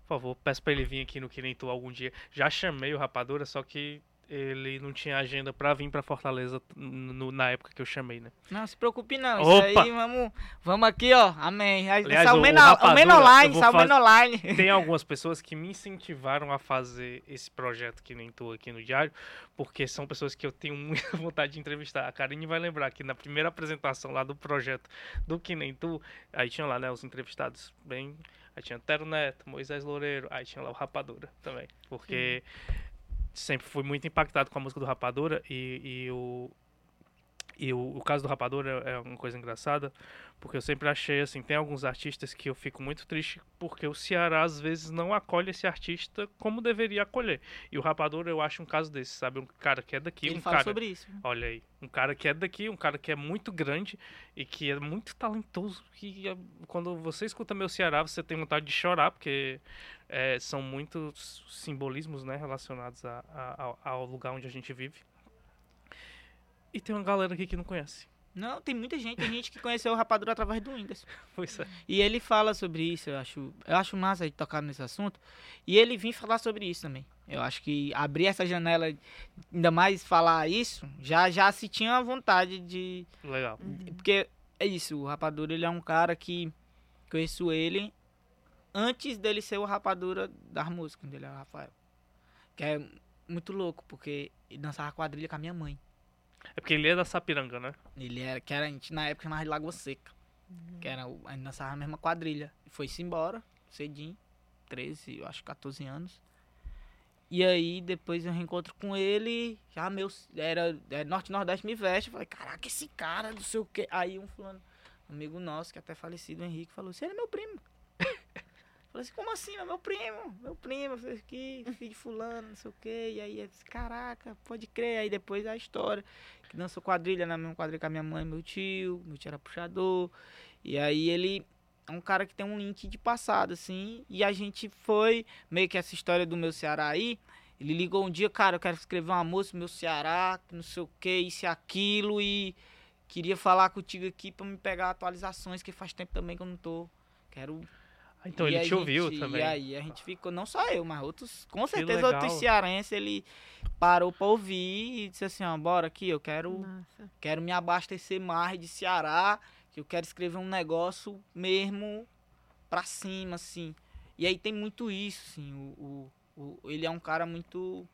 Por favor, peço pra ele vir aqui no Que Nem Tu algum dia. Já chamei o Rapadura, só que ele não tinha agenda pra vir pra Fortaleza no- na época que eu chamei, né? Não se preocupe não, Opa! isso aí vamos, vamos aqui, ó, amém. Aliás, o- o Rapadura, o faz- Menoline. Tem algumas pessoas que me incentivaram a fazer esse projeto que nem tu aqui no Diário, porque são pessoas que eu tenho <laughs> muita vontade de entrevistar. A Karine vai lembrar que na primeira apresentação lá do projeto do Que Nem Tu, aí tinha lá, né, os entrevistados bem... Aí tinha Tero Neto, Moisés Loureiro, aí tinha lá o Rapadura também, porque sempre fui muito impactado com a música do Rapadura e, e o... E o, o caso do Rapadura é é uma coisa engraçada, porque eu sempre achei assim, tem alguns artistas que eu fico muito triste porque o Ceará às vezes não acolhe esse artista como deveria acolher. E o Rapadura eu acho um caso desse, sabe? Um cara que é daqui, Ele um fala cara, sobre isso. olha aí, um cara que é daqui, um cara que é muito grande e que é muito talentoso, que é- quando você escuta meu Ceará, você tem vontade de chorar porque é, são muitos simbolismos, né, relacionados a- a- ao lugar onde a gente vive. E tem uma galera aqui que não conhece. Não, tem muita gente, tem gente que conheceu o Rapadura através do Whindersson. <laughs> Pois é. E ele fala sobre isso, eu acho, eu acho massa de tocar nesse assunto. E ele vir falar sobre isso também. Eu acho que abrir essa janela, ainda mais falar isso, já já se tinha a vontade de. Legal. Porque é isso, o Rapadura ele é um cara que conheço ele antes dele ser o Rapadura das músicas, dele é o Rafael. Que é muito louco, porque ele dançava quadrilha com a minha mãe. É porque ele é da Sapiranga, né? Ele era, que era, a gente na época chamava de Lagoa Seca. Que era, a gente dançava a mesma quadrilha. E foi-se embora, cedinho, 13, eu acho 14 anos. E aí, depois eu reencontro com ele, já meu, era, era Norte e Nordeste me veste. Eu falei, caraca, esse cara, não sei o quê. Aí um fulano, amigo nosso, que é até falecido, o Henrique, falou, você é meu primo. Falei assim, como assim? Meu primo, meu primo, fez aqui, filho de fulano, não sei o quê. E aí eu disse, caraca, pode crer. Aí depois a história, que dançou quadrilha na mesma quadrilha com a minha mãe meu tio, meu tio era puxador. E aí ele é um cara que tem um link de passado, assim. E a gente foi, meio que essa história do meu Ceará aí. Ele ligou um dia, cara, eu quero escrever uma música, meu Ceará, não sei o que, isso e aquilo. E queria falar contigo aqui pra me pegar atualizações, que faz tempo também que eu não tô. Quero Então e ele te ouviu gente- também. E aí a gente ficou, não só eu, mas outros, com certeza outros cearenses, ele parou pra ouvir e disse assim, ó, bora aqui, eu quero, Nossa. quero me abastecer mais de Ceará, que eu quero escrever um negócio mesmo pra cima, assim. E aí tem muito isso, assim, o, o, o- ele é um cara muito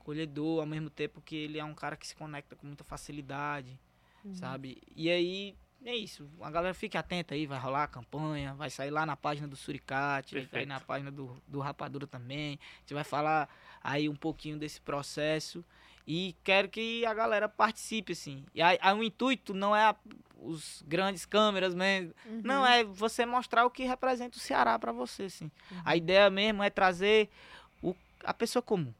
acolhedor, ao mesmo tempo que ele é um cara que se conecta com muita facilidade, Uhum. sabe? E aí, é isso. A galera fique atenta aí, vai rolar a campanha, vai sair lá na página do Suricate, vai sair Perfeito. na página do, do Rapadura também. A gente vai falar aí um pouquinho desse processo. E quero que a galera participe, assim. E aí, aí o intuito não é a- os grandes câmeras mesmo. Uhum. Não, é você mostrar o que representa o Ceará pra você, assim. Uhum. A ideia mesmo é trazer o, a pessoa comum.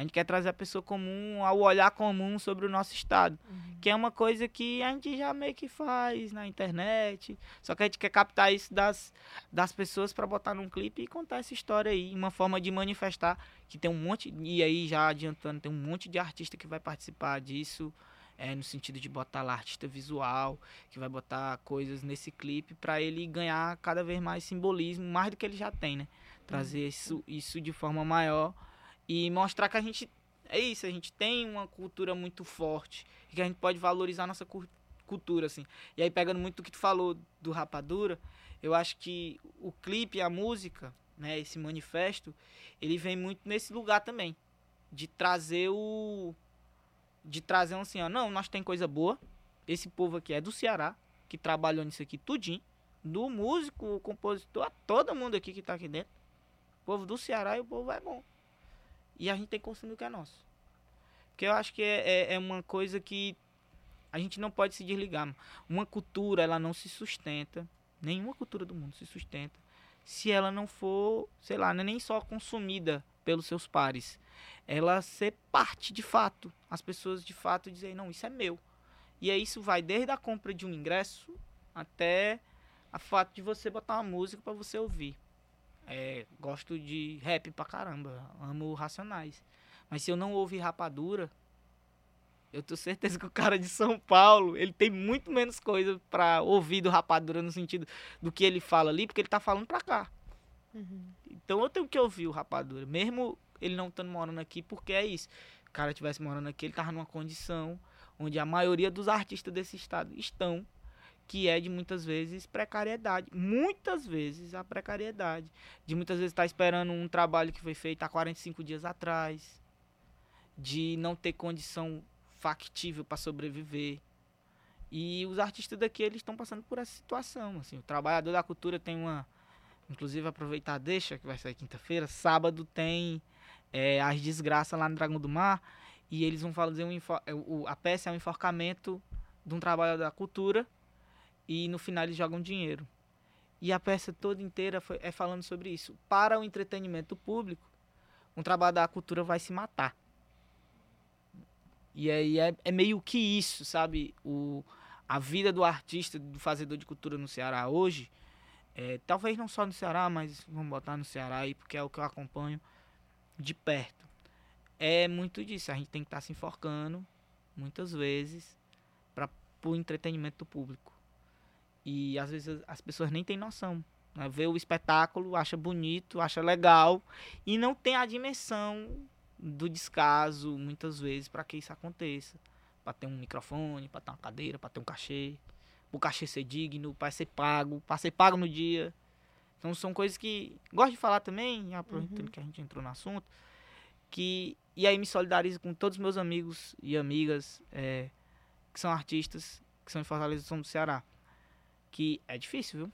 A gente quer trazer a pessoa comum ao olhar comum sobre o nosso estado. Uhum. Que é uma coisa que a gente já meio que faz na internet. Só que a gente quer captar isso das, das pessoas para botar num clipe e contar essa história aí. Uma forma de manifestar que tem um monte. E aí, já adiantando, tem um monte de artista que vai participar disso. É, no sentido de botar lá artista visual, que vai botar coisas nesse clipe para ele ganhar cada vez mais simbolismo, mais do que ele já tem, né? Trazer isso, isso de forma maior e mostrar que a gente é isso, a gente tem uma cultura muito forte e que a gente pode valorizar nossa cu- cultura, assim. E aí, pegando muito do que tu falou do Rapadura, eu acho que o clipe, a música, né, esse manifesto, ele vem muito nesse lugar também, de trazer o... de trazer um assim, ó, não, nós tem coisa boa, esse povo aqui é do Ceará, que trabalhou nisso aqui tudinho, do músico, o compositor, todo mundo aqui que tá aqui dentro, o povo do Ceará e o povo é bom. E a gente tem que consumir o que é nosso. Porque eu acho que é, é, é uma coisa que a gente não pode se desligar. Uma cultura, ela não se sustenta. Nenhuma cultura do mundo se sustenta. Se ela não for, sei lá, é nem só consumida pelos seus pares. Ela ser parte de fato. As pessoas de fato dizem, não, isso é meu. E aí isso vai desde a compra de um ingresso até a fato de você botar uma música para você ouvir. É, gosto de rap pra caramba. Amo Racionais. Mas se eu não ouvir Rapadura, eu tenho certeza que o cara de São Paulo, ele tem muito menos coisa pra ouvir do Rapadura no sentido do que ele fala ali, porque ele tá falando pra cá. Uhum. Então eu tenho que ouvir o Rapadura, mesmo ele não estando morando aqui, porque é isso. Se o cara tivesse morando aqui, ele tava numa condição onde a maioria dos artistas desse estado estão, que é de muitas vezes precariedade. Muitas vezes a precariedade. De muitas vezes estar esperando um trabalho que foi feito há 45 dias atrás. De não ter condição factível para sobreviver. E os artistas daqui, eles estão passando por essa situação. Assim, o trabalhador da cultura tem uma. Inclusive, aproveitar, deixa, que vai sair quinta-feira. Sábado tem é, as desgraças lá no Dragão do Mar. E eles vão fazer um. é, A peça é um enforcamento de um trabalhador da cultura. E no final eles jogam dinheiro. E a peça toda inteira foi- é falando sobre isso. Para o entretenimento público, um trabalho da cultura vai se matar. E aí é, é meio que isso, sabe? O, a vida do artista, do fazedor de cultura no Ceará hoje, é, talvez não só no Ceará, mas vamos botar no Ceará aí, porque é o que eu acompanho de perto. É muito disso. A gente tem que estar se enforcando, muitas vezes, para o entretenimento do público. E às vezes as pessoas nem têm noção. Né? Vê o espetáculo, acha bonito, acha legal, e não tem a dimensão do descaso, muitas vezes, para que isso aconteça. Para ter um microfone, para ter uma cadeira, para ter um cachê. O cachê ser digno, para ser pago, para ser pago no dia. Então são coisas que gosto de falar também, aproveitando Uhum. que a gente entrou no assunto, que e aí me solidarizo com todos os meus amigos e amigas é, que são artistas, que são de Fortaleza, são do Ceará, que é difícil, viu?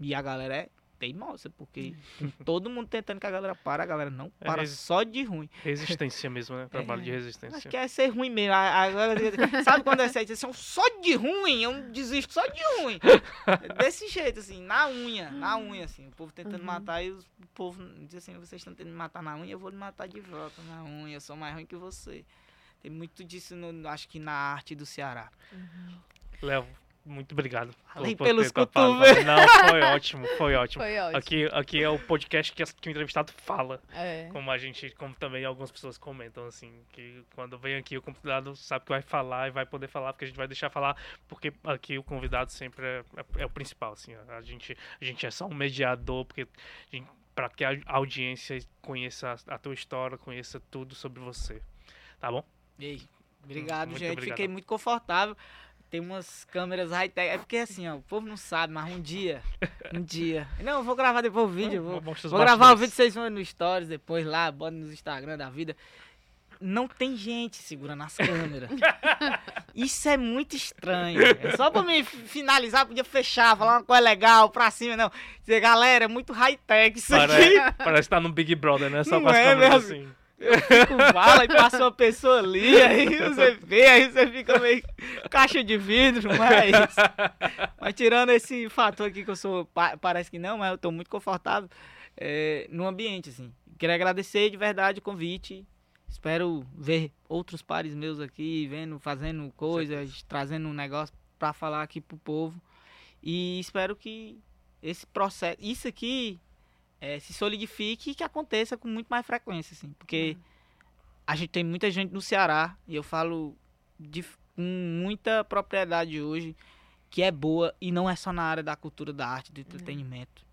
E a galera é teimosa, porque <laughs> todo mundo tentando que a galera para, a galera não É para resi- só de ruim. Resistência mesmo, né? <laughs> Trabalho de É. resistência. Acho que é ser ruim mesmo. A- a galera- sabe quando é certo? Assim, só de ruim, eu desisto só de ruim. É <laughs> Desse jeito, assim, na unha, na unha, assim. O povo tentando Uhum. matar e os- o povo diz assim, vocês estão tentando me matar na unha, eu vou lhe matar de volta na unha, eu sou mais ruim que você. Tem muito disso, no, acho que na arte do Ceará. Léo, muito obrigado. Falei por pelos cotovelos. Não, foi ótimo, foi <laughs> ótimo. Foi ótimo. Aqui, aqui é o podcast que, que o entrevistado fala. É. Como a gente, como também algumas pessoas comentam, assim, que quando vem aqui o convidado sabe que vai falar e vai poder falar, porque a gente vai deixar falar, porque aqui o convidado sempre é, é- é o principal, assim, a gente, a gente é só um mediador, porque para que a audiência conheça a, a tua história, conheça tudo sobre você. Tá bom? Ei, obrigado, Muito gente. obrigado. Fiquei muito confortável. Tem umas câmeras high-tech. É porque assim, ó, o povo não sabe, mas um dia. Um dia. Não, eu vou gravar depois o vídeo. Vou, vou gravar o vídeo, vocês vão no Stories depois lá, bota nos Instagram da vida. não tem gente segurando as câmeras. <laughs> Isso é muito estranho. É só pra me finalizar, podia fechar, falar uma coisa legal pra cima, não. Dizer, galera, é muito high-tech isso Parece, aqui. parece que tá no Big Brother, né? Só Não com as é, câmeras meu assim. Fico bala e passa uma pessoa ali, <laughs> aí você vê, aí você fica meio caixa de vidro, mas. Mas tirando esse fator aqui que eu sou. pa- Parece que não, mas eu tô muito confortável é, no ambiente, assim. Queria agradecer de verdade o convite. Espero ver outros pares meus aqui, vendo, fazendo coisas, trazendo um negócio pra falar aqui pro povo. E espero que esse processo. Isso aqui é, se solidifique e que aconteça com muito mais frequência, assim. Porque a gente tem muita gente no Ceará, e eu falo de, com muita propriedade hoje, que é boa e não é só na área da cultura, da arte, do entretenimento.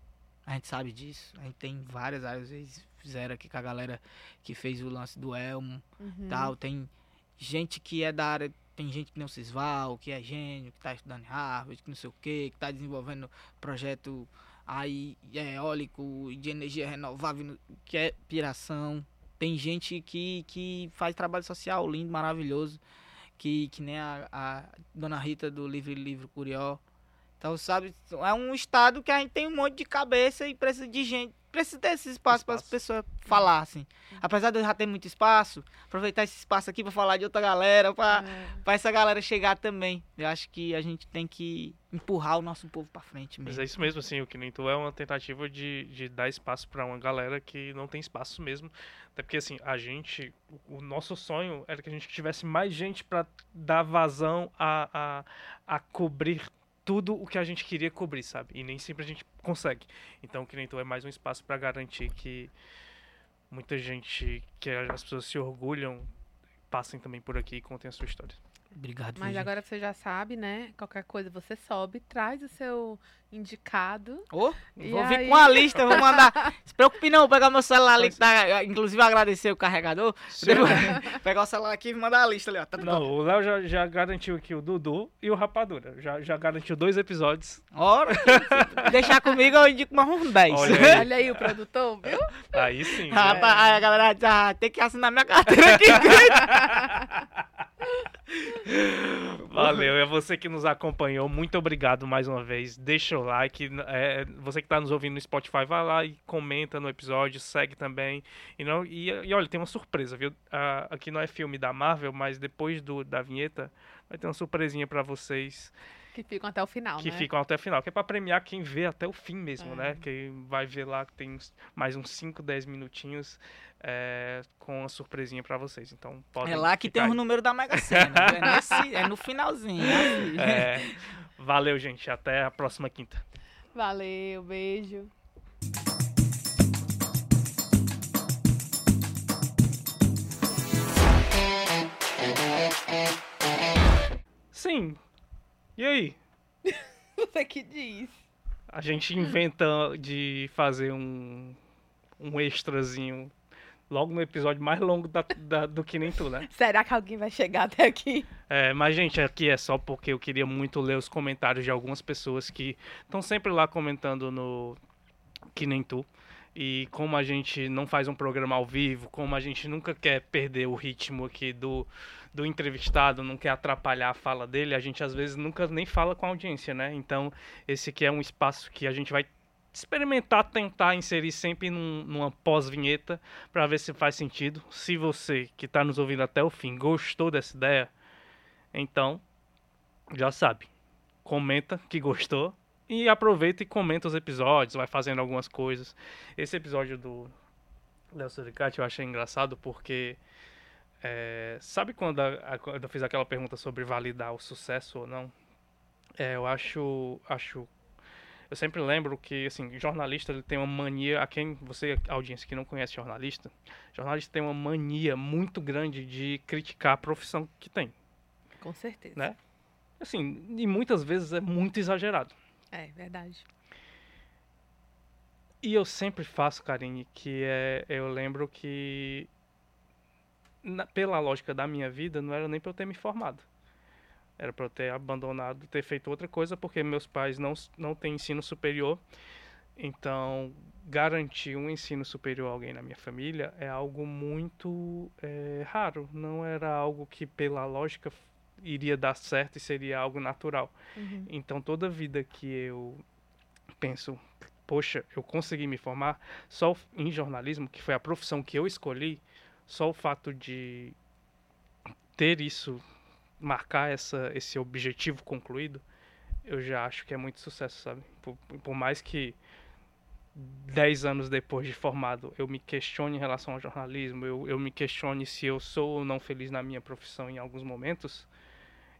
A gente sabe disso. A gente tem várias áreas. Eles fizeram aqui com a galera que fez o lance do Elmo Uhum. tal. Tem gente que é da área. Tem gente que nem o Cisval, que é gênio, que tá estudando em Harvard, que não sei o que, que tá desenvolvendo projeto aí eólico, de energia renovável, que é piração. Tem gente que, que faz trabalho social lindo, maravilhoso, que, que nem a, a dona Rita do Livre Livro Curió. Então, sabe, é um estado que a gente tem um monte de cabeça e precisa de gente, precisa ter esse espaço para as pessoas falar, assim. Apesar de eu já ter muito espaço, aproveitar esse espaço aqui para falar de outra galera, para É. pra essa galera chegar também. Eu acho que a gente tem que empurrar o nosso povo pra frente Mas mesmo. é isso mesmo, assim, o que nem tu é uma tentativa de, de dar espaço pra uma galera que não tem espaço mesmo. Até porque, assim, a gente, o nosso sonho era que a gente tivesse mais gente pra dar vazão a, a, a cobrir tudo o que a gente queria cobrir, sabe? E nem sempre a gente consegue. Então, o tu é mais um espaço pra garantir que muita gente, que as pessoas se orgulham, passem também por aqui e contem a sua história. Obrigado, Mas Virgínia. agora você já sabe, né? Qualquer coisa você sobe, traz o seu indicado. Ô, E vou vir aí? com a lista, vou mandar. <laughs> Se preocupe não, vou pegar meu celular ali, que tá, inclusive agradecer o carregador. Depois, <laughs> pegar o celular aqui e mandar a lista ali, ó. Tá, tá, tá. Não, o Léo já, já garantiu aqui o Dudu e o Rapadura. Já, já garantiu dois episódios. Ora, <laughs> deixar comigo, eu indico mais uns 10. Olha aí. Olha aí o produtor, viu? Aí sim. Ah, tá, aí a galera já tem que assinar minha carteira aqui. <laughs> Valeu. É você que nos acompanhou. Muito obrigado mais uma vez. Deixa o like. É, você que está nos ouvindo no Spotify, vai lá e comenta no episódio. Segue também. E, não, e, e olha, tem uma surpresa, viu? Ah, aqui não é filme da Marvel, mas depois do, da vinheta vai ter uma surpresinha para vocês. Que ficam até o final, que né? ficam até o final, que é pra premiar quem vê até o fim mesmo, É. né? Quem vai ver lá que tem mais uns 5, 10 minutinhos é, com uma surpresinha pra vocês. Então podem É lá que tem aí. números da Mega Sena. <laughs> É, nesse- é no finalzinho. assim. É, valeu, gente. Até a próxima quinta. Valeu, beijo. Sim. E aí? <laughs> Você que diz. A gente inventa de fazer um, um extrazinho logo no episódio mais longo da- da- do que nem tu, né? <laughs> Será que alguém vai chegar até aqui? É, mas, gente, aqui é só porque eu queria muito ler os comentários de algumas pessoas que estão sempre lá comentando no Que Nem Tu. E como a gente não faz um programa ao vivo, como a gente nunca quer perder o ritmo aqui do, do entrevistado, não quer atrapalhar a fala dele, a gente às vezes nunca nem fala com a audiência, né? Então, esse aqui é um espaço que a gente vai experimentar, tentar inserir sempre num- numa pós-vinheta para ver se faz sentido. Se você que está nos ouvindo até o fim gostou dessa ideia, então já sabe. Comenta que gostou e aproveita e comenta os episódios, vai fazendo algumas coisas. Esse episódio do Léo Suricati eu achei engraçado porque é, sabe quando, a- a- eu fiz aquela pergunta sobre validar o sucesso ou não? É, eu acho, acho eu sempre lembro que, assim, jornalista ele tem uma mania, a quem você, audiência que não conhece jornalista, jornalista tem uma mania muito grande de criticar a profissão que tem, Com certeza. né? Assim, e muitas vezes é muito exagerado. É, verdade. E eu sempre faço, Karine, que é, eu lembro que, na- pela lógica da minha vida, não era nem pra eu ter me formado. Era pra eu ter abandonado, ter feito outra coisa, porque meus pais não, não têm ensino superior. Então, garantir um ensino superior a alguém na minha família é algo muito é, raro. Não era algo que, pela lógica, iria dar certo e seria algo natural. Uhum. Então, toda vida que eu penso, poxa, eu consegui me formar só em jornalismo, que foi a profissão que eu escolhi, só o fato de ter isso, marcar essa, esse objetivo concluído, eu já acho que é muito sucesso, sabe? Por, por mais que 10 anos depois de formado eu me questione em relação ao jornalismo, eu, eu me questione se eu sou ou não feliz na minha profissão em alguns momentos,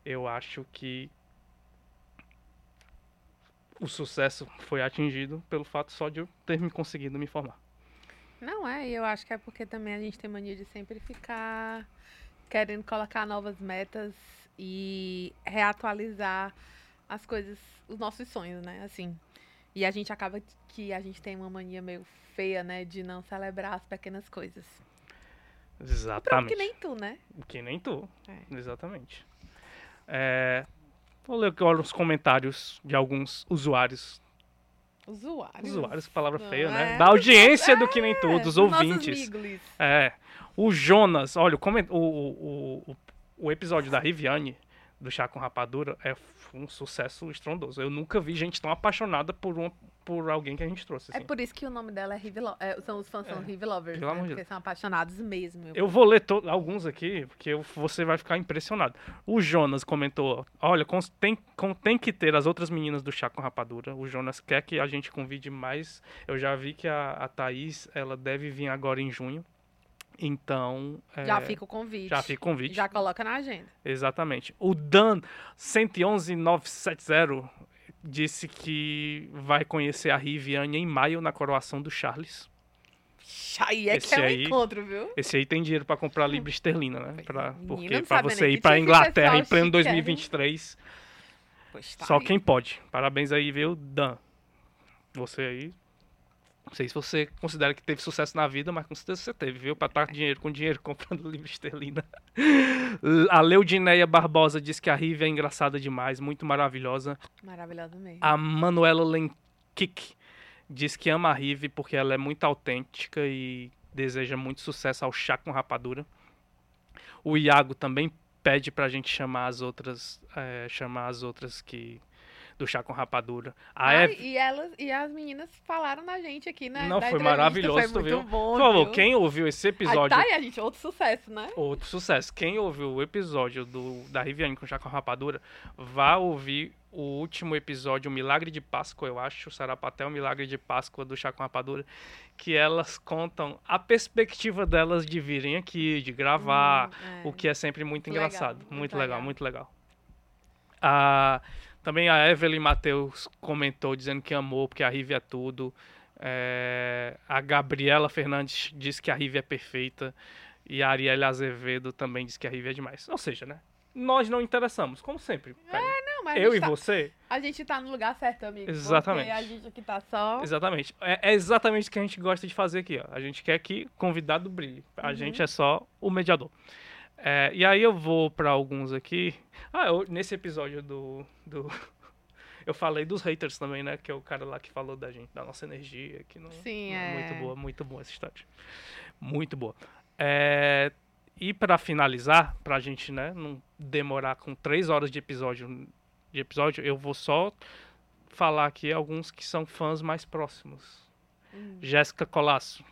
eu acho que o sucesso foi atingido pelo fato só de eu ter me conseguido me formar. Não é, e eu acho que é porque também a gente tem mania de sempre ficar querendo colocar novas metas e reatualizar as coisas, os nossos sonhos, né? Assim. E a gente acaba que a gente tem uma mania meio feia, né, de não celebrar as pequenas coisas. Exatamente. que nem tu, né? Que nem tu. É. Exatamente. É, vou ler agora os comentários de alguns usuários. Usuários. Usuários, palavra Não feia, né? é? Da audiência do que nem É, dos nossos ouvintes. É. O Jonas, olha, o, o, o, o, episódio da Riviane, do Chá com Rapadura, é um sucesso estrondoso. Eu nunca vi gente tão apaixonada por, uma, por alguém que a gente trouxe. É assim. por isso que o nome dela é Rive Lo- é, são os fãs são É, Rive Lovers, pelo né? Porque são apaixonados mesmo. Eu vou ler alguns aqui, porque eu- você vai ficar impressionado. O Jonas comentou: Olha, tem, com- tem que ter as outras meninas do Chá com Rapadura. O Jonas quer que a gente convide mais. Eu já vi que a, a Thaís ela deve vir agora em junho. Então. Já é, fica o convite. já fica o convite. Já coloca na agenda. Exatamente. O Dan 111970 disse que vai conhecer a Riviane em maio na coroação do Charles. Aí é Esse que é um aí- encontro, viu? Esse aí tem dinheiro pra comprar libra esterlina, né? Pra, porque sabe você ir pra tipo Inglaterra em pleno chique é, hein? 2023, Pois tá só aí. quem pode. Parabéns aí, viu, Dan? Você aí. Não sei se você considera que teve sucesso na vida, mas com certeza você teve, viu? Pra estar dinheiro com dinheiro <laughs> comprando livro esterlina. A Leudineia Barbosa diz que a Rive é engraçada demais, muito maravilhosa. Maravilhosa mesmo. A Manuela Lenkik diz que ama a Rive porque ela é muito autêntica e deseja muito sucesso ao chá com rapadura. O Iago também pede pra gente chamar as outras, eh, chamar as outras que do chá com rapadura. A Ai, e, elas, e as meninas falaram na gente aqui, né? Não, foi maravilhoso, Foi tu muito viu? bom, por favor, viu? quem ouviu esse Aí episódio, tá aí, a gente, outro sucesso, né? outro sucesso. Quem ouviu o episódio do da Riviane com chá com rapadura, vá ouvir o último episódio, o Milagre de Páscoa, eu acho, o Sarapatel Milagre de Páscoa do Chá com Rapadura, que elas contam a perspectiva delas de virem aqui, de gravar, Hum, o que é sempre muito Muito legal, engraçado. muito Muito, legal, legal. muito legal. Ah, também a Evelyn Matheus comentou dizendo que amou, porque a Rive é tudo. É, a Gabriela Fernandes disse que a Rive é perfeita. E a Arielle Azevedo também disse que a Rive é demais. Ou seja, né? Nós não interessamos, como sempre. Karine. Não, Eu e tá- você, A gente tá no lugar certo, amigo. Exatamente. A gente aqui tá só. exatamente. É, é exatamente o que a gente gosta de fazer aqui. Ó. A gente quer que convidado brilhe. A Uhum. gente é só o mediador. É, e aí eu vou pra alguns aqui. Ah, eu- nesse episódio do, do. <laughs> Eu falei dos haters também, né? Que é o cara lá que falou da gente, da nossa energia. Que não, Sim, não é. Muito boa, muito boa essa história. Muito boa. É, e pra finalizar, pra gente né, não demorar com três horas de episódio, de episódio, eu vou só falar aqui alguns que são fãs mais próximos. Hum. Jéssica Colasso.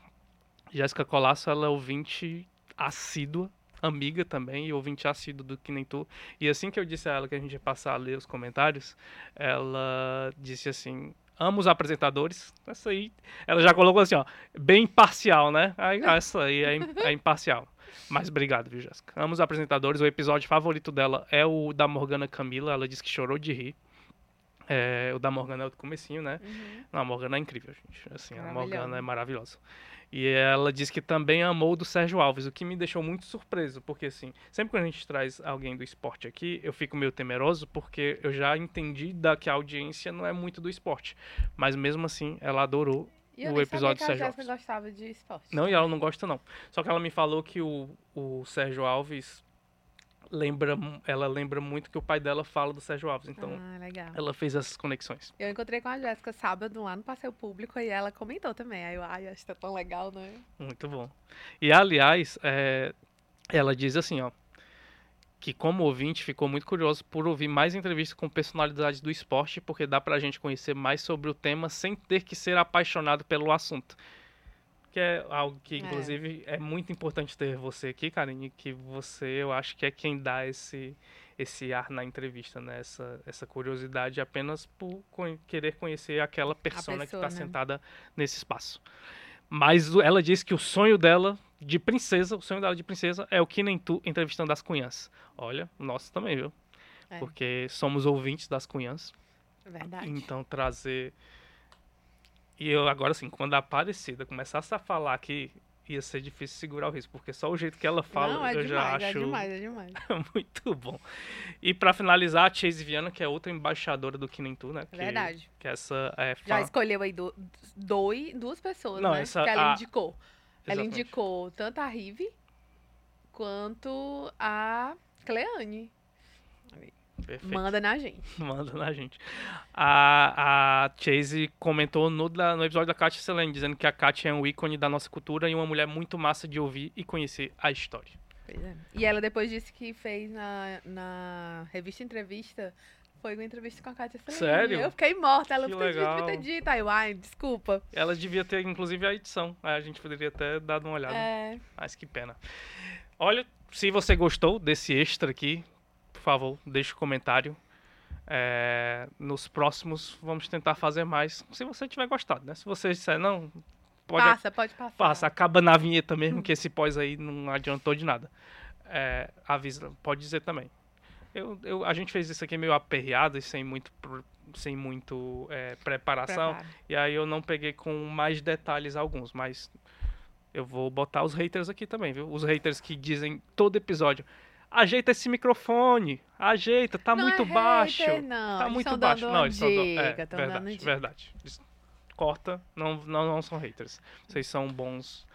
Jéssica Colasso, ela é ouvinte assídua, amiga também, e ouvinte assíduo do Que Nem Tu. E assim que eu disse a ela que a gente ia passar a ler os comentários, ela disse assim, amo os apresentadores. Essa aí, ela já colocou assim, ó, bem imparcial, né? Aí, essa aí é, é imparcial. Mas obrigado, viu, Jéssica? Amo os apresentadores. O episódio favorito dela é o da Morgana Camila. Ela disse que chorou de rir. É, o da Morgana é o comecinho, né? Uhum. Não, a Morgana é incrível, gente. Assim, a. Morgana é maravilhosa. E ela disse que também amou do Sérgio Alves, o que me deixou muito surpreso, porque assim, sempre que a gente traz alguém do esporte aqui, eu fico meio temeroso, porque eu já entendi da que a audiência não é muito do esporte. Mas mesmo assim, ela adorou. E O episódio do Sérgio Jéssica gostava de esporte. Não, e ela não gosta não. Só que ela me falou que o, o Sérgio Alves lembra, ela lembra muito que o pai dela fala do Sérgio Alves. Então, ah, ela fez essas conexões. Eu encontrei com a Jéssica sábado lá no Passeio Público e ela comentou também. Aí eu, ai, acho que tá tão legal, né? Muito bom. E, aliás, é, ela diz assim, ó. Que como ouvinte ficou muito curioso por ouvir mais entrevistas com personalidades do esporte, porque dá pra gente conhecer mais sobre o tema sem ter que ser apaixonado pelo assunto que é algo que, inclusive, é. é, muito importante ter você aqui, Karine, que você, eu acho que é quem dá esse, esse ar na entrevista, né? Essa, essa curiosidade apenas por querer conhecer aquela persona pessoa, que está né? sentada nesse espaço. Mas ela disse que o sonho dela de princesa, o sonho dela de princesa é o que nem tu entrevistando as cunhãs. Olha, nosso também, viu? É. Porque somos ouvintes das cunhãs. Verdade. Então trazer e eu agora assim, quando a Aparecida começasse a falar que ia ser difícil segurar o riso, porque só o jeito que ela fala Não, é eu demais, já é acho é demais, é demais. <laughs> muito bom. E para finalizar, a Chase Viana, que é outra embaixadora do Kinentu, né? Que, Verdade. Que essa é Já escolheu aí do, duas pessoas, Não, né? Essa, que ela a... indicou. Exatamente. Ela indicou tanto a Rive quanto a Cleane. Perfeito. Manda na gente. <laughs> Manda na gente. A, a Chase comentou no, no episódio da Katia Selene, dizendo que a Katia é um ícone da nossa cultura e uma mulher muito massa de ouvir e conhecer a história. É. E ela depois disse que fez na, na revista Entrevista foi uma entrevista com a Kátia Selene. Sério? Eu fiquei morta. Ela que devia ter dito. Aí eu, ai, desculpa. Ela devia ter, inclusive, a edição. A gente poderia ter dado uma olhada. É. Mas que pena. Olha, se você gostou desse extra aqui, favor, deixe um comentário. É, nos próximos vamos tentar fazer mais. Se você tiver gostado, né? Se você disser não, pode passa, pode passar. Passa, acaba na vinheta mesmo, que esse pós aí não adiantou de nada. É, avisa, pode dizer também. Eu, eu, a gente fez isso aqui meio aperreado e sem muito, sem muito é, preparação. Prepara. E aí eu não peguei com mais detalhes alguns, mas eu vou botar os haters aqui também, viu? Os haters que dizem todo episódio ajeita esse microfone, ajeita, tá não muito é baixo. Hater, não. Tá eles muito tão baixo. Não, eles estão dando. dica, É, verdade, dando dica. verdade. Eles- Corta, não, não, não são haters. Vocês são bons.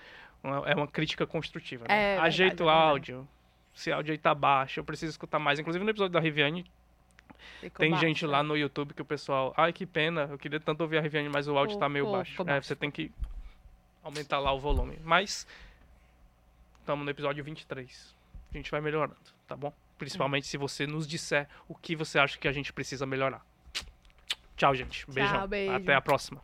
É uma crítica construtiva. Né? É verdade, Ajeita é o verdade. áudio. Se o áudio aí tá baixo, eu preciso escutar mais. Inclusive no episódio da Riviane, Ficou tem baixo, gente lá no YouTube que o pessoal. Ai, que pena, eu queria tanto ouvir a Riviane, mas o áudio Ficou- tá meio ficou- baixo. É, baixo, você tem que aumentar lá o volume. Mas estamos no episódio 23. A gente vai melhorando, tá bom? Principalmente se você nos disser o que você acha que a gente precisa melhorar. Tchau, gente. Beijão. beijo. Até a próxima.